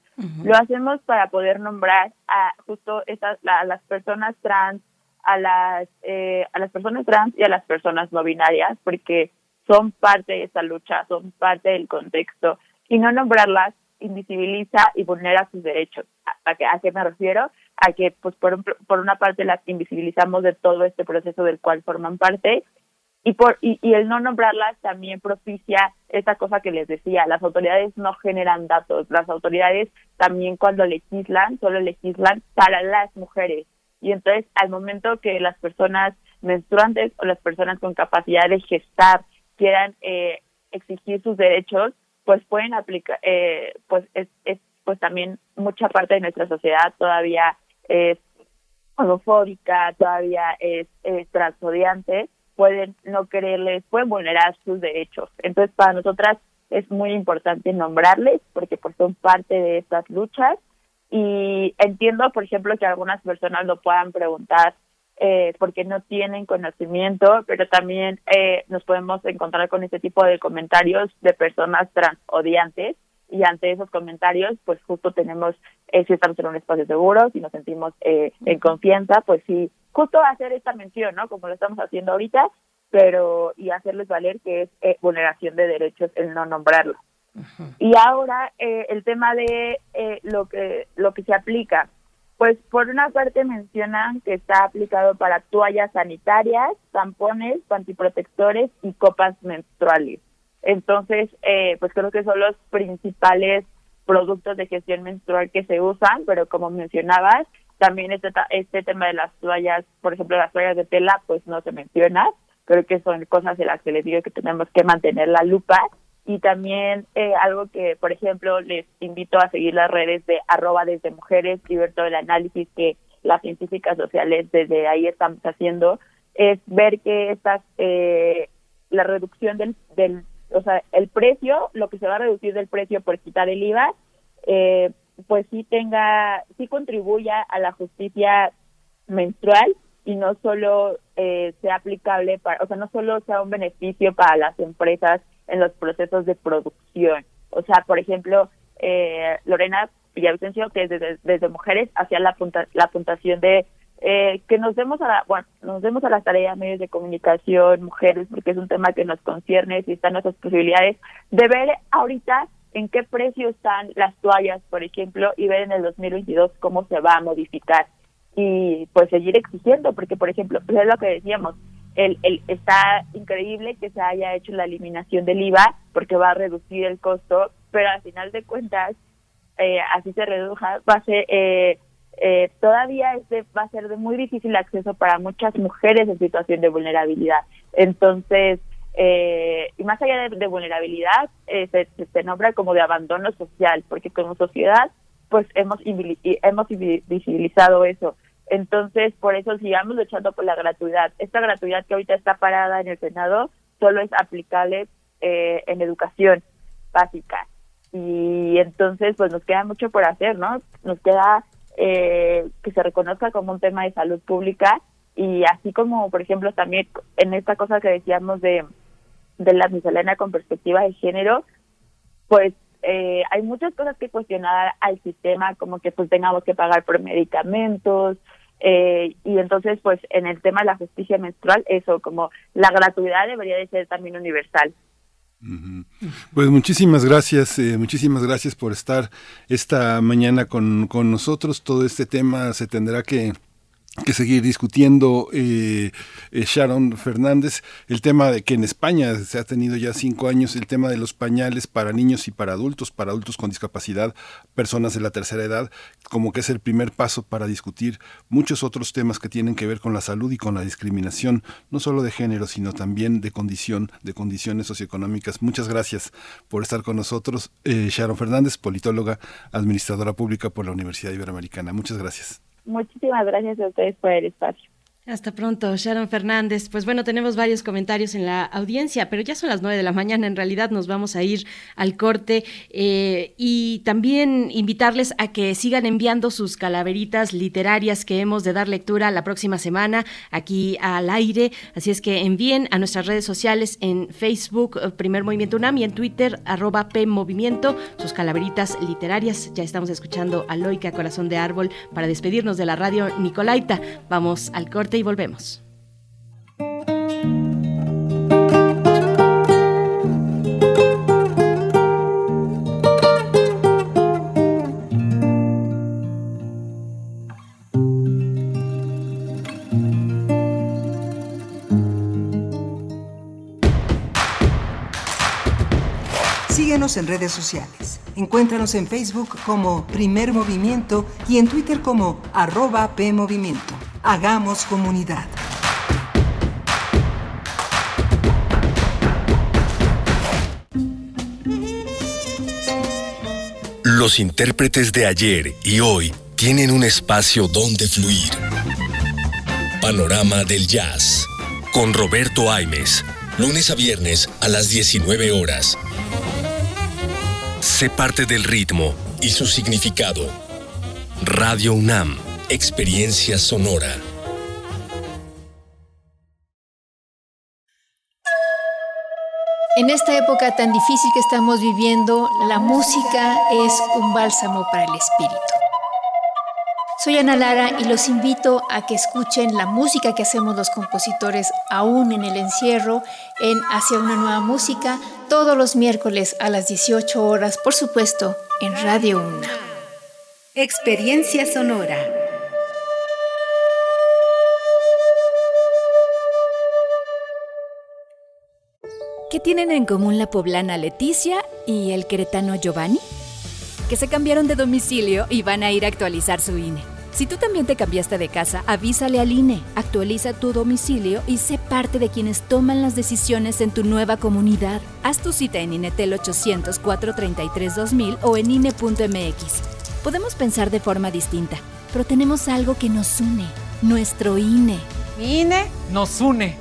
Lo hacemos para poder nombrar a justo esas, a las personas trans, a las, eh, a las personas trans y a las personas no binarias, porque son parte de esa lucha, son parte del contexto. Y no nombrarlas invisibiliza y vulnera sus derechos. ¿A, qué, a qué me refiero? A que, pues, por, por una parte las invisibilizamos de todo este proceso del cual forman parte y por y, el no nombrarlas también propicia esa cosa que les decía las autoridades no generan datos las autoridades también cuando legislan solo legislan para las mujeres. Y entonces al momento que las personas menstruantes o las personas con capacidad de gestar quieran eh, exigir sus derechos pues pueden aplicar, eh, pues es, es, pues también mucha parte de nuestra sociedad todavía es homofóbica, todavía es, es transodiante, pueden no quererles, pueden vulnerar sus derechos. Entonces, para nosotras es muy importante nombrarles porque pues son parte de estas luchas y entiendo, por ejemplo, que algunas personas lo puedan preguntar eh, porque no tienen conocimiento, pero también eh, nos podemos encontrar con este tipo de comentarios de personas transodiantes y ante esos comentarios, pues justo tenemos, eh, si estamos en un espacio seguro, si nos sentimos eh, en confianza, pues sí, justo hacer esta mención, ¿no? Como lo estamos haciendo ahorita, pero y hacerles valer que es eh, vulneración de derechos el no nombrarlo. Y ahora eh, el tema de eh, lo que lo que se aplica, pues por una parte mencionan que está aplicado para toallas sanitarias, tampones, antiprotectores y copas menstruales. Entonces, eh, pues creo que son los principales productos de gestión menstrual que se usan, pero como mencionabas, también este, este tema de las toallas, por ejemplo, las toallas de tela, pues no se menciona. Creo que son cosas de las que les digo que tenemos que mantener la lupa y también eh, algo que, por ejemplo, les invito a seguir las redes de arroba desde mujeres y ver todo el análisis que las científicas sociales desde ahí estamos haciendo, es ver que estas, eh, la reducción del, del, o sea, el precio, lo que se va a reducir del precio por quitar el IVA, eh, pues sí tenga, sí contribuya a la justicia menstrual y no solo eh, sea aplicable para, o sea, no solo sea un beneficio para las empresas en los procesos de producción. O sea, por ejemplo, eh, Lorena Villavicencio, que desde, desde mujeres hacía la, punta, la puntuación de eh, que nos demos a la, bueno, nos demos a las tareas medios de comunicación, mujeres, porque es un tema que nos concierne, si están nuestras posibilidades, de ver ahorita en qué precio están las toallas, por ejemplo, y ver en el 2022 cómo se va a modificar y pues seguir exigiendo, porque por ejemplo, pues es lo que decíamos, el, el, está increíble que se haya hecho la eliminación del IVA porque va a reducir el costo, pero al final de cuentas, eh, así se reduja, va a ser, eh, eh, todavía este va a ser de muy difícil acceso para muchas mujeres en situación de vulnerabilidad. Entonces, eh, y más allá de, vulnerabilidad, eh, se, se, nombra como de abandono social, porque como sociedad, pues hemos, hemos visibilizado eso. Entonces, por eso sigamos luchando por la gratuidad. Esta gratuidad que ahorita está parada en el Senado solo es aplicable eh, en educación básica. Y entonces, pues nos queda mucho por hacer, ¿no? Nos queda eh, que se reconozca como un tema de salud pública y así como, por ejemplo, también en esta cosa que decíamos de, de la miscelánea con perspectiva de género, pues eh, hay muchas cosas que cuestionar al sistema, como que pues tengamos que pagar por medicamentos, eh, y entonces, pues en el tema de la justicia menstrual, eso, como la gratuidad debería de ser también universal. Pues muchísimas gracias, eh, muchísimas gracias por estar esta mañana con, con nosotros. Todo este tema se tendrá que que seguir discutiendo eh, eh, Sharon Fernández el tema de que en España se ha tenido ya cinco años el tema de los pañales para niños y para adultos, para adultos con discapacidad, personas de la tercera edad, como que es el primer paso para discutir muchos otros temas que tienen que ver con la salud y con la discriminación, no solo de género, sino también de condición, de condiciones socioeconómicas. Muchas gracias por estar con nosotros, eh, Sharon Fernández, politóloga, administradora pública por la Universidad Iberoamericana. Muchas gracias. Muchísimas gracias a ustedes por el espacio. Hasta pronto, Sharon Fernández. Pues bueno, tenemos varios comentarios en la audiencia, pero ya son las nueve de la mañana. En realidad nos vamos a ir al corte eh, y también invitarles a que sigan enviando sus calaveritas literarias que hemos de dar lectura la próxima semana aquí al aire. Así es que envíen a nuestras redes sociales en Facebook, eh, Primer Movimiento UNAM y en Twitter, arroba P Movimiento, sus calaveritas literarias. Ya estamos escuchando a Loica Corazón de Árbol para despedirnos de la radio Nicolaita. Vamos al corte y volvemos. En redes sociales. Encuéntranos en Facebook como Primer Movimiento y en Twitter como arroba PMovimiento. Hagamos comunidad. Los intérpretes de ayer y hoy tienen un espacio donde fluir. Panorama del Jazz. Con Roberto Aimes. Lunes a viernes a las 19 horas. Sé parte del ritmo y su significado. Radio UNAM. Experiencia sonora. En esta época tan difícil que estamos viviendo, la música es un bálsamo para el espíritu. Soy Ana Lara y los invito a que escuchen la música que hacemos los compositores aún en el encierro en Hacia una nueva música todos los miércoles a las 18 horas, por supuesto, en Radio Una. Experiencia sonora. ¿Qué tienen en común la poblana Leticia y el queretano Giovanni? Que se cambiaron de domicilio y van a ir a actualizar su INE. Si tú también te cambiaste de casa, avísale al INE, actualiza tu domicilio y sé parte de quienes toman las decisiones en tu nueva comunidad. Haz tu cita en INETEL 800 433 2000 o en INE.mx. Podemos pensar de forma distinta, pero tenemos algo que nos une, nuestro INE. Mi INE nos une.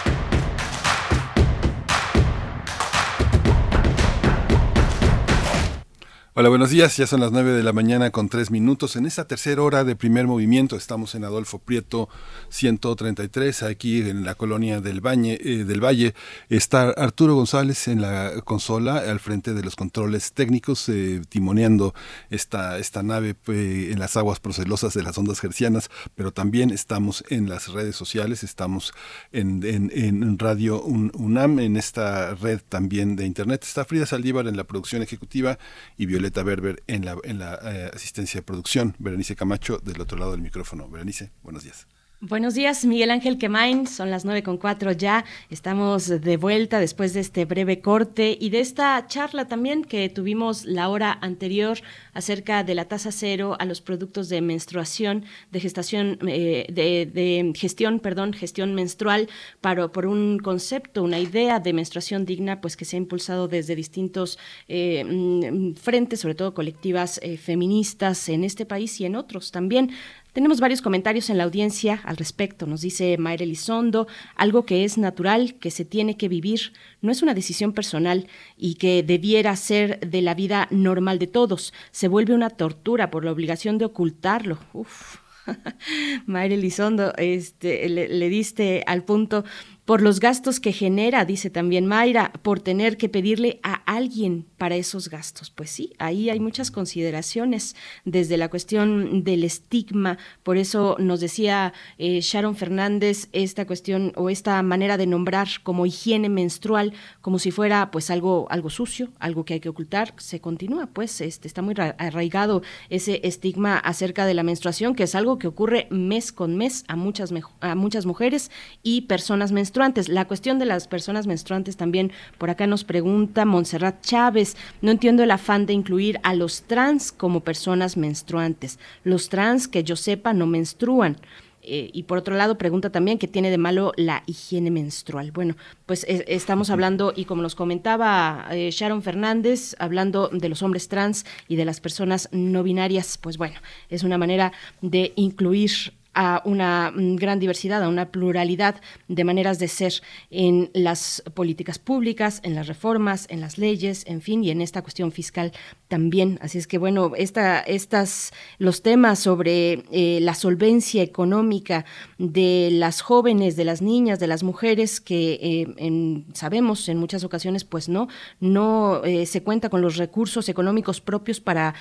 Hola, buenos días. Ya son las 9 de la mañana con 3 minutos. En esta tercera hora de primer movimiento estamos en Adolfo Prieto 133, aquí en la colonia del, Bañe, eh, del Valle. Está Arturo González en la consola, al frente de los controles técnicos, eh, timoneando esta, esta nave eh, en las aguas procelosas de las ondas gercianas, pero también estamos en las redes sociales, estamos en, en, en Radio UNAM, en esta red también de Internet. Está Frida Saldívar en la producción ejecutiva y Violeta Berber en la, en la eh, asistencia de producción, Berenice Camacho del otro lado del micrófono. Berenice, buenos días. Buenos días, Miguel Ángel Quemain. Son las nueve con cuatro ya. Estamos de vuelta después de este breve corte y de esta charla también que tuvimos la hora anterior acerca de la tasa cero a los productos de menstruación, de gestación, eh, de, gestión, perdón, gestión menstrual, para, por un concepto, una idea de menstruación digna, pues que se ha impulsado desde distintos eh, mm, frentes, sobre todo colectivas eh, feministas en este país y en otros también. Tenemos varios comentarios en la audiencia al respecto. Nos dice Mayra Elizondo, algo que es natural, que se tiene que vivir, no es una decisión personal y que debiera ser de la vida normal de todos. Se vuelve una tortura por la obligación de ocultarlo. Uf. Mayra Elizondo, este, le, le diste al punto por los gastos que genera, dice también Mayra, por tener que pedirle a alguien para esos gastos. Pues sí, ahí hay muchas consideraciones desde la cuestión del estigma. Por eso nos decía eh, Sharon Fernández esta cuestión o esta manera de nombrar como higiene menstrual como si fuera pues algo algo sucio, algo que hay que ocultar. Se continúa, pues este, está muy arraigado ese estigma acerca de la menstruación, que es algo que ocurre mes con mes a muchas a muchas mujeres y personas menstruantes. La cuestión de las personas menstruantes también por acá nos pregunta Montserrat Chávez. No entiendo el afán de incluir a los trans como personas menstruantes. Los trans, que yo sepa, no menstruan. Eh, y por otro lado, pregunta también qué tiene de malo la higiene menstrual. Bueno, pues eh, estamos hablando, y como nos comentaba eh, Sharon Fernández, hablando de los hombres trans y de las personas no binarias, pues bueno, es una manera de incluir a una mm, gran diversidad, a una pluralidad de maneras de ser en las políticas públicas, en las reformas, en las leyes, en fin, y en esta cuestión fiscal también. Así es que bueno, esta, estas, los temas sobre eh, la solvencia económica de las jóvenes, de las niñas, de las mujeres que eh, sabemos en muchas ocasiones, pues no, no eh, se cuenta con los recursos económicos propios para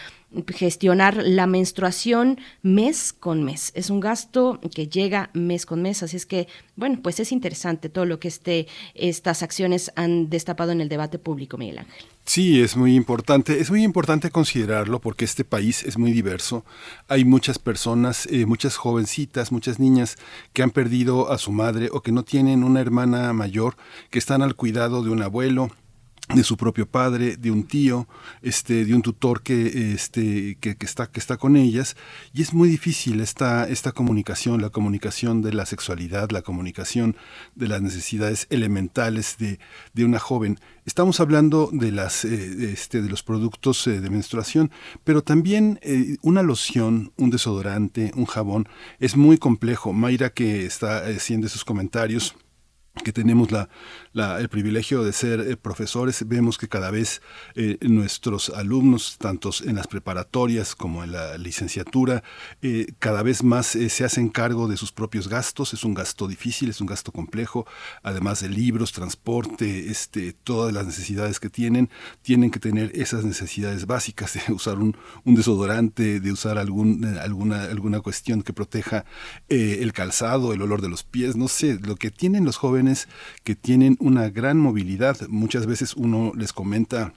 gestionar la menstruación mes con mes. Es un gasto que llega mes con mes, así es que, bueno, pues es interesante todo lo que este, estas acciones han destapado en el debate público, Miguel Ángel. Sí, es muy importante. Es muy importante considerarlo porque este país es muy diverso. Hay muchas personas, eh, muchas jovencitas, muchas niñas que han perdido a su madre o que no tienen una hermana mayor, que están al cuidado de un abuelo, de su propio padre, de un tío, este, de un tutor que, este, que, está, que está con ellas. Y es muy difícil esta, esta comunicación, la comunicación de la sexualidad, la comunicación de las necesidades elementales de, de una joven. Estamos hablando de, las, eh, este, de los productos eh, de menstruación, pero también eh, una loción, un desodorante, un jabón, es muy complejo. Mayra que está haciendo esos comentarios, que tenemos la, el privilegio de ser eh, profesores, vemos que cada vez eh, nuestros alumnos, tanto en las preparatorias como en la licenciatura, eh, cada vez más se hacen cargo de sus propios gastos. Es un gasto difícil, es un gasto complejo, además de libros, transporte, este, todas las necesidades que tienen, tienen que tener esas necesidades básicas de usar un, un desodorante, de usar algún, alguna, alguna cuestión que proteja el calzado, el olor de los pies, no sé, lo que tienen los jóvenes que tienen una gran movilidad. Muchas veces uno les comenta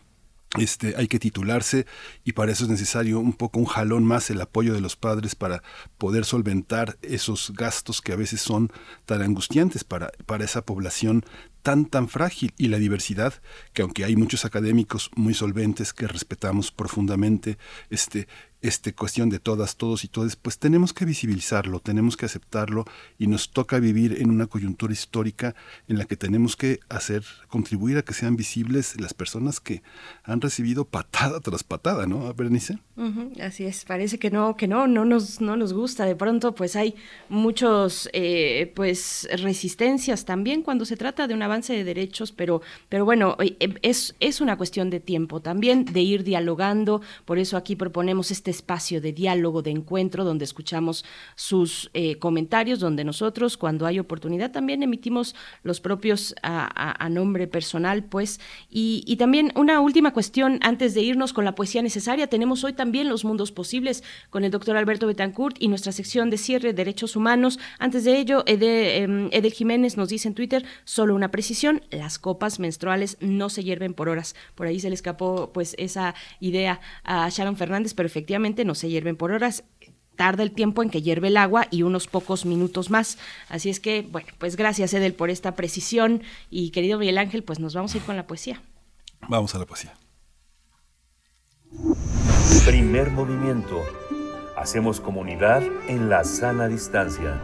este, hay que titularse y para eso es necesario un poco un jalón más el apoyo de los padres para poder solventar esos gastos que a veces son tan angustiantes para, para esa población tan tan frágil y la diversidad que aunque hay muchos académicos muy solventes que respetamos profundamente este este cuestión de todas, todos y todas, pues tenemos que visibilizarlo, tenemos que aceptarlo y nos toca vivir en una coyuntura histórica en la que tenemos que hacer, contribuir a que sean visibles las personas que han recibido patada tras patada, ¿no, Bernice? así es, parece que no, que no, no nos, no nos gusta. De pronto, pues hay muchos, eh, pues resistencias también cuando se trata de un avance de derechos, pero, pero bueno, eh, es, es una cuestión de tiempo también, de ir dialogando. Por eso aquí proponemos este espacio de diálogo, de encuentro, donde escuchamos sus eh, comentarios, donde nosotros, cuando hay oportunidad, también emitimos los propios a, nombre personal, pues. Y, también una última cuestión antes de irnos con la poesía necesaria. Tenemos hoy también los mundos posibles con el doctor Alberto Betancourt y nuestra sección de cierre derechos humanos. Antes de ello, Ede, em, Jiménez nos dice en Twitter, solo una precisión, las copas menstruales no se hierven por horas. Por ahí se le escapó pues esa idea a Sharon Fernández, pero efectivamente no se hierven por horas, tarda el tiempo en que hierve el agua y unos pocos minutos más. Así es que, bueno, pues gracias Edel por esta precisión y querido Miguel Ángel, pues nos vamos a ir con la poesía. Vamos a la poesía. Primer movimiento. Hacemos comunidad en la sana distancia.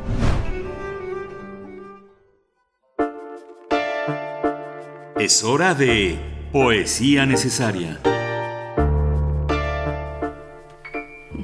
Es hora de poesía necesaria.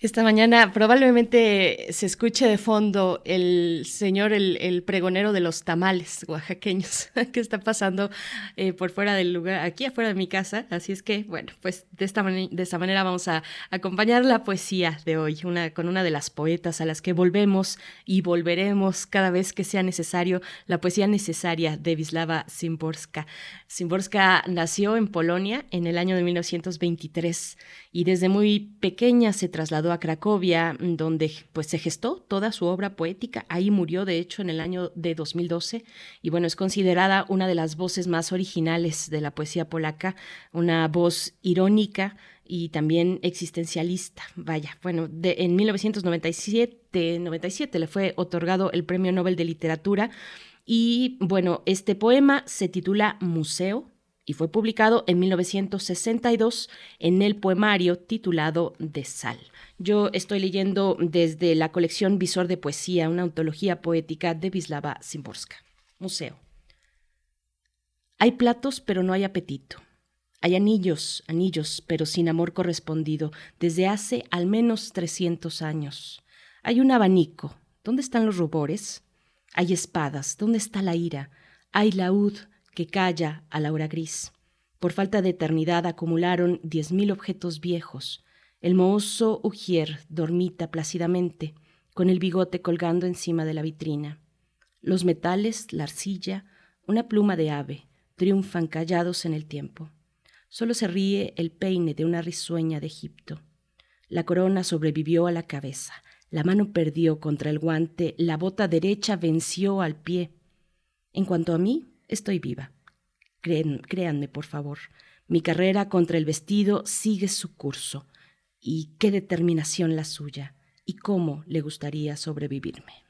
Esta mañana probablemente se escuche de fondo el señor, el, pregonero de los tamales oaxaqueños que está pasando eh, por fuera del lugar, aquí afuera de mi casa. Así es que, bueno, pues de esta, de esta manera vamos a acompañar la poesía de hoy, una, con una de las poetas a las que volvemos y volveremos cada vez que sea necesario, la poesía necesaria de Wisława Szymborska. Szymborska nació en Polonia en el año de 1923 y desde muy pequeña se trasladó a Cracovia, mm, donde pues se gestó toda su obra poética. Ahí murió, de hecho, en el año de 2012 y bueno, es considerada una de las voces más originales de la poesía polaca, una voz irónica y también existencialista. Vaya, bueno, de, en 1997 97 le fue otorgado el Premio Nobel de Literatura y bueno, este poema se titula Museo y fue publicado en 1962 en el poemario titulado De Sal. Yo estoy leyendo desde la colección Visor de Poesía, una antología poética de Wisława Szymborska. Museo. Hay platos, pero no hay apetito. Hay anillos, anillos, pero sin amor correspondido, desde hace al menos 300 años. Hay un abanico. ¿Dónde están los rubores? Hay espadas. ¿Dónde está la ira? Hay laúd que calla a la hora gris. Por falta de eternidad acumularon diez mil objetos viejos. El mohoso Ujier dormita plácidamente, con el bigote colgando encima de la vitrina. Los metales, la arcilla, una pluma de ave, triunfan callados en el tiempo. Solo se ríe el peine de una risueña de Egipto. La corona sobrevivió a la cabeza, la mano perdió contra el guante, la bota derecha venció al pie. En cuanto a mí, estoy viva. créanme, por favor, mi carrera contra el vestido sigue su curso y qué determinación la suya, y cómo le gustaría sobrevivirme.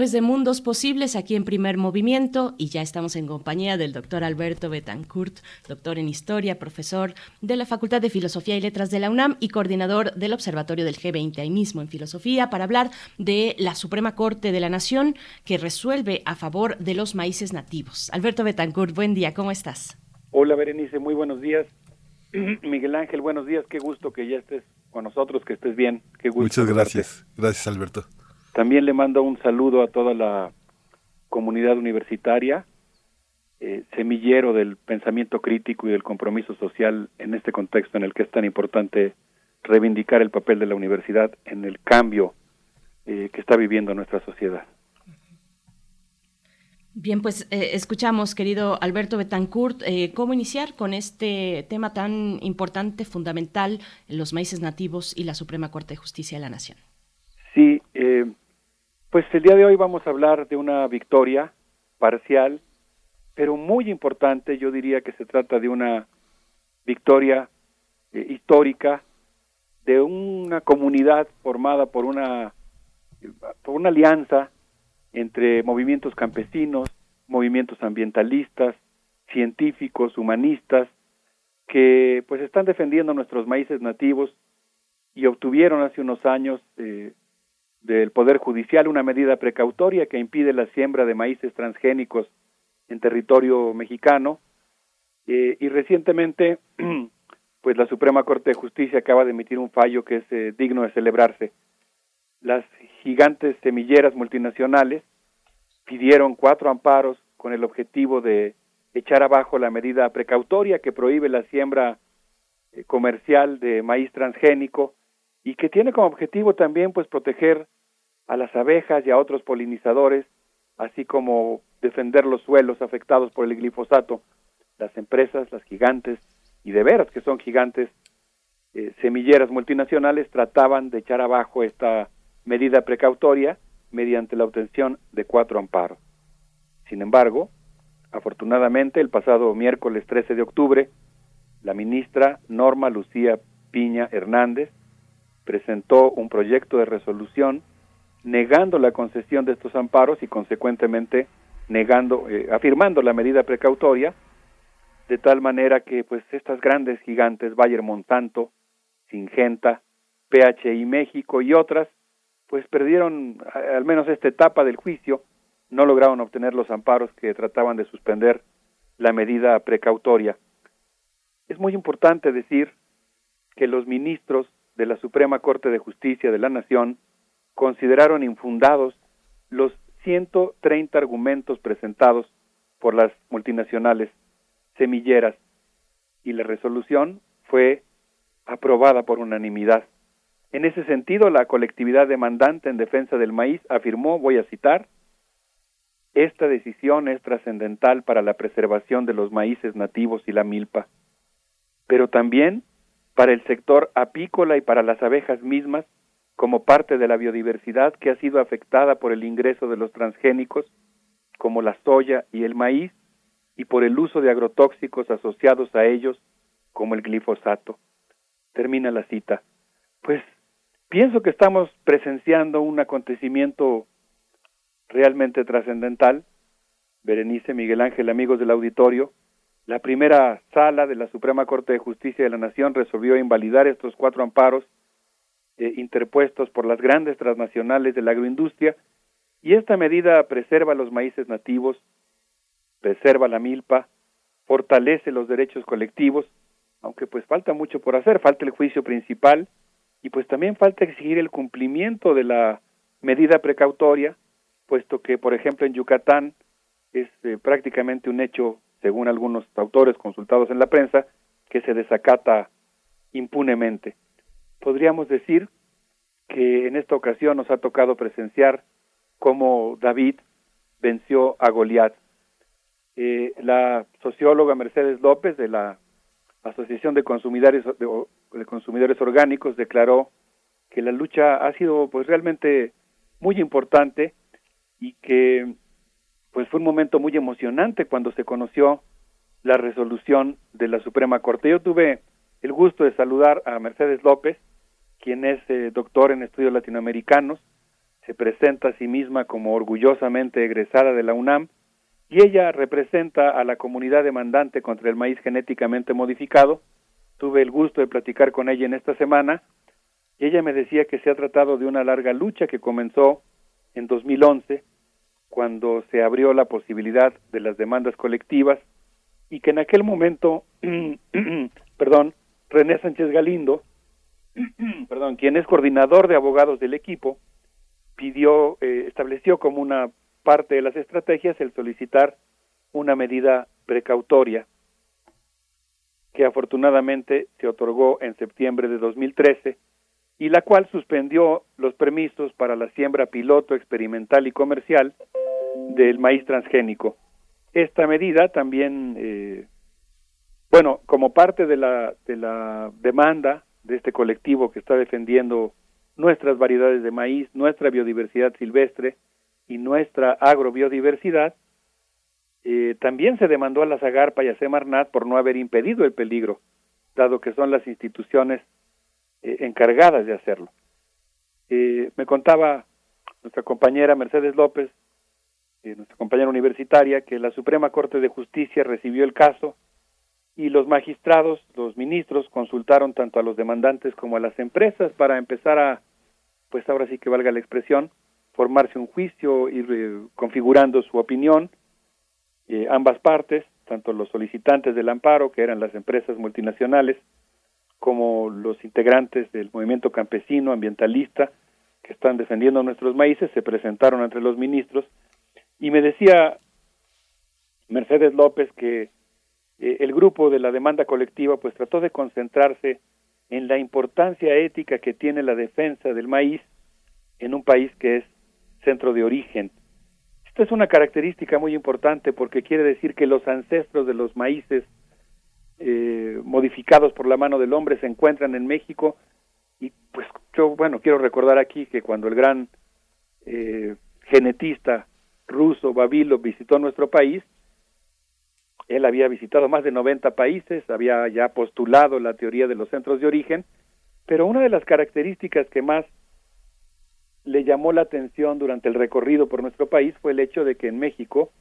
Jueves de Mundos Posibles aquí en Primer Movimiento y ya estamos en compañía del doctor Alberto Betancourt, doctor en Historia, profesor de la Facultad de Filosofía y Letras de la UNAM y coordinador del Observatorio del G20 ahí mismo en Filosofía para hablar de la Suprema Corte de la Nación que resuelve a favor de los maíces nativos. Alberto Betancourt, buen día, ¿cómo estás? Hola Berenice, muy buenos días. Miguel Ángel, buenos días, qué gusto que ya estés con nosotros, que estés bien. Qué gusto Muchas gracias, gracias Alberto. También le mando un saludo a toda la comunidad universitaria, eh, semillero del pensamiento crítico y del compromiso social en este contexto en el que es tan importante reivindicar el papel de la universidad en el cambio eh, que está viviendo nuestra sociedad. Bien, pues eh, escuchamos, querido Alberto Betancourt, cómo iniciar con este tema tan importante, fundamental, los maíces nativos y la Suprema Corte de Justicia de la Nación. Sí, eh, pues el día de hoy vamos a hablar de una victoria parcial, pero muy importante. Yo diría que se trata de una victoria eh, histórica de una comunidad formada por una por una alianza entre movimientos campesinos, movimientos ambientalistas, científicos, humanistas, que pues están defendiendo nuestros maíces nativos y obtuvieron hace unos años eh, del Poder Judicial una medida precautoria que impide la siembra de maíces transgénicos en territorio mexicano eh, y recientemente pues la Suprema Corte de Justicia acaba de emitir un fallo que es eh, digno de celebrarse. Las gigantes semilleras multinacionales pidieron cuatro amparos con el objetivo de echar abajo la medida precautoria que prohíbe la siembra eh, comercial de maíz transgénico y que tiene como objetivo también pues proteger a las abejas y a otros polinizadores, así como defender los suelos afectados por el glifosato. Las empresas, las gigantes, y de veras que son gigantes, eh, semilleras multinacionales, trataban de echar abajo esta medida precautoria mediante la obtención de cuatro amparos. Sin embargo, afortunadamente, el pasado miércoles 13 de octubre, la ministra Norma Lucía Piña Hernández presentó un proyecto de resolución negando la concesión de estos amparos y consecuentemente negando, eh, afirmando la medida precautoria, de tal manera que pues estas grandes gigantes, Bayer Monsanto, Singenta, PHI México y otras, pues perdieron al menos esta etapa del juicio, no lograron obtener los amparos que trataban de suspender la medida precautoria. Es muy importante decir que los ministros de la Suprema Corte de Justicia de la Nación consideraron infundados los 130 argumentos presentados por las multinacionales semilleras y la resolución fue aprobada por unanimidad. En ese sentido, la colectividad demandante en defensa del maíz afirmó, voy a citar, esta decisión es trascendental para la preservación de los maíces nativos y la milpa, pero también para el sector apícola y para las abejas mismas como parte de la biodiversidad que ha sido afectada por el ingreso de los transgénicos como la soya y el maíz y por el uso de agrotóxicos asociados a ellos como el glifosato. Termina la cita. Pues pienso que estamos presenciando un acontecimiento realmente trascendental. Berenice Miguel Ángel, amigos del auditorio, la primera sala de la Suprema Corte de Justicia de la Nación resolvió invalidar estos cuatro amparos eh, interpuestos por las grandes transnacionales de la agroindustria y esta medida preserva los maíces nativos, preserva la milpa, fortalece los derechos colectivos, aunque pues falta mucho por hacer, falta el juicio principal y pues también falta exigir el cumplimiento de la medida precautoria, puesto que por ejemplo en Yucatán es eh, prácticamente un hecho, según algunos autores consultados en la prensa, que se desacata impunemente podríamos decir que en esta ocasión nos ha tocado presenciar cómo David venció a Goliat. Eh, la socióloga Mercedes López de la Asociación de Consumidores, de, Consumidores Orgánicos declaró que la lucha ha sido pues realmente muy importante y que pues fue un momento muy emocionante cuando se conoció la resolución de la Suprema Corte. Yo tuve el gusto de saludar a Mercedes López, quien es eh, doctor en estudios latinoamericanos, se presenta a sí misma como orgullosamente egresada de la UNAM y ella representa a la comunidad demandante contra el maíz genéticamente modificado. Tuve el gusto de platicar con ella en esta semana y ella me decía que se ha tratado de una larga lucha que comenzó en 2011 cuando se abrió la posibilidad de las demandas colectivas y que en aquel momento, perdón, René Sánchez Galindo, perdón, quien es coordinador de abogados del equipo, pidió, eh, estableció como una parte de las estrategias el solicitar una medida precautoria que afortunadamente se otorgó en septiembre de 2013 y la cual suspendió los permisos para la siembra piloto, experimental y comercial del maíz transgénico. Esta medida también, eh, bueno, como parte de la, de la demanda de este colectivo que está defendiendo nuestras variedades de maíz, nuestra biodiversidad silvestre y nuestra agrobiodiversidad, eh, también se demandó a la Zagarpa y a Semarnat por no haber impedido el peligro, dado que son las instituciones eh, encargadas de hacerlo. Eh, me contaba nuestra compañera Mercedes López, nuestra compañera universitaria, que la Suprema Corte de Justicia recibió el caso y los magistrados, los ministros, consultaron tanto a los demandantes como a las empresas para empezar a, pues ahora sí que valga la expresión, formarse un juicio, ir eh, configurando su opinión. eh, ambas partes, tanto los solicitantes del amparo, que eran las empresas multinacionales, como los integrantes del movimiento campesino ambientalista que están defendiendo nuestros maíces, se presentaron entre los ministros y me decía Mercedes López que eh, el grupo de la demanda colectiva pues trató de concentrarse en la importancia ética que tiene la defensa del maíz en un país que es centro de origen. Esta es una característica muy importante porque quiere decir que los ancestros de los maíces eh, modificados por la mano del hombre se encuentran en México. Y pues yo bueno quiero recordar aquí que cuando el gran eh, genetista ruso Babilo visitó nuestro país él había visitado más de 90 países, había ya postulado la teoría de los centros de origen, pero una de las características que más le llamó la atención durante el recorrido por nuestro país fue el hecho de que en México,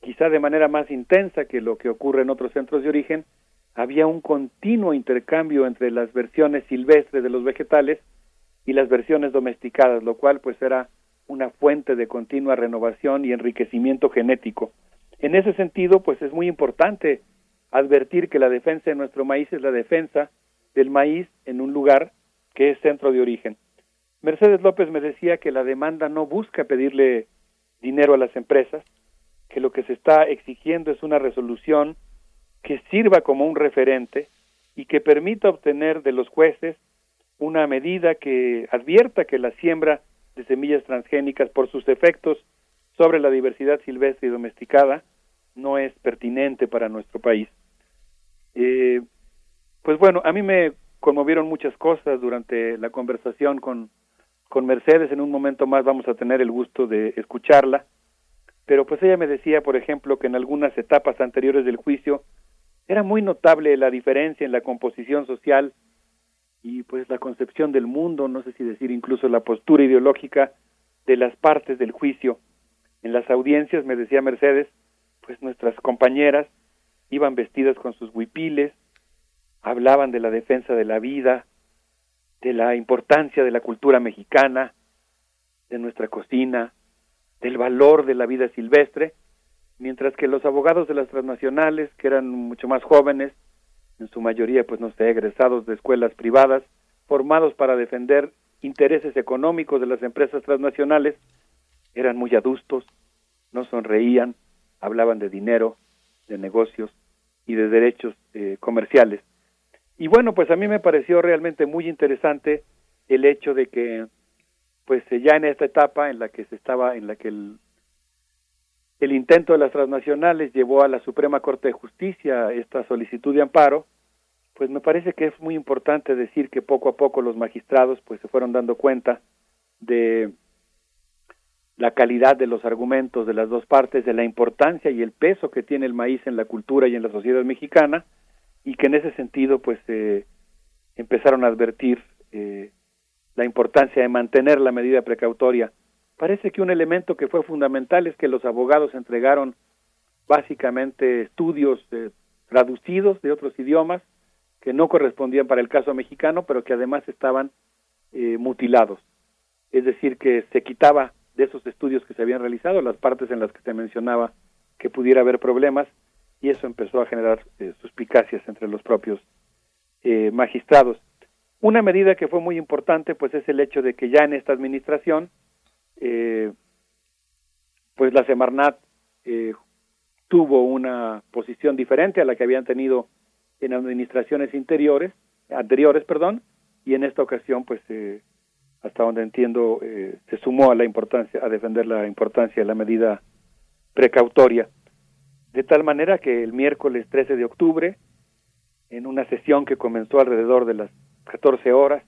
quizá de manera más intensa que lo que ocurre en otros centros de origen, había un continuo intercambio entre las versiones silvestres de los vegetales y las versiones domesticadas, lo cual pues era una fuente de continua renovación y enriquecimiento genético. En ese sentido, pues es muy importante advertir que la defensa de nuestro maíz es la defensa del maíz en un lugar que es centro de origen. Mercedes López me decía que la demanda no busca pedirle dinero a las empresas, que lo que se está exigiendo es una resolución que sirva como un referente y que permita obtener de los jueces una medida que advierta que la siembra de semillas transgénicas por sus efectos sobre la diversidad silvestre y domesticada no es pertinente para nuestro país. Eh, pues bueno, a mí me conmovieron muchas cosas durante la conversación con, con Mercedes. En un momento más vamos a tener el gusto de escucharla. Pero pues ella me decía, por ejemplo, que en algunas etapas anteriores del juicio era muy notable la diferencia en la composición social y pues la concepción del mundo, no sé si decir incluso la postura ideológica de las partes del juicio. En las audiencias, me decía Mercedes, pues nuestras compañeras iban vestidas con sus huipiles, hablaban de la defensa de la vida, de la importancia de la cultura mexicana, de nuestra cocina, del valor de la vida silvestre, mientras que los abogados de las transnacionales, que eran mucho más jóvenes, en su mayoría, pues no sé, egresados de escuelas privadas, formados para defender intereses económicos de las empresas transnacionales, eran muy adustos, no sonreían, hablaban de dinero, de negocios y de derechos eh, comerciales. Y bueno, pues a mí me pareció realmente muy interesante el hecho de que, pues ya en esta etapa en la que se estaba, en la que el, el intento de las transnacionales llevó a la Suprema Corte de Justicia esta solicitud de amparo, pues me parece que es muy importante decir que poco a poco los magistrados pues se fueron dando cuenta de la calidad de los argumentos de las dos partes, de la importancia y el peso que tiene el maíz en la cultura y en la sociedad mexicana, y que en ese sentido pues eh, empezaron a advertir eh, la importancia de mantener la medida precautoria. Parece que un elemento que fue fundamental es que los abogados entregaron básicamente estudios eh, traducidos de otros idiomas que no correspondían para el caso mexicano, pero que además estaban mutilados. Es decir, que se quitaba de esos estudios que se habían realizado, las partes en las que se mencionaba que pudiera haber problemas, y eso empezó a generar eh, suspicacias entre los propios eh, magistrados. Una medida que fue muy importante, pues es el hecho de que ya en esta administración, eh, pues la Semarnat tuvo una posición diferente a la que habían tenido en administraciones interiores, anteriores, perdón, y en esta ocasión, pues hasta donde entiendo, eh, se sumó a la importancia, a defender la importancia de la medida precautoria. De tal manera que el miércoles 13 de octubre, en una sesión que comenzó alrededor de las 14 horas,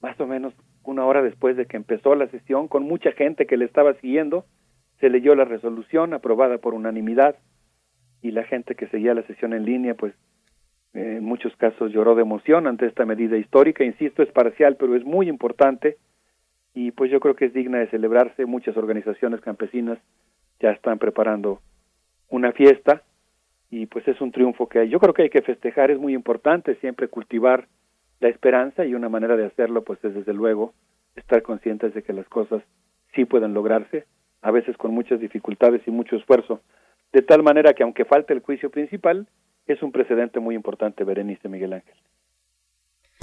más o menos una hora después de que empezó la sesión, con mucha gente que le estaba siguiendo, se leyó la resolución aprobada por unanimidad y la gente que seguía la sesión en línea, pues en muchos casos lloró de emoción ante esta medida histórica, insisto, es parcial, pero es muy importante y pues yo creo que es digna de celebrarse. Muchas organizaciones campesinas ya están preparando una fiesta y pues es un triunfo que yo creo que hay que festejar, es muy importante siempre cultivar la esperanza y una manera de hacerlo pues es desde luego estar conscientes de que las cosas sí pueden lograrse, a veces con muchas dificultades y mucho esfuerzo. de tal manera que aunque falte el juicio principal, es un precedente muy importante, Berenice Miguel Ángel.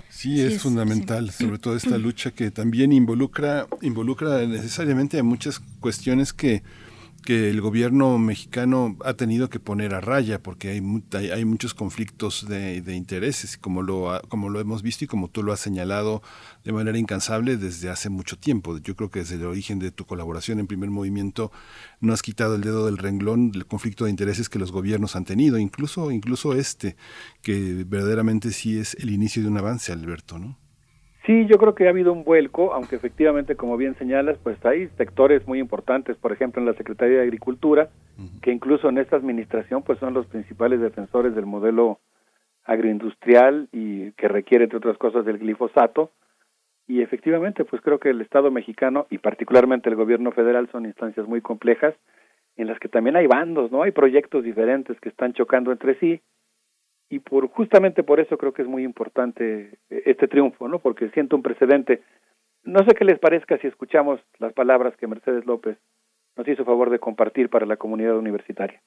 Sí, es, fundamental, sobre todo esta lucha que también involucra, involucra necesariamente a muchas cuestiones que que el gobierno mexicano ha tenido que poner a raya porque hay, hay, muchos conflictos de, de, intereses, como lo, como lo hemos visto y como tú lo has señalado de manera incansable desde hace mucho tiempo. Yo creo que desde el origen de tu colaboración en primer movimiento no has quitado el dedo del renglón del conflicto de intereses que los gobiernos han tenido, incluso, incluso este, que verdaderamente sí es el inicio de un avance, Alberto, ¿no? Sí, yo creo que ha habido un vuelco, aunque efectivamente, como bien señalas, pues hay sectores muy importantes, por ejemplo, en la Secretaría de Agricultura, que incluso en esta administración, pues son los principales defensores del modelo agroindustrial y que requiere, entre otras cosas, del glifosato. Y efectivamente, pues creo que el Estado mexicano y particularmente el gobierno federal son instancias muy complejas en las que también hay bandos, ¿no? Hay proyectos diferentes que están chocando entre sí y por justamente por eso creo que es muy importante eh, este triunfo, ¿no? Porque siento un precedente. No sé qué les parezca si escuchamos las palabras que Mercedes López nos hizo favor de compartir para la comunidad universitaria.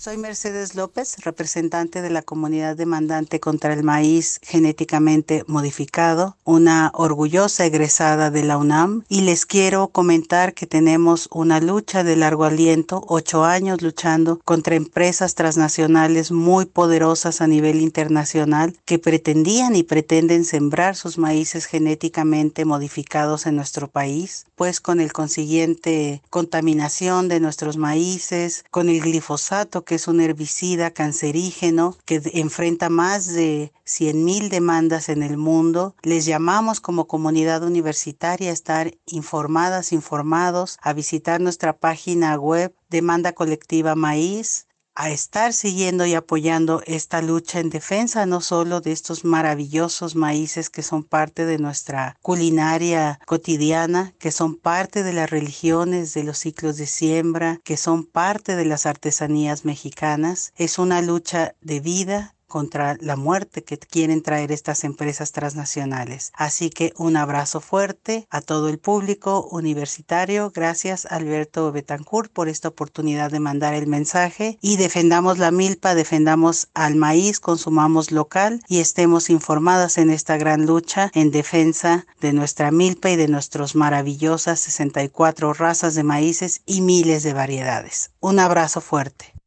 Soy Mercedes López, representante de la comunidad demandante contra el maíz genéticamente modificado, una orgullosa egresada de la UNAM, y les quiero comentar que tenemos una lucha de largo aliento, ocho años luchando contra empresas transnacionales muy poderosas a nivel internacional que pretendían y pretenden sembrar sus maíces genéticamente modificados en nuestro país, pues con el consiguiente contaminación de nuestros maíces, con el glifosato que es un herbicida cancerígeno que enfrenta más de 100.000 demandas en el mundo. Les llamamos como comunidad universitaria a estar informadas, informados, a visitar nuestra página web Demanda Colectiva Maíz a estar siguiendo y apoyando esta lucha en defensa no solo de estos maravillosos maíces que son parte de nuestra culinaria cotidiana, que son parte de las religiones, de los ciclos de siembra, que son parte de las artesanías mexicanas. Es una lucha de vida, contra la muerte que quieren traer estas empresas transnacionales. Así que un abrazo fuerte a todo el público universitario. Gracias Alberto Betancourt por esta oportunidad de mandar el mensaje y defendamos la milpa, defendamos al maíz, consumamos local y estemos informadas en esta gran lucha en defensa de nuestra milpa y de nuestras maravillosas 64 razas de maíces y miles de variedades. Un abrazo fuerte.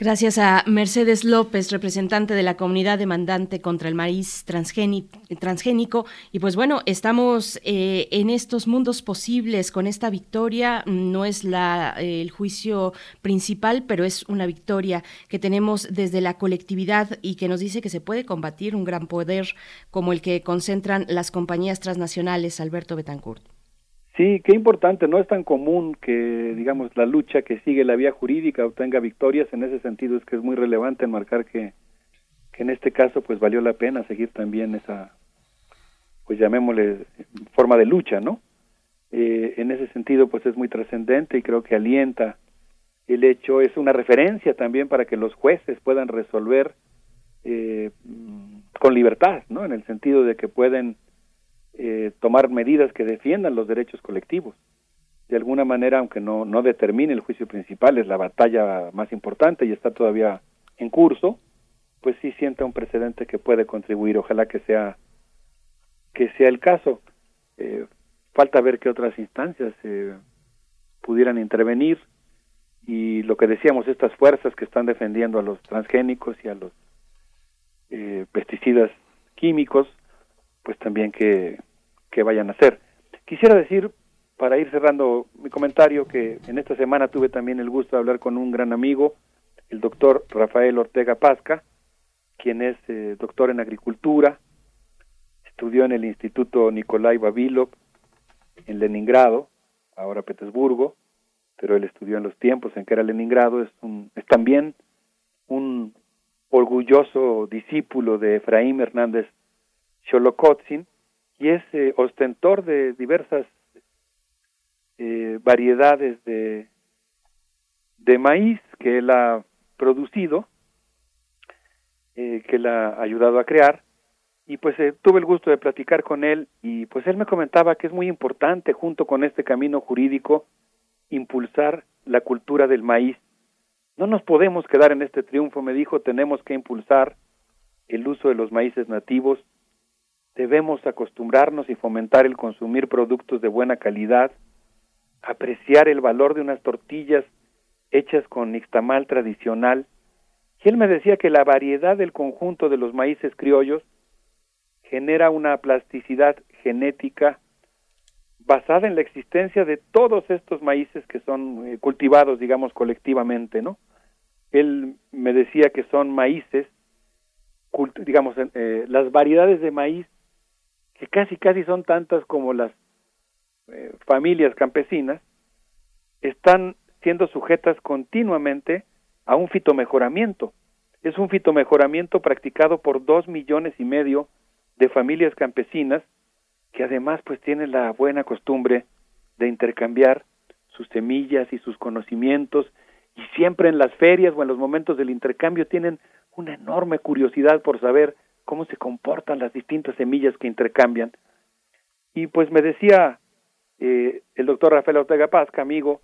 Gracias a Mercedes López, representante de la comunidad demandante contra el maíz transgénico. Y pues bueno, estamos eh, en estos mundos posibles con esta victoria. No es la, el juicio principal, pero es una victoria que tenemos desde la colectividad y que nos dice que se puede combatir un gran poder como el que concentran las compañías transnacionales. Alberto Betancourt. Sí, qué importante, no es tan común que, digamos, la lucha que sigue la vía jurídica obtenga victorias, en ese sentido es que es muy relevante marcar que, que en este caso pues valió la pena seguir también esa, pues llamémosle, forma de lucha, ¿no? Eh, en ese sentido pues es muy trascendente y creo que alienta el hecho, es una referencia también para que los jueces puedan resolver eh, con libertad, ¿no? En el sentido de que pueden eh, tomar medidas que defiendan los derechos colectivos. De alguna manera, aunque no, no determine el juicio principal, es la batalla más importante y está todavía en curso, pues sí sienta un precedente que puede contribuir. Ojalá que sea que sea el caso. Eh, falta ver qué otras instancias eh, pudieran intervenir y lo que decíamos, estas fuerzas que están defendiendo a los transgénicos y a los eh, pesticidas químicos, pues también que, que vayan a hacer. Quisiera decir, para ir cerrando mi comentario, que en esta semana tuve también el gusto de hablar con un gran amigo, el doctor Rafael Ortega Pasca, quien es eh, doctor en agricultura, estudió en el Instituto Nikolai Babilov en Leningrado, ahora Petersburgo, pero él estudió en los tiempos en que era Leningrado, es, un, es también un orgulloso discípulo de Efraín Hernández Y es eh, ostentor de diversas eh, variedades de, de maíz que él ha producido, eh, que él ha ayudado a crear, y pues tuve el gusto de platicar con él y pues él me comentaba que es muy importante junto con este camino jurídico impulsar la cultura del maíz. No nos podemos quedar en este triunfo, me dijo, tenemos que impulsar el uso de los maíces nativos, debemos acostumbrarnos y fomentar el consumir productos de buena calidad, apreciar el valor de unas tortillas hechas con nixtamal tradicional. Y él me decía que la variedad del conjunto de los maíces criollos genera una plasticidad genética basada en la existencia de todos estos maíces que son eh, cultivados, digamos, colectivamente, ¿no? Él me decía que son maíces, digamos, eh, las variedades de maíz que casi casi son tantas como las eh, familias campesinas, están siendo sujetas continuamente a un fitomejoramiento. Es un fitomejoramiento practicado por dos millones y medio de familias campesinas que además pues tienen la buena costumbre de intercambiar sus semillas y sus conocimientos y siempre en las ferias o en los momentos del intercambio tienen una enorme curiosidad por saber cómo se comportan las distintas semillas que intercambian. Y pues me decía eh, el doctor Rafael Ortega Pazca, amigo,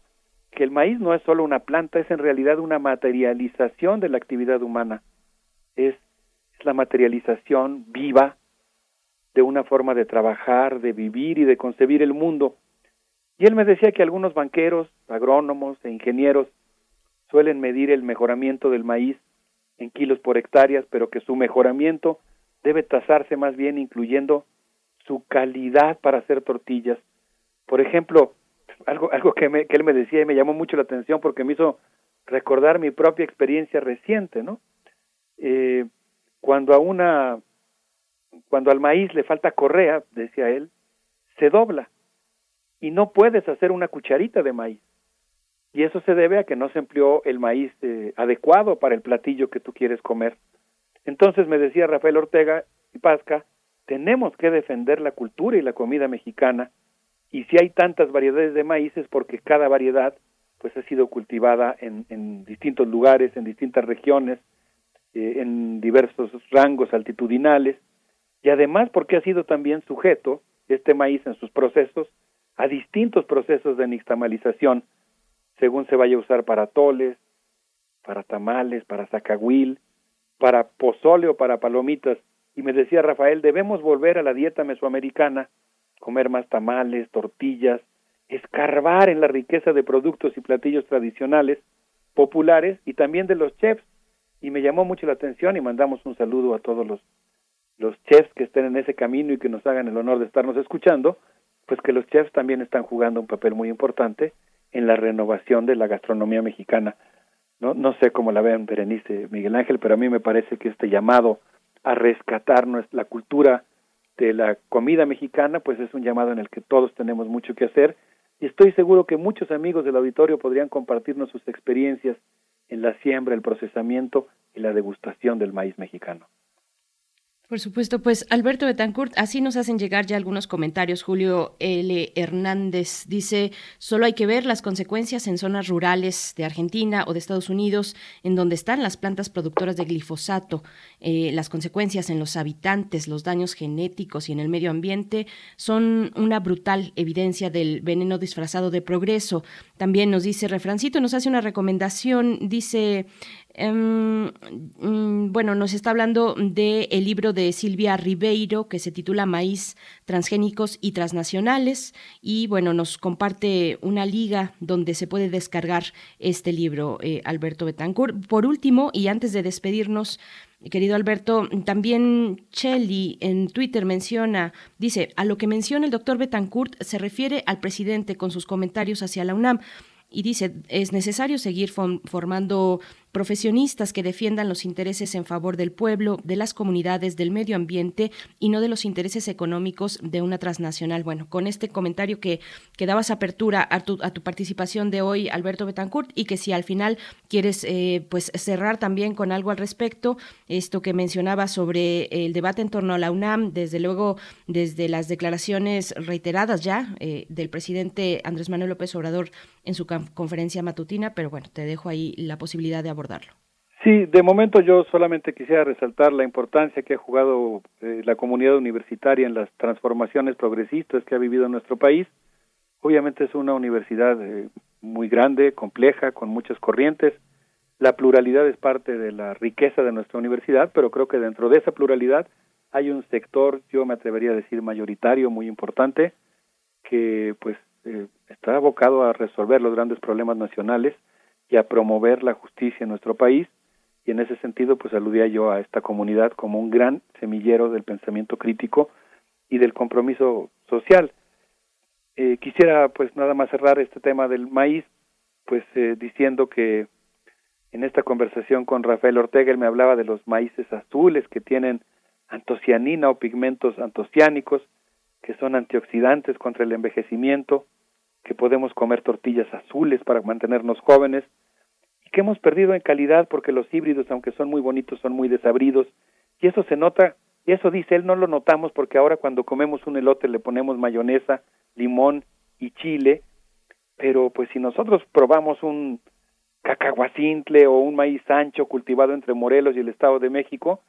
que el maíz no es solo una planta, es en realidad una materialización de la actividad humana. Es, es la materialización viva de una forma de trabajar, de vivir y de concebir el mundo. Y él me decía que algunos banqueros, agrónomos e ingenieros suelen medir el mejoramiento del maíz en kilos por hectáreas, pero que su mejoramiento debe tasarse más bien incluyendo su calidad para hacer tortillas. Por ejemplo, algo, algo que, me, que él me decía y me llamó mucho la atención porque me hizo recordar mi propia experiencia reciente, ¿no? Eh, cuando a una cuando al maíz le falta correa, decía él, se dobla y no puedes hacer una cucharita de maíz. Y eso se debe a que no se empleó el maíz eh, adecuado para el platillo que tú quieres comer. Entonces me decía Rafael Ortega y Pasca, tenemos que defender la cultura y la comida mexicana. Y si hay tantas variedades de maíces porque cada variedad pues ha sido cultivada en, distintos lugares, en distintas regiones, eh, en diversos rangos altitudinales. Y además porque ha sido también sujeto este maíz en sus procesos a distintos procesos de nixtamalización, según se vaya a usar para toles, para tamales, para zacahuil, para pozole o para palomitas. Y me decía Rafael, debemos volver a la dieta mesoamericana, comer más tamales, tortillas, escarbar en la riqueza de productos y platillos tradicionales, populares y también de los chefs. Y me llamó mucho la atención y mandamos un saludo a todos los los chefs que estén en ese camino y que nos hagan el honor de estarnos escuchando, pues que los chefs también están jugando un papel muy importante en la renovación de la gastronomía mexicana. No, no sé cómo la vean Berenice, Miguel Ángel, pero a mí me parece que este llamado a rescatar la cultura de la comida mexicana, pues es un llamado en el que todos tenemos mucho que hacer y estoy seguro que muchos amigos del auditorio podrían compartirnos sus experiencias en la siembra, el procesamiento y la degustación del maíz mexicano. Por supuesto, pues Alberto Betancourt, así nos hacen llegar ya algunos comentarios. Julio L. Hernández dice, solo hay que ver las consecuencias en zonas rurales de Argentina o de Estados Unidos, en donde están las plantas productoras de glifosato. Eh, las consecuencias en los habitantes, los daños genéticos y en el medio ambiente son una brutal evidencia del veneno disfrazado de progreso. También nos dice Refrancito, nos hace una recomendación, dice, Em, mm, bueno, nos está hablando del el libro de Silvia Ribeiro que se titula Maíz, Transgénicos y Transnacionales y bueno, nos comparte una liga donde se puede descargar este libro, eh, Alberto Betancourt. Por último, y antes de despedirnos, Querido Alberto, también Chelly en Twitter menciona, dice, a lo que menciona el doctor Betancourt se refiere al presidente con sus comentarios hacia la UNAM y dice, es necesario seguir formando profesionistas que defiendan los intereses en favor del pueblo, de las comunidades, del medio ambiente y no de los intereses económicos de una transnacional. Bueno, con este comentario que, que dabas apertura a tu, a tu participación de hoy, Alberto Betancourt, y que si al final quieres eh, pues cerrar también con algo al respecto, esto que mencionaba sobre el debate en torno a la UNAM, desde luego desde las declaraciones reiteradas ya eh, del presidente Andrés Manuel López Obrador en su conferencia matutina, pero bueno, te dejo ahí la posibilidad de abordar Sí, de momento yo solamente quisiera resaltar la importancia que ha jugado eh, la comunidad universitaria en las transformaciones progresistas que ha vivido nuestro país. Obviamente es una universidad eh, muy grande, compleja, con muchas corrientes, La pluralidad es parte de la riqueza de nuestra universidad, pero creo que dentro de esa pluralidad hay un sector, yo me atrevería a decir mayoritario, muy importante, que pues eh, está abocado a resolver los grandes problemas nacionales y a promover la justicia en nuestro país y en ese sentido pues aludía yo a esta comunidad como un gran semillero del pensamiento crítico y del compromiso social. Eh, quisiera pues nada más cerrar este tema del maíz pues eh, diciendo que en esta conversación con Rafael Ortega él me hablaba de los maíces azules que tienen antocianina o pigmentos antociánicos que son antioxidantes contra el envejecimiento, que podemos comer tortillas azules para mantenernos jóvenes y que hemos perdido en calidad porque los híbridos, aunque son muy bonitos, son muy desabridos y eso se nota y eso dice él, no lo notamos porque ahora cuando comemos un elote le ponemos mayonesa, limón y chile, pero pues si nosotros probamos un cacahuacintle o un maíz ancho cultivado entre Morelos y el Estado de México,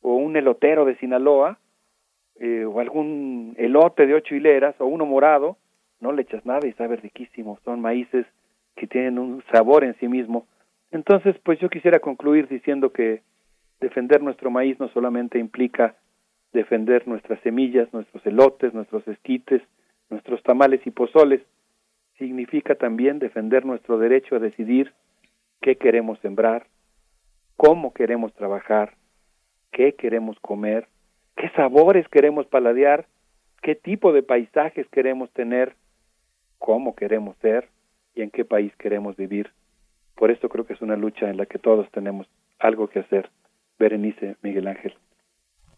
o un elotero de Sinaloa, eh, o algún elote de ocho hileras, o uno morado, no le echas nada y sabe riquísimo. Son maíces que tienen un sabor en sí mismo. Entonces, pues yo quisiera concluir diciendo que defender nuestro maíz no solamente implica defender nuestras semillas, nuestros elotes, nuestros esquites, nuestros tamales y pozoles, significa también defender nuestro derecho a decidir qué queremos sembrar, cómo queremos trabajar, qué queremos comer, qué sabores queremos paladear, qué tipo de paisajes queremos tener, cómo queremos ser y en qué país queremos vivir. Por esto creo que es una lucha en la que todos tenemos algo que hacer. Berenice, Miguel Ángel.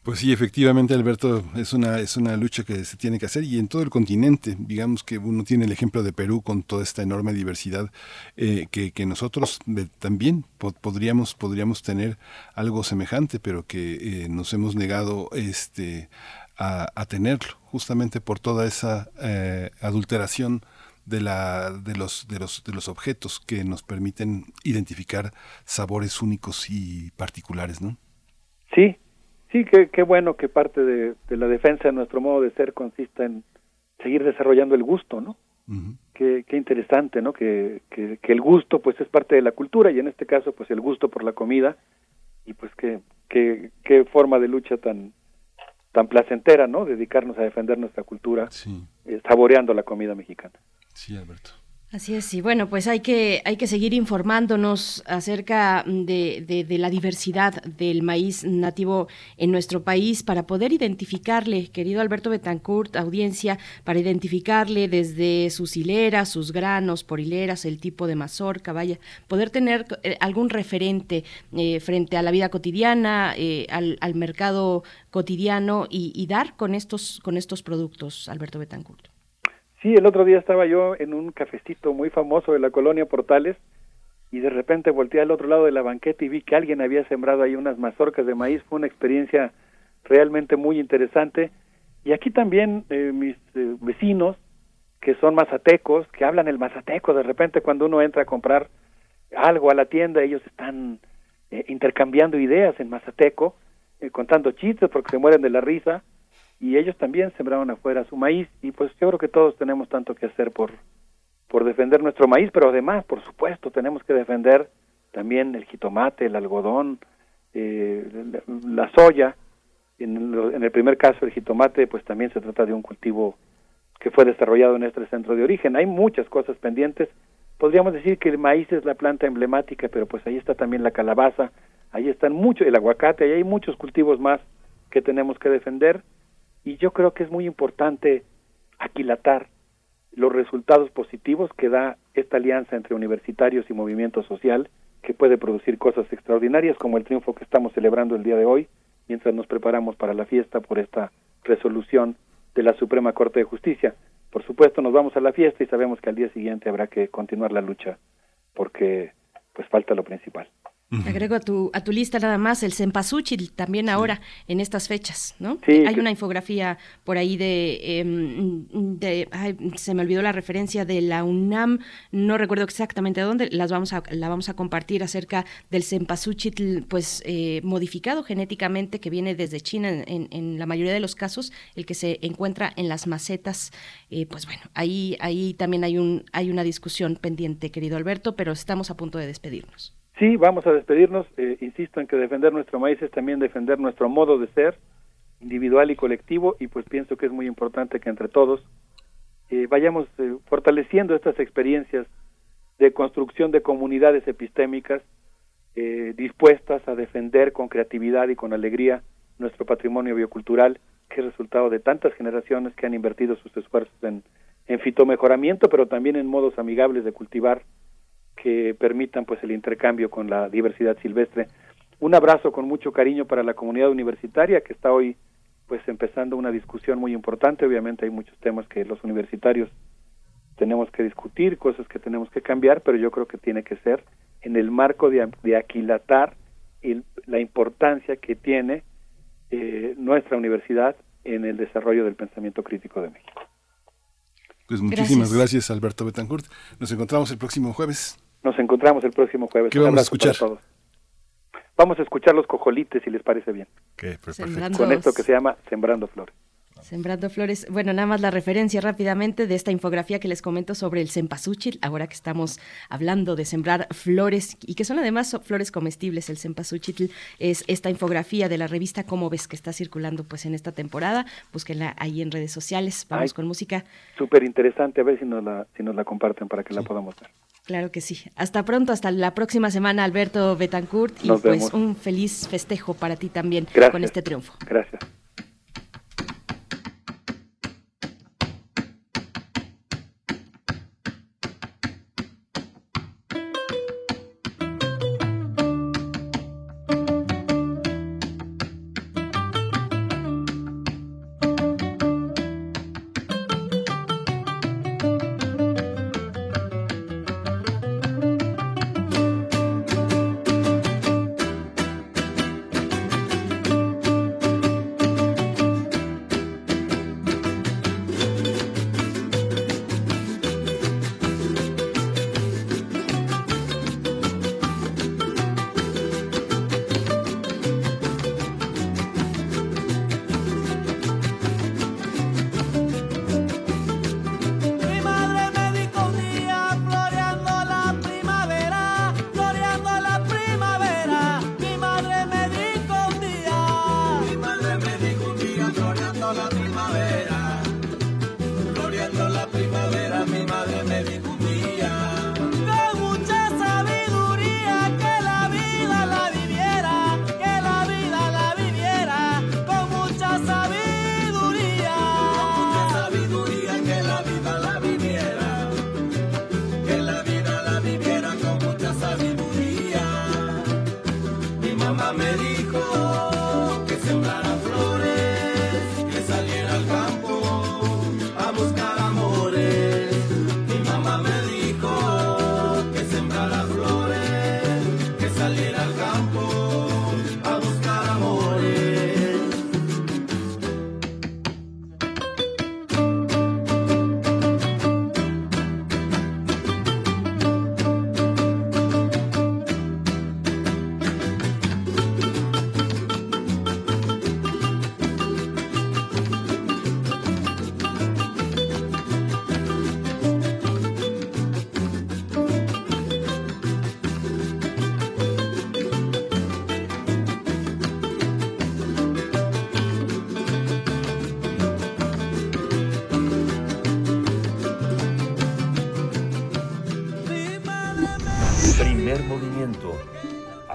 Pues sí, efectivamente, Alberto, es una, es una lucha que se tiene que hacer y en todo el continente. Digamos que uno tiene el ejemplo de Perú con toda esta enorme diversidad eh, que, que, nosotros también podríamos, podríamos tener algo semejante, pero que eh, nos hemos negado este, a, tenerlo, justamente por toda esa eh, adulteración de, la, de, los, de, los, de los objetos que nos permiten identificar sabores únicos y particulares, ¿no? Sí, sí, qué, qué bueno que parte de, de, la defensa de nuestro modo de ser consista en seguir desarrollando el gusto, ¿no? qué, qué, interesante, ¿no? Que, que, que, el gusto pues es parte de la cultura y en este caso pues el gusto por la comida y pues qué, qué, qué forma de lucha tan, tan placentera, ¿no? Dedicarnos a defender nuestra cultura eh, saboreando la comida mexicana. Sí, Alberto. Así es, y bueno, pues hay que, hay que seguir informándonos acerca de, de, la diversidad del maíz nativo en nuestro país para poder identificarle, querido Alberto Betancourt, audiencia, para identificarle desde sus hileras, sus granos por hileras, el tipo de mazorca, vaya, poder tener eh, algún referente eh, frente a la vida cotidiana, eh, al, al, mercado cotidiano y, y dar con estos, con estos productos, Alberto Betancourt. Sí, el otro día estaba yo en un cafecito muy famoso de la colonia Portales y de repente volteé al otro lado de la banqueta y vi que alguien había sembrado ahí unas mazorcas de maíz. Fue una experiencia realmente muy interesante. Y aquí también eh, mis eh, vecinos, que son mazatecos, que hablan el mazateco, de repente cuando uno entra a comprar algo a la tienda, ellos están eh, intercambiando ideas en mazateco, contando chistes porque se mueren de la risa y ellos también sembraron afuera su maíz y pues yo creo que todos tenemos tanto que hacer por por defender nuestro maíz, pero además, por supuesto, tenemos que defender también el jitomate, el algodón, eh, la, soya. En, en el primer caso, el jitomate, pues también se trata de un cultivo que fue desarrollado en este centro de origen. Hay muchas cosas pendientes. Podríamos decir que el maíz es la planta emblemática, pero pues ahí está también la calabaza, ahí están muchos, el aguacate, ahí hay muchos cultivos más que tenemos que defender y yo creo que es muy importante aquilatar los resultados positivos que da esta alianza entre universitarios y movimiento social que puede producir cosas extraordinarias como el triunfo que estamos celebrando el día de hoy mientras nos preparamos para la fiesta por esta resolución de la Suprema Corte de Justicia. Por supuesto, nos vamos a la fiesta y sabemos que al día siguiente habrá que continuar la lucha porque pues falta lo principal. Agrego a tu, a tu lista nada más el cempasúchil también ahora en estas fechas, ¿no? Sí, Hay una infografía por ahí de, eh, de ay, se me olvidó la referencia de la UNAM, no recuerdo exactamente dónde, las vamos a, la vamos a compartir acerca del cempasúchil, pues eh, modificado genéticamente que viene desde China en, en, la mayoría de los casos, el que se encuentra en las macetas, eh, pues bueno, ahí, ahí también hay un, hay una discusión pendiente, querido Alberto, pero estamos a punto de despedirnos. Sí, vamos a despedirnos. Eh, insisto en que defender nuestro maíz es también defender nuestro modo de ser, individual y colectivo, y pues pienso que es muy importante que entre todos eh, vayamos eh, fortaleciendo estas experiencias de construcción de comunidades epistémicas dispuestas a defender con creatividad y con alegría nuestro patrimonio biocultural, que es resultado de tantas generaciones que han invertido sus esfuerzos en, en fitomejoramiento, pero también en modos amigables de cultivar que permitan pues el intercambio con la diversidad silvestre. Un abrazo con mucho cariño para la comunidad universitaria que está hoy pues empezando una discusión muy importante. Obviamente hay muchos temas que los universitarios tenemos que discutir, cosas que tenemos que cambiar, pero yo creo que tiene que ser en el marco de, de aquilatar el, la importancia que tiene eh, nuestra universidad en el desarrollo del pensamiento crítico de México. Pues muchísimas gracias, gracias Alberto Betancourt. Nos encontramos el próximo jueves. Nos encontramos el próximo jueves. ¿Qué vamos a escuchar? Vamos a escuchar los cojolites, si les parece bien. Okay, pues Con esto que se llama Sembrando Flores. Sembrando flores. Bueno, nada más la referencia rápidamente de esta infografía que les comento sobre el cempasúchil, ahora que estamos hablando de sembrar flores y que son además flores comestibles. El cempasúchil es esta infografía de la revista Cómo ves que está circulando pues en esta temporada. Búsquenla ahí en redes sociales. Vamos con música. Súper interesante, a ver si nos la, si nos la comparten para que la podamos ver. Claro que sí. Hasta pronto, hasta la próxima semana, Alberto Betancourt. Y pues un feliz festejo para ti también con este triunfo. Gracias.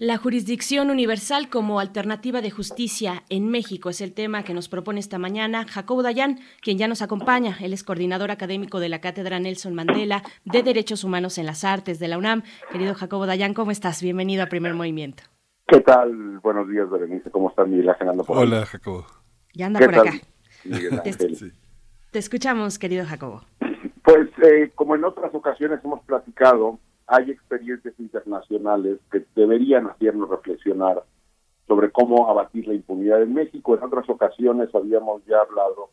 La jurisdicción universal como alternativa de justicia en México es el tema que nos propone esta mañana Jacobo Dayan, quien ya nos acompaña. Él es coordinador académico de la Cátedra Nelson Mandela de Derechos Humanos en las Artes de la UNAM. Querido Jacobo Dayan, ¿cómo estás? Bienvenido a Primer Movimiento. ¿Qué tal? Buenos días, Berenice. ¿Cómo estás, Miguel Ángel? Por Hola, Jacobo. Ya anda por acá. te, escuchamos, querido Jacobo. Pues, eh, como en otras ocasiones hemos platicado, hay experiencias internacionales que deberían hacernos reflexionar sobre cómo abatir la impunidad en México. En otras ocasiones habíamos ya hablado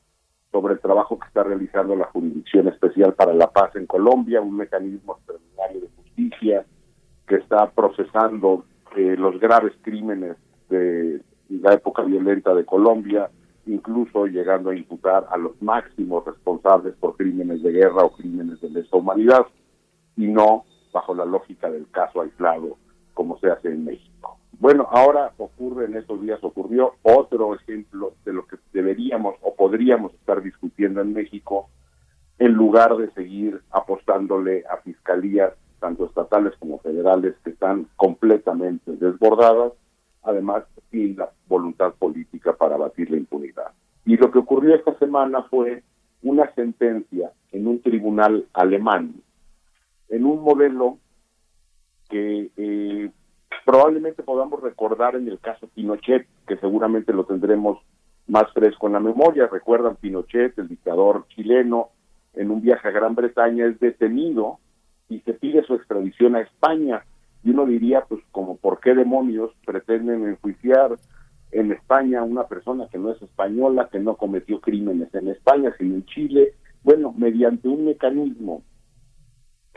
sobre el trabajo que está realizando la Jurisdicción Especial para la Paz en Colombia, un mecanismo extraordinario de justicia que está procesando eh, los graves crímenes de la época violenta de Colombia, incluso llegando a imputar a los máximos responsables por crímenes de guerra o crímenes de lesa humanidad, y no bajo la lógica del caso aislado como se hace en México. Bueno, ahora ocurre, en estos días ocurrió otro ejemplo de lo que deberíamos o podríamos estar discutiendo en México, en lugar de seguir apostándole a fiscalías, tanto estatales como federales, que están completamente desbordadas, además sin la voluntad política para abatir la impunidad. Y lo que ocurrió esta semana fue una sentencia en un tribunal alemán, en un modelo que eh, probablemente podamos recordar en el caso Pinochet, que seguramente lo tendremos más fresco en la memoria. Recuerdan Pinochet, el dictador chileno, en un viaje a Gran Bretaña es detenido y se pide su extradición a España. Y uno diría, pues, como, ¿por qué demonios pretenden enjuiciar en España a una persona que no es española, que no cometió crímenes en España, sino en Chile? Bueno, mediante un mecanismo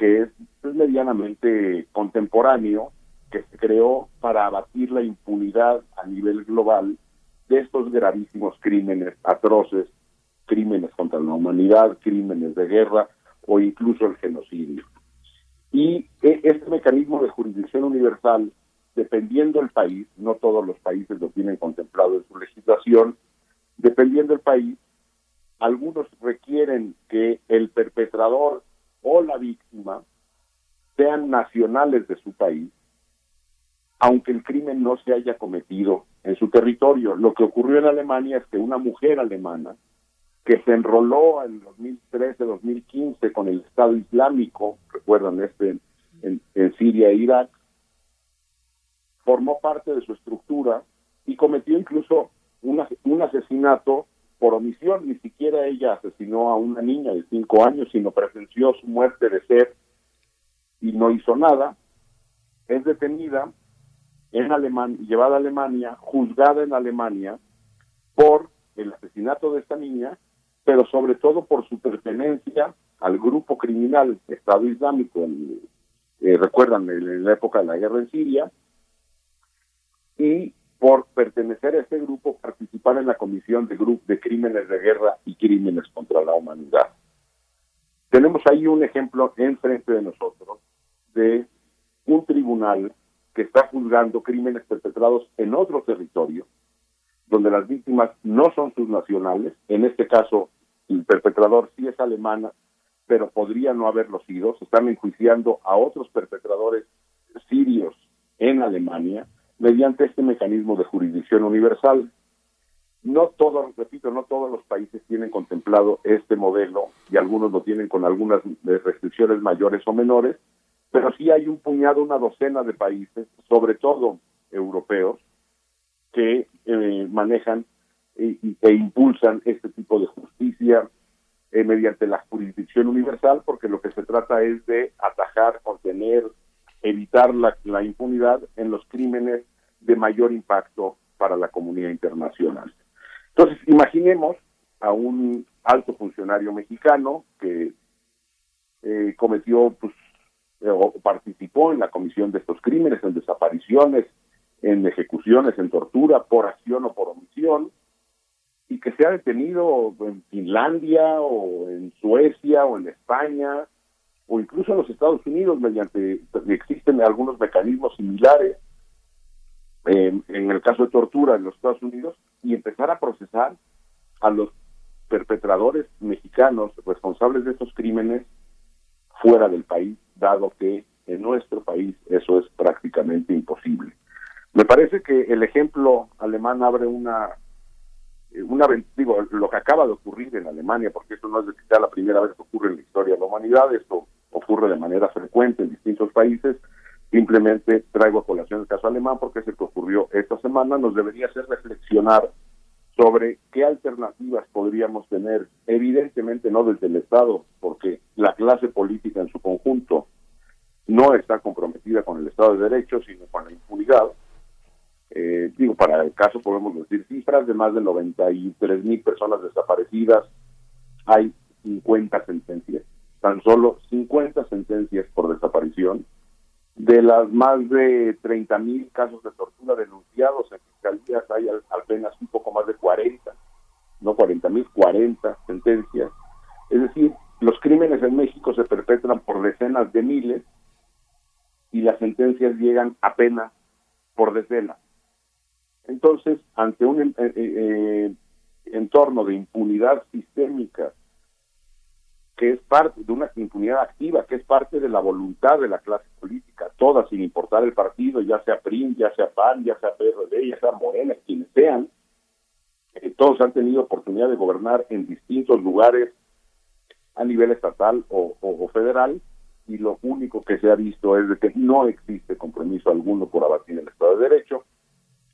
que es, medianamente contemporáneo, que se creó para abatir la impunidad a nivel global de estos gravísimos crímenes atroces, crímenes contra la humanidad, crímenes de guerra o incluso el genocidio. Y e, este mecanismo de jurisdicción universal, dependiendo del país, no todos los países lo tienen contemplado en su legislación, dependiendo del país, algunos requieren que el perpetrador o la víctima sean nacionales de su país, aunque el crimen no se haya cometido en su territorio. Lo que ocurrió en Alemania es que una mujer alemana que se enroló en 2013-2015 con el Estado Islámico, recuerdan este en, en Siria e Irak, formó parte de su estructura y cometió incluso un asesinato por omisión, ni siquiera ella asesinó a una niña de cinco años, sino presenció su muerte de ser y no hizo nada, es detenida en Alemania, llevada a Alemania, juzgada en Alemania por el asesinato de esta niña, pero sobre todo por su pertenencia al grupo criminal Estado Islámico, eh, recuerdan, en la época de la guerra en Siria, y por pertenecer a este grupo, participar en la Comisión de, grupo de Crímenes de Guerra y Crímenes contra la Humanidad. Tenemos ahí un ejemplo enfrente de nosotros de un tribunal que está juzgando crímenes perpetrados en otro territorio, donde las víctimas no son sus nacionales, en este caso el perpetrador sí es alemana, pero podría no haberlo sido, se están enjuiciando a otros perpetradores sirios en Alemania, mediante este mecanismo de jurisdicción universal. No todos, repito, no todos los países tienen contemplado este modelo y algunos lo tienen con algunas restricciones mayores o menores, pero sí hay un puñado, una docena de países, sobre todo europeos, que eh, manejan e, impulsan este tipo de justicia eh, mediante la jurisdicción universal, porque lo que se trata es de atajar, contener, evitar la, la impunidad en los crímenes de mayor impacto para la comunidad internacional. Entonces, imaginemos a un alto funcionario mexicano que eh, cometió pues, eh, o participó en la comisión de estos crímenes, en desapariciones, en ejecuciones, en tortura, por acción o por omisión, y que se ha detenido en Finlandia o en Suecia o en España o incluso en los Estados Unidos mediante existen algunos mecanismos similares en el caso de tortura en los Estados Unidos y empezar a procesar a los perpetradores mexicanos responsables de estos crímenes fuera del país, dado que en nuestro país eso es prácticamente imposible. Me parece que el ejemplo alemán abre una, una digo, lo que acaba de ocurrir en Alemania, porque esto no es de la primera vez que ocurre en la historia de la humanidad, esto ocurre de manera frecuente en distintos países, Simplemente traigo a colación el caso alemán porque es el que ocurrió esta semana. Nos debería hacer reflexionar sobre qué alternativas podríamos tener, evidentemente no desde el Estado, porque la clase política en su conjunto no está comprometida con el Estado de Derecho, sino con la impunidad. Eh, digo, para el caso podemos decir cifras de más de 93 mil personas desaparecidas hay 50 sentencias, tan solo 50 sentencias por desaparición. De las más de 30 mil casos de tortura denunciados en fiscalías, hay apenas un poco más de 40, no 40 mil, 40 sentencias. Es decir, los crímenes en México se perpetran por decenas de miles y las sentencias llegan apenas por decenas. Entonces, ante un entorno de impunidad sistémica, que es parte de una impunidad activa, que es parte de la voluntad de la clase política, toda sin importar el partido, ya sea PRIM, ya sea PAN, ya sea PRD, ya sea Morena, quienes sean, todos han tenido oportunidad de gobernar en distintos lugares a nivel estatal o, federal, y lo único que se ha visto es de que no existe compromiso alguno por abatir el Estado de Derecho,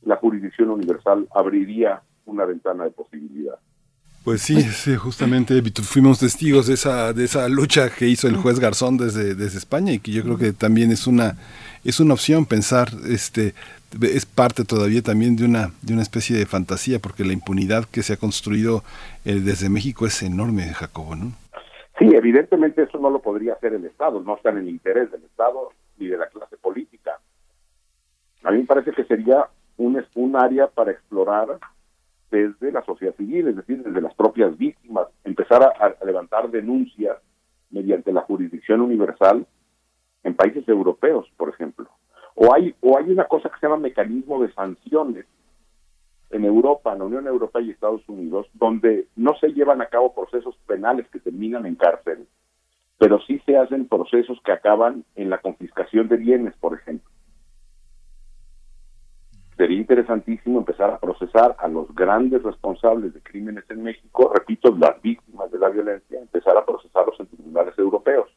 la jurisdicción universal abriría una ventana de posibilidad. Pues sí, sí, justamente fuimos testigos de esa de esa lucha que hizo el juez Garzón desde, desde España y que yo creo que también es una es una opción pensar este es parte todavía también de una de una especie de fantasía porque la impunidad que se ha construido eh, desde México es enorme, Jacobo, ¿no? Sí, evidentemente eso no lo podría hacer el Estado, no está en el interés del Estado ni de la clase política. A mí me parece que sería un, un área para explorar desde la sociedad civil, es decir, desde las propias víctimas, empezar a, levantar denuncias mediante la jurisdicción universal en países europeos, por ejemplo. O hay, o hay una cosa que se llama mecanismo de sanciones en Europa, en la Unión Europea y Estados Unidos, donde no se llevan a cabo procesos penales que terminan en cárcel, pero sí se hacen procesos que acaban en la confiscación de bienes, por ejemplo. Sería interesantísimo empezar a procesar a los grandes responsables de crímenes en México, repito, las víctimas de la violencia, empezar a procesarlos en tribunales europeos.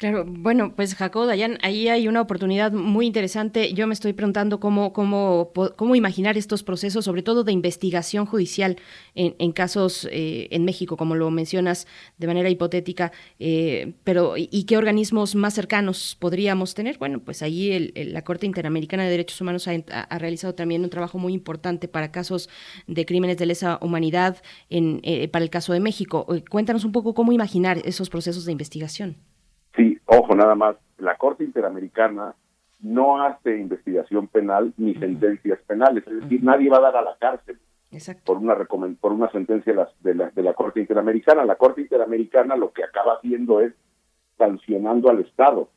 Claro, bueno, pues Jacob Dayan, ahí hay una oportunidad muy interesante. Yo me estoy preguntando cómo, cómo, cómo imaginar estos procesos, sobre todo de investigación judicial en, casos eh, en México, como lo mencionas de manera hipotética, eh, pero ¿y qué organismos más cercanos podríamos tener? Bueno, pues ahí el, la Corte Interamericana de Derechos Humanos ha, ha, realizado también un trabajo muy importante para casos de crímenes de lesa humanidad en, eh, para el caso de México. Cuéntanos un poco cómo imaginar esos procesos de investigación. Ojo, nada más, la Corte Interamericana no hace investigación penal ni sentencias penales, es decir, nadie va a dar a la cárcel por una por una sentencia de la, de la Corte Interamericana. La Corte Interamericana lo que acaba haciendo es sancionando al Estado.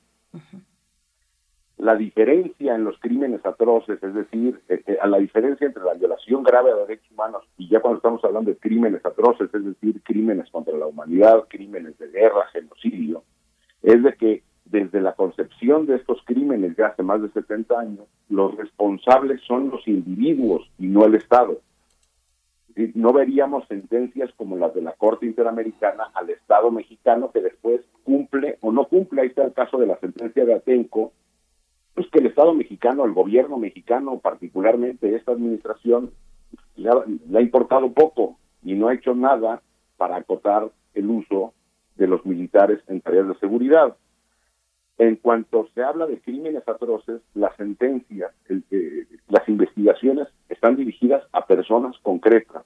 La diferencia en los crímenes atroces, es decir, eh, eh, a la diferencia entre la violación grave de derechos humanos y ya cuando estamos hablando de crímenes atroces, es decir, crímenes contra la humanidad, crímenes de guerra, genocidio, es de que desde la concepción de estos crímenes de hace más de 70 años, los responsables son los individuos y no el Estado. No veríamos sentencias como las de la Corte Interamericana al Estado mexicano que después cumple o no cumple. Ahí está el caso de la sentencia de Atenco, pues que el Estado mexicano, el gobierno mexicano, particularmente esta administración, le ha, le ha importado poco y no ha hecho nada para acotar el uso de los militares en tareas de seguridad. En cuanto se habla de crímenes atroces, las sentencias, eh, las investigaciones están dirigidas a personas concretas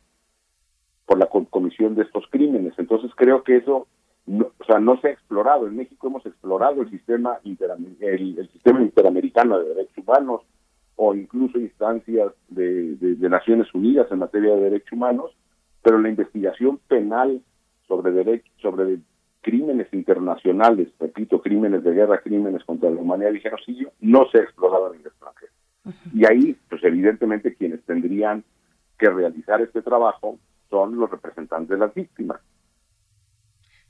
por la comisión de estos crímenes. Entonces creo que eso, no, o sea, no se ha explorado. En México hemos explorado el sistema el, sistema interamericano de derechos humanos o incluso instancias de, de Naciones Unidas en materia de derechos humanos, pero la investigación penal sobre derechos sobre crímenes internacionales, repito, crímenes de guerra, crímenes contra la humanidad y genocidio, no se exploraban en el extranjero. Y ahí, pues evidentemente quienes tendrían que realizar este trabajo son los representantes de las víctimas.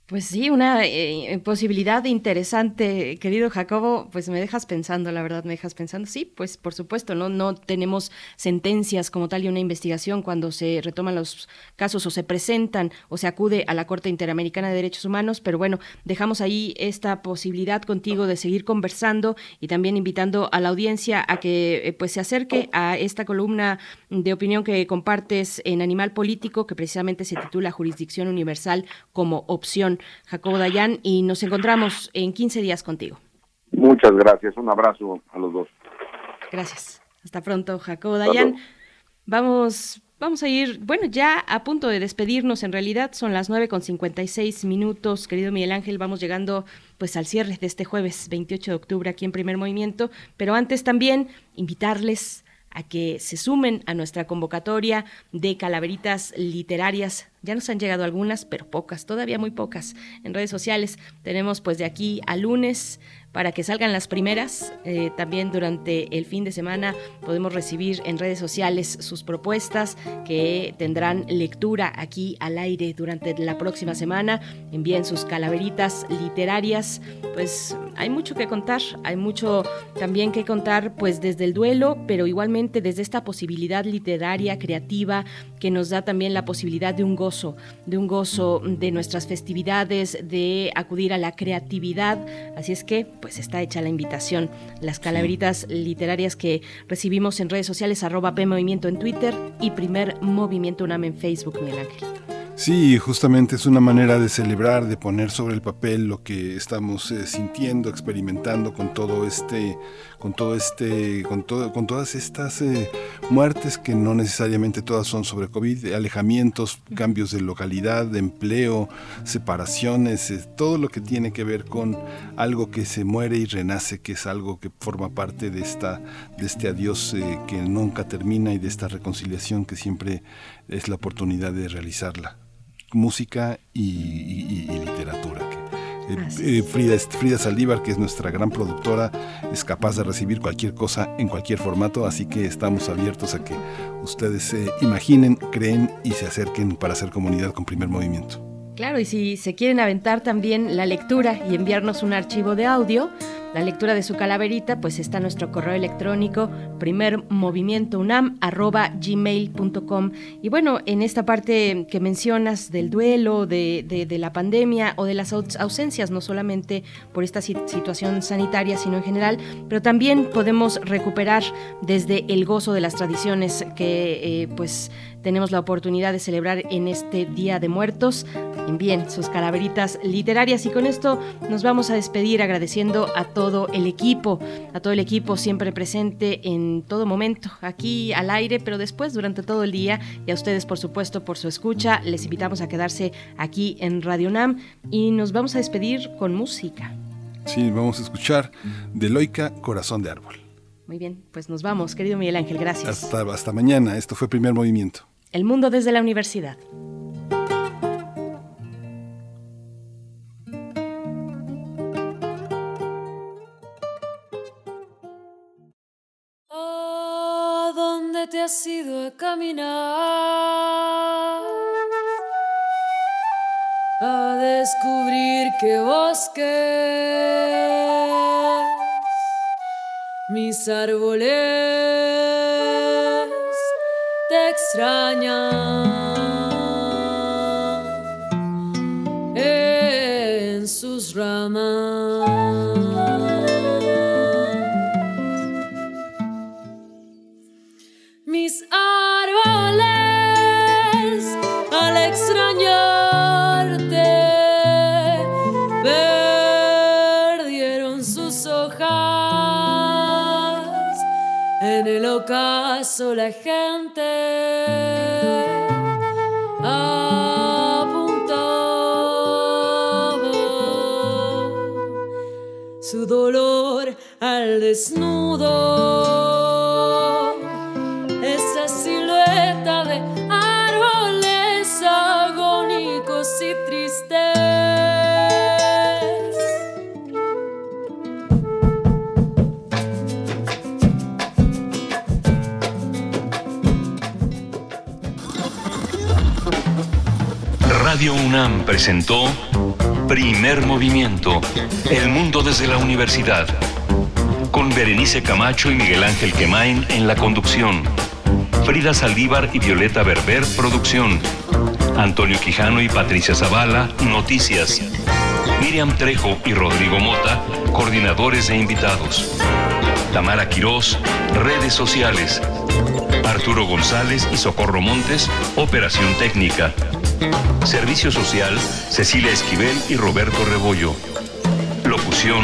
Pues sí, una eh, posibilidad interesante, querido Jacobo, pues me dejas pensando, la verdad me dejas pensando. Sí, pues por supuesto, no no tenemos sentencias como tal y una investigación cuando se retoman los casos o se presentan o se acude a la Corte Interamericana de Derechos Humanos, pero bueno, dejamos ahí esta posibilidad contigo de seguir conversando y también invitando a la audiencia a que eh, pues se acerque a esta columna de opinión que compartes en Animal Político que precisamente se titula Jurisdicción Universal como opción Jacobo Dayan, y nos encontramos en 15 días contigo. Muchas gracias, un abrazo a los dos. Gracias. Hasta pronto, Jacobo Dayan. Vamos Vamos a ir, bueno, ya a punto de despedirnos, en realidad son las 9 con 56 minutos, querido Miguel Ángel, vamos llegando pues al cierre de este jueves 28 de octubre aquí en Primer Movimiento, pero antes también invitarles a que se sumen a nuestra convocatoria de calaveritas literarias. Ya nos han llegado algunas, pero pocas, todavía muy pocas en redes sociales. Tenemos pues de aquí a lunes para que salgan las primeras. Eh, también durante el fin de semana podemos recibir en redes sociales sus propuestas que tendrán lectura aquí al aire durante la próxima semana. Envíen sus calaveritas literarias. Pues hay mucho que contar, hay mucho también que contar pues desde el duelo, pero igualmente desde esta posibilidad literaria, creativa, que nos da también la posibilidad de un gozo, de un gozo de nuestras festividades, de acudir a la creatividad. Así es que, pues está hecha la invitación. Las calaveritas literarias que recibimos en redes sociales, arroba P Movimiento en Twitter y Primer Movimiento UNAM en Facebook, Miguel Ángel. Sí, justamente es una manera de celebrar, de poner sobre el papel lo que estamos eh, sintiendo, experimentando con todo este, con todo este, con todo, con todas estas eh, muertes que no necesariamente todas son sobre COVID, alejamientos, cambios de localidad, de empleo, separaciones, eh, todo lo que tiene que ver con algo que se muere y renace, que es algo que forma parte de esta, de este adiós que nunca termina y de esta reconciliación que siempre es la oportunidad de realizarla música y, literatura. Eh, eh, Frida, Frida Saldívar, que es nuestra gran productora, es capaz de recibir cualquier cosa en cualquier formato, así que estamos abiertos a que ustedes se imaginen, creen y se acerquen para hacer comunidad con primer movimiento. Claro, y si se quieren aventar también la lectura y enviarnos un archivo de audio, la lectura de su calaverita, pues está nuestro correo electrónico primermovimientounam.gmail.com Y bueno, en esta parte que mencionas del duelo, de, la pandemia o de las ausencias, no solamente por esta situación sanitaria, sino en general, pero también podemos recuperar desde el gozo de las tradiciones que eh, pues tenemos la oportunidad de celebrar en este Día de Muertos. Envíen sus calaveritas literarias y con esto nos vamos a despedir agradeciendo a todo el equipo, a todo el equipo siempre presente en todo momento, aquí al aire, pero después durante todo el día y a ustedes por supuesto por su escucha. Les invitamos a quedarse aquí en Radio Nam y nos vamos a despedir con música. Sí, vamos a escuchar de Loica Corazón de Árbol. Muy bien, pues nos vamos, querido Miguel Ángel, gracias. Hasta, hasta mañana, esto fue Primer Movimiento. El mundo desde la universidad. ¿A dónde te has ido a caminar? A descubrir qué bosques mis árboles extraña en sus ramas. Mis árboles al extrañarte perdieron sus hojas en el ocaso la gente desnudo. Esa silueta de árboles agónicos y tristes. Radio UNAM presentó Primer movimiento. El mundo desde la universidad. Con Berenice Camacho y Miguel Ángel Quemain en la conducción. Frida Saldívar y Violeta Berber, producción. Antonio Quijano y Patricia Zavala, noticias. Miriam Trejo y Rodrigo Mota, coordinadores e invitados. Tamara Quirós, redes sociales. Arturo González y Socorro Montes, operación técnica. Servicio Social, Cecilia Esquivel y Roberto Rebollo. Locución,